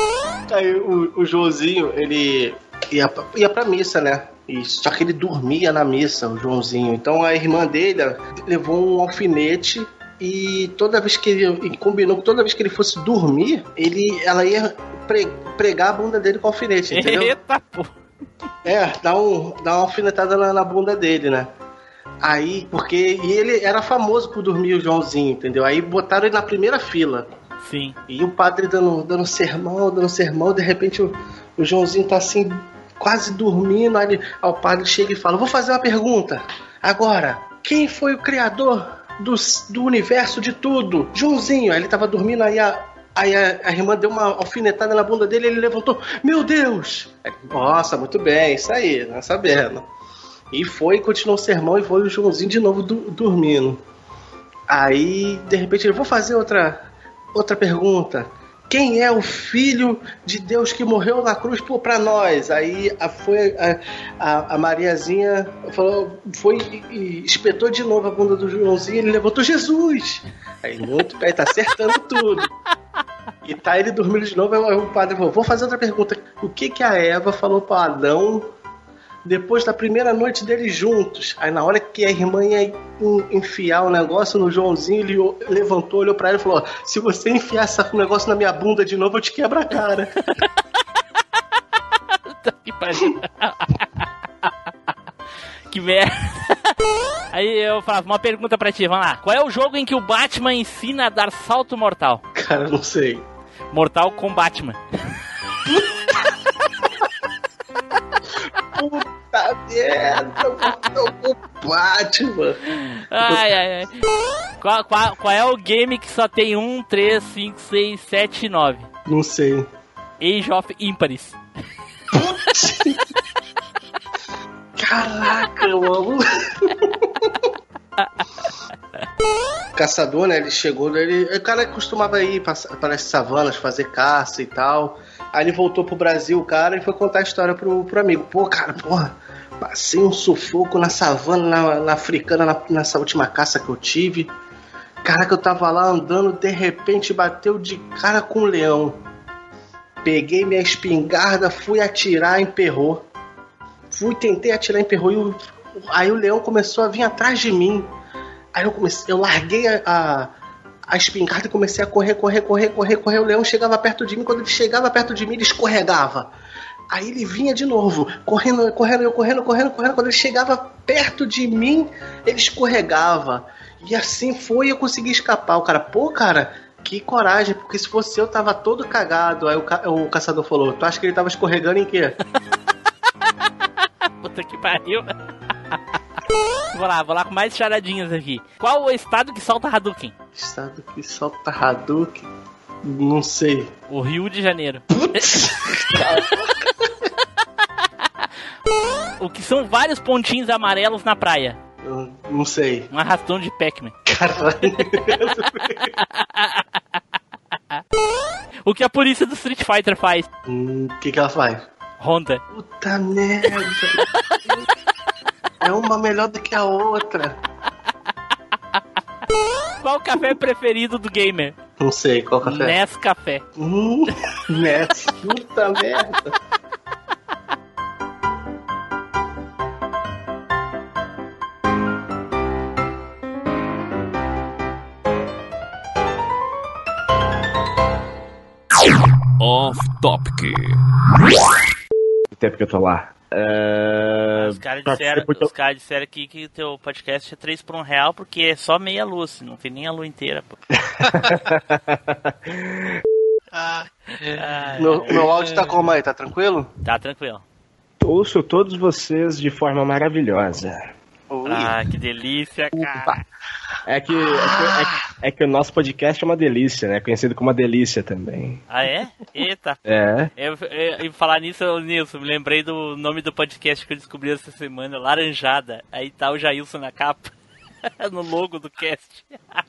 [SPEAKER 1] Aí o, o Joãozinho, ele ia, pra- ia pra missa, né? E, só que ele dormia na missa, o Joãozinho. Então a irmã dele levou um alfinete e toda vez que ele combinou que toda vez que ele fosse dormir, ele, ela ia pre- pregar a bunda dele com alfinete, entendeu?
[SPEAKER 2] Eita, pô.
[SPEAKER 1] É, dá, um, dá uma alfinetada na, na bunda dele, né? Aí, porque. E ele era famoso por dormir o Joãozinho, entendeu? Aí botaram ele na primeira fila.
[SPEAKER 2] Sim.
[SPEAKER 1] E o padre dando, dando sermão, dando sermão, de repente o, o Joãozinho tá assim, quase dormindo. Aí, ele- aí o padre chega e fala: Vou fazer uma pergunta. Agora, quem foi o criador do, do universo de tudo? Joãozinho. Aí ele tava dormindo, aí a. Aí a, a irmã deu uma alfinetada na bunda dele, ele levantou, meu Deus! Aí, Nossa, muito bem, isso aí, não sabendo. E foi, continuou o sermão e foi o Joãozinho de novo du- dormindo. Aí, de repente, ele vou fazer outra outra pergunta. Quem é o filho de Deus que morreu na cruz por para nós? Aí a, foi a, a, a Mariazinha falou, foi e, espetou de novo a bunda do Joãozinho, ele levantou Jesus. Aí muito bem, tá acertando tudo. E tá ele dormindo de novo, aí o padre falou, vou fazer outra pergunta. O que que a Eva falou para Adão depois da primeira noite deles juntos. Aí na hora que a irmã ia en- enfiar o negócio no Joãozinho, ele levantou, olhou pra ele e falou: "Ó, se você enfiar esse negócio na minha bunda de novo, eu te quebro a cara.
[SPEAKER 2] que pariu. que merda. Aí eu falava, uma pergunta pra ti, vamos lá. Qual é o jogo em que o Batman ensina a dar salto mortal?
[SPEAKER 1] Cara, não sei.
[SPEAKER 2] Mortal com Batman.
[SPEAKER 1] Puta merda, o Batman.
[SPEAKER 2] Ai, ai, ai. Qual, qual, qual é o game que só tem 1, 3, 5, 6, 7 e 9?
[SPEAKER 1] Não sei.
[SPEAKER 2] Age of Imparis.
[SPEAKER 1] Caraca, mano. O caçador, né? Ele chegou, ele, o cara costumava ir para as savanas fazer caça e tal. Aí ele voltou pro Brasil, cara, e foi contar a história pro, pro amigo. Pô, cara, porra, passei um sufoco na savana, na, na africana, na- nessa última caça que eu tive. Caraca, eu tava lá andando, de repente bateu de cara com um leão. Peguei minha espingarda, fui atirar, emperrou. Fui, tentei atirar, emperrou. E o, aí o leão começou a vir atrás de mim. Aí eu comecei, eu larguei a, a, a espingarda e comecei a correr, correr, correr, correr, correr. O leão chegava perto de mim. Quando ele chegava perto de mim, ele escorregava. Aí ele vinha de novo, correndo, correndo, eu correndo, correndo, correndo. Quando ele chegava perto de mim, ele escorregava. E assim foi, eu consegui escapar. O cara, pô, cara, que coragem, porque se fosse eu, tava todo cagado. Aí o, ca- o caçador falou: Tu acha que ele tava escorregando em quê?
[SPEAKER 2] Puta que pariu. vou lá, vou lá com mais charadinhas aqui. Qual o estado que solta Hadouken?
[SPEAKER 1] Estado que solta Hadouken? Não sei.
[SPEAKER 2] O Rio de Janeiro. o que são vários pontinhos amarelos na praia?
[SPEAKER 1] Eu não sei.
[SPEAKER 2] Um arrastão de Pac-Man. o que a polícia do Street Fighter faz?
[SPEAKER 1] Hum, O que, que ela faz?
[SPEAKER 2] Honda.
[SPEAKER 1] Puta merda. é uma melhor do que a outra.
[SPEAKER 2] Qual o café preferido do gamer?
[SPEAKER 1] Não sei, qual café?
[SPEAKER 2] Nescafé.
[SPEAKER 1] Hum, Ness. Puta merda.
[SPEAKER 6] Off Topic.
[SPEAKER 9] O tempo que eu tô lá. É...
[SPEAKER 2] Os caras disseram, os caras disseram aqui que teu podcast é 3 por 1 real porque é só meia luz, não tem nem a lua inteira. Pô. Ah,
[SPEAKER 1] Meu, meu áudio tá como aí? Tá tranquilo?
[SPEAKER 2] Tá tranquilo.
[SPEAKER 9] Ouço todos vocês de forma maravilhosa.
[SPEAKER 2] Ah, que delícia, cara.
[SPEAKER 9] É que, é, que, é que- é que o nosso podcast é uma delícia, né? Conhecido como uma delícia também.
[SPEAKER 2] Ah, é? Eita.
[SPEAKER 9] É.
[SPEAKER 2] Eu, eu, e falar nisso, Nilson, me lembrei do nome do podcast que eu descobri essa semana, Laranjada. Aí tá o Jailson na capa, no logo do cast.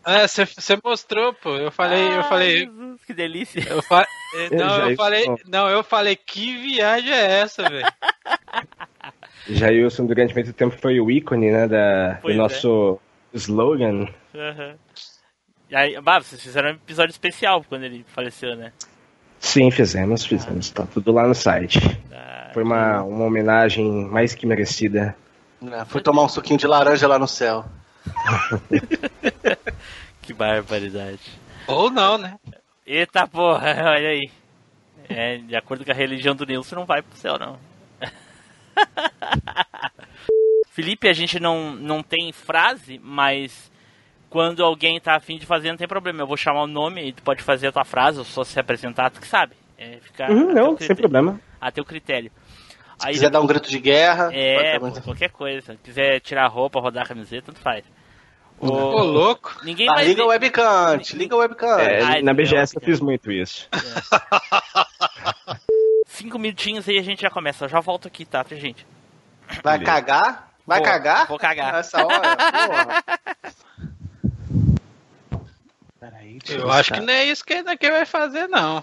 [SPEAKER 5] É, você mostrou, pô. Eu falei, eu
[SPEAKER 2] Ai,
[SPEAKER 5] falei.
[SPEAKER 2] Jesus, que delícia.
[SPEAKER 5] Eu fa... eh,
[SPEAKER 9] Eu
[SPEAKER 5] Não, eu falei. Não, eu falei, que viagem é essa, velho?
[SPEAKER 9] Jailson, durante muito tempo, foi o ícone, né? Da,
[SPEAKER 2] Pois
[SPEAKER 9] do
[SPEAKER 2] é.
[SPEAKER 9] nosso slogan.
[SPEAKER 2] Aham. E aí, bah, vocês fizeram um episódio especial quando ele faleceu, né?
[SPEAKER 9] Sim, fizemos, fizemos. Tá tudo lá no site.
[SPEAKER 2] Ah,
[SPEAKER 9] Foi uma, uma homenagem mais que merecida.
[SPEAKER 1] É, Fui tomar um suquinho de laranja lá no céu.
[SPEAKER 2] Que barbaridade.
[SPEAKER 5] Ou não, né?
[SPEAKER 2] Eita porra, olha aí. É, de acordo com a religião do Nilson, não vai pro céu, não. Felipe, a gente não, não tem frase, mas quando alguém tá afim de fazer, não tem problema. Eu vou chamar o nome e tu pode fazer a tua frase, ou só se apresentar, tu que sabe. É, fica
[SPEAKER 9] Uhum, não,
[SPEAKER 2] critério.
[SPEAKER 9] sem problema.
[SPEAKER 2] A teu critério.
[SPEAKER 1] Se quiser dar um grito de guerra,
[SPEAKER 2] É,
[SPEAKER 1] pode
[SPEAKER 2] pô, qualquer coisa. Se quiser tirar a roupa, rodar a camiseta, tanto faz.
[SPEAKER 5] Ô, louco.
[SPEAKER 2] Ninguém
[SPEAKER 1] Ah,
[SPEAKER 2] vai
[SPEAKER 1] liga o webcam, liga o webcam.
[SPEAKER 9] É,
[SPEAKER 2] Ai,
[SPEAKER 9] na
[SPEAKER 2] não,
[SPEAKER 9] BGS eu fiz muito isso.
[SPEAKER 2] Cinco minutinhos aí a gente já começa. Eu já volto aqui, tá, pra gente?
[SPEAKER 1] Vai cagar? Vai cagar?
[SPEAKER 2] Vou cagar.
[SPEAKER 1] Nessa hora? Porra. Peraí,
[SPEAKER 5] Eu
[SPEAKER 1] ver
[SPEAKER 5] acho que não é isso que ele vai fazer, não.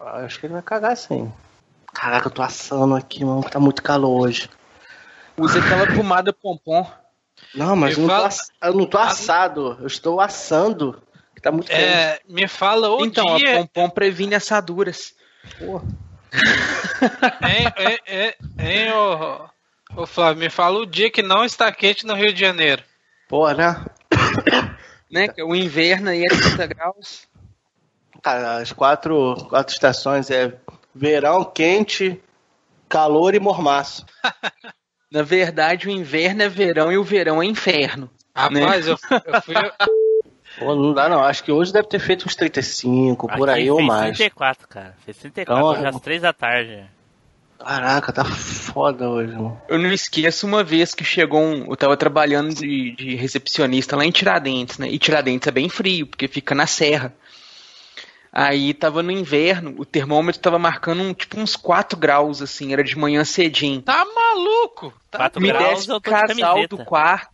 [SPEAKER 1] Ah, Acho que ele vai cagar sim. Caraca, eu tô assando aqui, mano. Tá muito calor hoje.
[SPEAKER 4] Usa aquela pomada pompom.
[SPEAKER 1] Não, mas eu não, tô
[SPEAKER 5] fala-
[SPEAKER 1] ass- eu não tô assado. Eu estou assando. Tá muito quente.
[SPEAKER 5] É, me fala o
[SPEAKER 4] Então,
[SPEAKER 5] dia.
[SPEAKER 4] a pompom previne assaduras.
[SPEAKER 1] Porra.
[SPEAKER 5] Hein, hein, hein, hein, ô, ô Flávio, me fala o dia que não está quente no Rio de Janeiro.
[SPEAKER 1] Porra, né?
[SPEAKER 4] Né? O inverno aí é 30 graus.
[SPEAKER 1] Cara, as quatro, quatro estações é verão, quente, calor e mormaço.
[SPEAKER 4] Na verdade, o inverno é verão e o verão é inferno.
[SPEAKER 5] Rapaz, eu, eu fui.
[SPEAKER 1] Pô, não dá não. Acho que hoje deve ter feito uns 35, por
[SPEAKER 2] Aqui
[SPEAKER 1] aí ou
[SPEAKER 2] fez
[SPEAKER 1] mais.
[SPEAKER 2] 34, cara. Fez 34,
[SPEAKER 1] Então,
[SPEAKER 2] às 3 da tarde.
[SPEAKER 1] Caraca, tá foda hoje, mano.
[SPEAKER 4] Eu não esqueço uma vez que chegou um. Eu tava trabalhando de, de recepcionista lá em Tiradentes, né? E Tiradentes é bem frio, porque fica na serra. Aí tava no inverno, o termômetro tava marcando um, tipo uns 4 graus, assim, era de manhã cedinho.
[SPEAKER 5] Tá maluco? Tá
[SPEAKER 2] 4
[SPEAKER 4] Me
[SPEAKER 2] graus
[SPEAKER 4] desce
[SPEAKER 2] eu
[SPEAKER 4] o
[SPEAKER 2] tô de
[SPEAKER 4] casal
[SPEAKER 2] camiseta.
[SPEAKER 4] do quarto.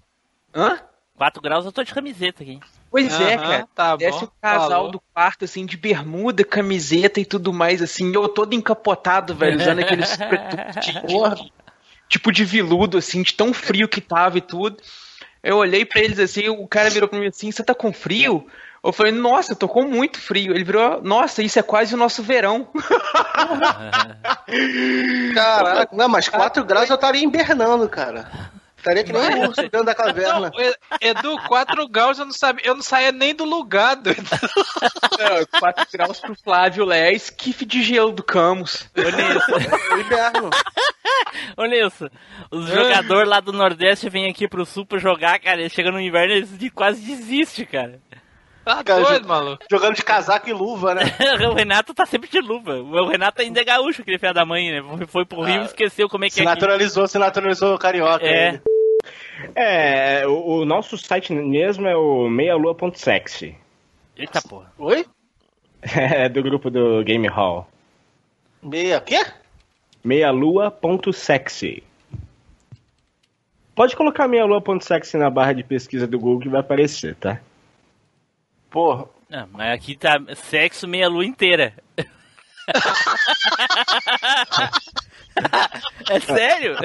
[SPEAKER 4] Hã?
[SPEAKER 2] 4 graus eu tô de camiseta aqui.
[SPEAKER 4] Pois é,
[SPEAKER 5] Aham,
[SPEAKER 4] cara.
[SPEAKER 5] tá
[SPEAKER 4] Desce
[SPEAKER 5] bom,
[SPEAKER 4] o casal
[SPEAKER 5] falou.
[SPEAKER 4] do quarto, assim, de bermuda, camiseta e tudo mais, assim, eu todo encapotado, velho, usando aqueles sobretudo de, tipo de viludo, assim, de tão frio que tava e tudo. Eu olhei pra eles assim, o cara virou pra mim assim, você tá com frio? Eu falei, nossa, tô com muito frio. Ele virou, nossa, isso é quase o nosso verão.
[SPEAKER 1] Caraca, não, mas 4 graus eu estaria invernando, cara. Estaria que nem um urso dentro da caverna.
[SPEAKER 5] Não, Edu, 4 graus eu não sabia, eu não saía nem do lugar, doido.
[SPEAKER 4] 4 graus pro Flávio Lé, esquife de gelo do Camus.
[SPEAKER 2] Ô, Nilson,
[SPEAKER 1] É inverno.
[SPEAKER 2] ô, Nilson, os jogadores lá do Nordeste vêm aqui pro Sul pra jogar, cara. Eles chegam no inverno e eles de- quase desistem, cara.
[SPEAKER 5] Tá
[SPEAKER 1] Cara,
[SPEAKER 5] doido,
[SPEAKER 1] jo-
[SPEAKER 5] maluco.
[SPEAKER 1] Jogando de casaco e luva, né?
[SPEAKER 2] o Renato tá sempre de luva. O Renato ainda é gaúcho, aquele filho da mãe, né? Foi- pro Rio e esqueceu como é que
[SPEAKER 1] Se
[SPEAKER 2] é aqui.
[SPEAKER 1] naturalizou, se naturalizou carioca.
[SPEAKER 2] É.
[SPEAKER 1] ele.
[SPEAKER 9] É, o, o nosso site mesmo é o meialua.sexy.
[SPEAKER 2] Eita porra.
[SPEAKER 1] Oi?
[SPEAKER 9] É do grupo do Game Hall.
[SPEAKER 1] Meia. Quê?
[SPEAKER 9] Meialua.sexy. Pode colocar meialua.sexy na barra de pesquisa do Google que vai aparecer, tá?
[SPEAKER 1] Porra.
[SPEAKER 2] Não, mas aqui tá sexo meia lua inteira. é sério?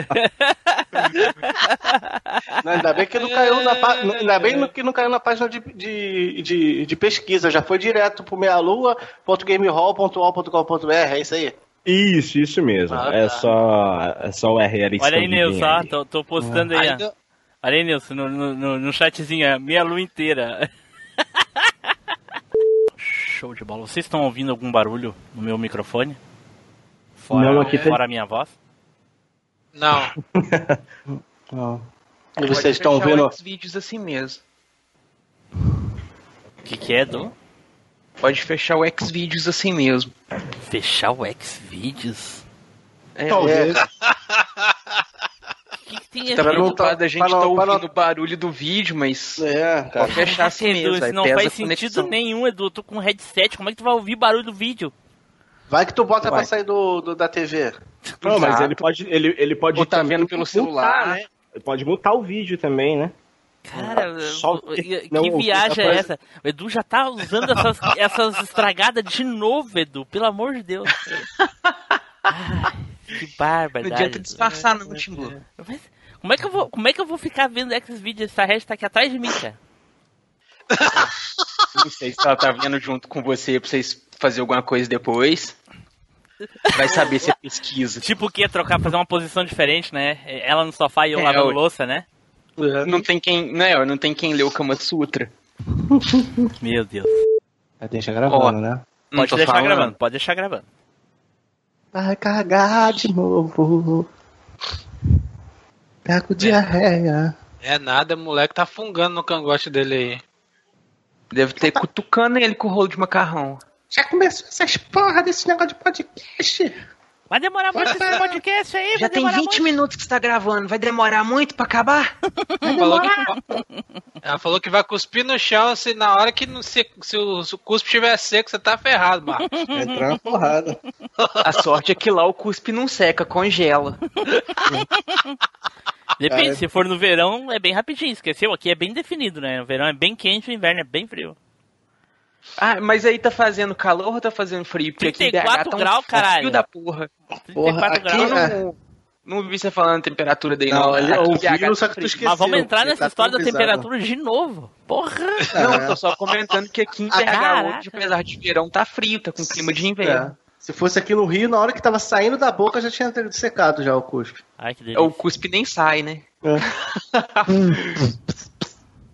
[SPEAKER 1] Não, ainda bem que não caiu na pá- ainda bem que não caiu na página de, de, de, de pesquisa, já foi direto pro meialua.gamehall.ol.com.br, é isso aí.
[SPEAKER 9] Isso, isso mesmo.
[SPEAKER 1] Ah,
[SPEAKER 9] é,
[SPEAKER 1] tá.
[SPEAKER 9] só, é só o URL
[SPEAKER 2] Olha aí, Nilson,
[SPEAKER 9] ali.
[SPEAKER 2] tô, tô postando aí, ó.
[SPEAKER 5] Ainda-
[SPEAKER 2] Olha aí, Nilson, no, no, no, chatzinho, ó, meia lua inteira. Show de bola. Vocês estão ouvindo algum barulho no meu microfone? Fora,
[SPEAKER 9] Não,
[SPEAKER 2] fora a minha voz?
[SPEAKER 5] Não.
[SPEAKER 1] Não. E
[SPEAKER 4] Pode
[SPEAKER 1] vocês estão
[SPEAKER 4] fechar
[SPEAKER 1] vendo.
[SPEAKER 4] os vídeos assim mesmo.
[SPEAKER 2] O que, que é, Du?
[SPEAKER 4] Pode fechar o Xvideos assim mesmo.
[SPEAKER 2] Fechar o Xvideos?
[SPEAKER 4] É,
[SPEAKER 1] Talvez.
[SPEAKER 2] O que, que tem
[SPEAKER 4] Tá
[SPEAKER 2] gente-
[SPEAKER 4] preocupado, a gente
[SPEAKER 1] pra
[SPEAKER 4] tá ouvindo o barulho do vídeo, mas
[SPEAKER 1] É, cara.
[SPEAKER 4] pode fechar assim
[SPEAKER 2] Edu,
[SPEAKER 4] mesmo.
[SPEAKER 2] isso não faz
[SPEAKER 4] a
[SPEAKER 2] sentido nenhum, Edu. Eu tô com um headset, como é que tu vai ouvir barulho do vídeo?
[SPEAKER 1] Vai que tu bota
[SPEAKER 4] Vai.
[SPEAKER 1] pra sair do, do- da TV.
[SPEAKER 9] Não, mas ele pode, ele, ele pode
[SPEAKER 4] Ou tá vendo pelo
[SPEAKER 9] mutar,
[SPEAKER 4] celular.
[SPEAKER 9] né? Ele pode mutar o vídeo também, né?
[SPEAKER 2] Cara,
[SPEAKER 9] Só-
[SPEAKER 2] que,
[SPEAKER 9] não,
[SPEAKER 2] viagem
[SPEAKER 9] a
[SPEAKER 2] é essa? O Edu já tá usando essas, essas estragadas de novo, Edu. Pelo amor de Deus. Ai, que
[SPEAKER 4] Não
[SPEAKER 2] barbardade.
[SPEAKER 4] adianta disfarçar, não, Timbu.
[SPEAKER 2] Como é, que eu vou, como é que eu vou ficar vendo esses vídeos? Essa Red tá aqui atrás de mim, cara.
[SPEAKER 4] Não sei se ela tá vendo junto com você pra vocês fazer alguma coisa depois. Vai saber se é pesquisa.
[SPEAKER 2] Tipo o que? Trocar, fazer uma posição diferente, né? Ela no sofá e eu
[SPEAKER 4] É,
[SPEAKER 2] lavando
[SPEAKER 4] ué.
[SPEAKER 2] louça, né?
[SPEAKER 4] Não tem quem, né, não tem quem lê o Kama Sutra.
[SPEAKER 2] Meu Deus.
[SPEAKER 1] Deixa gravando,
[SPEAKER 4] Ó,
[SPEAKER 1] né?
[SPEAKER 4] Não
[SPEAKER 2] Pode deixar
[SPEAKER 4] falando.
[SPEAKER 2] gravando, pode deixar gravando.
[SPEAKER 1] Vai cagar de novo. Pega o diarreia.
[SPEAKER 5] É nada, o moleque tá fungando no cangote dele aí.
[SPEAKER 4] Deve ter cutucando ele com o rolo de macarrão.
[SPEAKER 1] Já começou essas porra desse negócio de podcast.
[SPEAKER 2] Vai demorar muito esse podcast aí,
[SPEAKER 4] Já
[SPEAKER 2] vai
[SPEAKER 4] tem
[SPEAKER 2] demorar
[SPEAKER 4] 20 minutos que você tá gravando. Vai demorar muito pra acabar?
[SPEAKER 5] Falou que, ela falou que vai cuspir no chão se na hora que não se, se o, se o cuspe estiver seco, você tá ferrado, Marcos.
[SPEAKER 1] Entrar uma porrada.
[SPEAKER 4] A sorte é que lá o cuspe não seca, congela.
[SPEAKER 2] Depende,
[SPEAKER 1] Cara.
[SPEAKER 2] se for no verão é bem rapidinho, esqueceu? Aqui é bem definido, né? No verão é bem quente, no inverno é bem frio.
[SPEAKER 4] Ah, mas aí tá fazendo calor ou tá fazendo frio? Porque aqui em
[SPEAKER 2] 34
[SPEAKER 4] BH tá um
[SPEAKER 2] graus, caralho.
[SPEAKER 4] frio da porra.
[SPEAKER 2] 34
[SPEAKER 1] aqui
[SPEAKER 2] graus.
[SPEAKER 1] É-
[SPEAKER 4] não, não vi você falando a temperatura daí,
[SPEAKER 1] Não,
[SPEAKER 4] não. Aqui em
[SPEAKER 1] ouviu,
[SPEAKER 4] BH
[SPEAKER 1] só
[SPEAKER 4] tá
[SPEAKER 1] que tu esqueceu.
[SPEAKER 2] Mas vamos entrar
[SPEAKER 1] porque
[SPEAKER 2] nessa
[SPEAKER 1] tá
[SPEAKER 2] história da
[SPEAKER 1] bizarro.
[SPEAKER 2] temperatura de novo. Porra!
[SPEAKER 4] Não, tô só comentando que aqui em BH
[SPEAKER 2] caraca.
[SPEAKER 4] hoje, apesar de verão, tá frio, tá com clima de inverno.
[SPEAKER 1] É. Se fosse aqui no Rio, na hora que tava saindo da boca, já tinha secado já o cuspe.
[SPEAKER 2] Ai, que
[SPEAKER 4] É.
[SPEAKER 2] delícia.
[SPEAKER 4] O cuspe nem sai, né?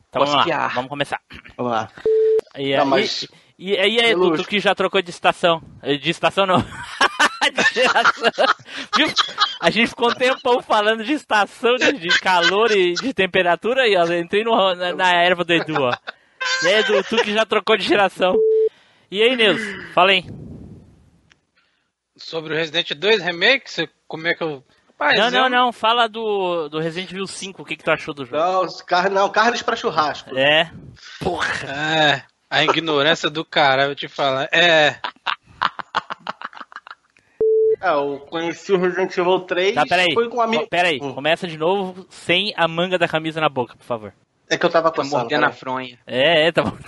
[SPEAKER 2] Então vamos lá, vamos começar.
[SPEAKER 1] Vamos lá.
[SPEAKER 2] E
[SPEAKER 1] Não,
[SPEAKER 2] aí,
[SPEAKER 1] mas-
[SPEAKER 2] e, e aí, Edu, tu que já trocou de estação. Eh, De estação não. de geração. Viu? A gente ficou um tempão falando de estação, de, de calor e de temperatura aí, ó. Eu Entrei no, na, na erva do Edu, ó. E aí, Edu, tu que já trocou de geração. E aí, Nilson, fala aí.
[SPEAKER 5] Sobre o Resident 2 Remake, você, como é que eu. Rapaz,
[SPEAKER 2] não, não,
[SPEAKER 5] eu-
[SPEAKER 2] não. Fala do, do Resident Evil 5. O que, que tu achou do jogo?
[SPEAKER 1] Não, car... não carnes pra churrasco.
[SPEAKER 2] É.
[SPEAKER 5] É, a ignorância do cara, eu te falar. É,
[SPEAKER 1] É, eu conheci o Resident Evil 3
[SPEAKER 2] Tá, peraí.
[SPEAKER 1] foi com um amigo.
[SPEAKER 2] Peraí,
[SPEAKER 1] Hum.
[SPEAKER 2] começa de novo sem a manga da camisa na boca, por favor.
[SPEAKER 1] É que eu tava
[SPEAKER 4] Tá
[SPEAKER 1] coçando.
[SPEAKER 4] mordendo a fronha.
[SPEAKER 2] É, é, tá bom.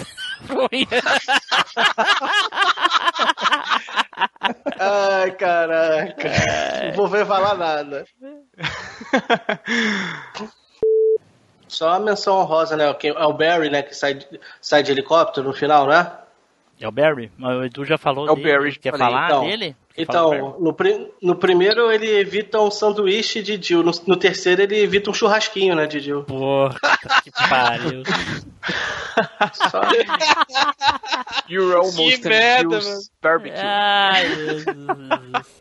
[SPEAKER 1] Ai, caraca. Não vou ver falar nada. Só uma menção honrosa, né? que É o Barry, né? Que sai, de- sai de helicóptero no final, né?
[SPEAKER 2] É o Barry? Mas o Edu já falou
[SPEAKER 4] É o
[SPEAKER 2] dele.
[SPEAKER 4] Barry,
[SPEAKER 2] Quer
[SPEAKER 4] falei.
[SPEAKER 2] falar
[SPEAKER 1] Então,
[SPEAKER 2] dele? Quer?
[SPEAKER 1] Então, no, pri- no primeiro ele evita um sanduíche de Jill. No, no terceiro ele evita um churrasquinho, né, de Jill.
[SPEAKER 2] Porra, que pariu.
[SPEAKER 1] Só...
[SPEAKER 4] You're almost
[SPEAKER 5] Que merda,
[SPEAKER 4] an
[SPEAKER 5] mano.
[SPEAKER 4] barbecue.
[SPEAKER 2] Ai, Jesus.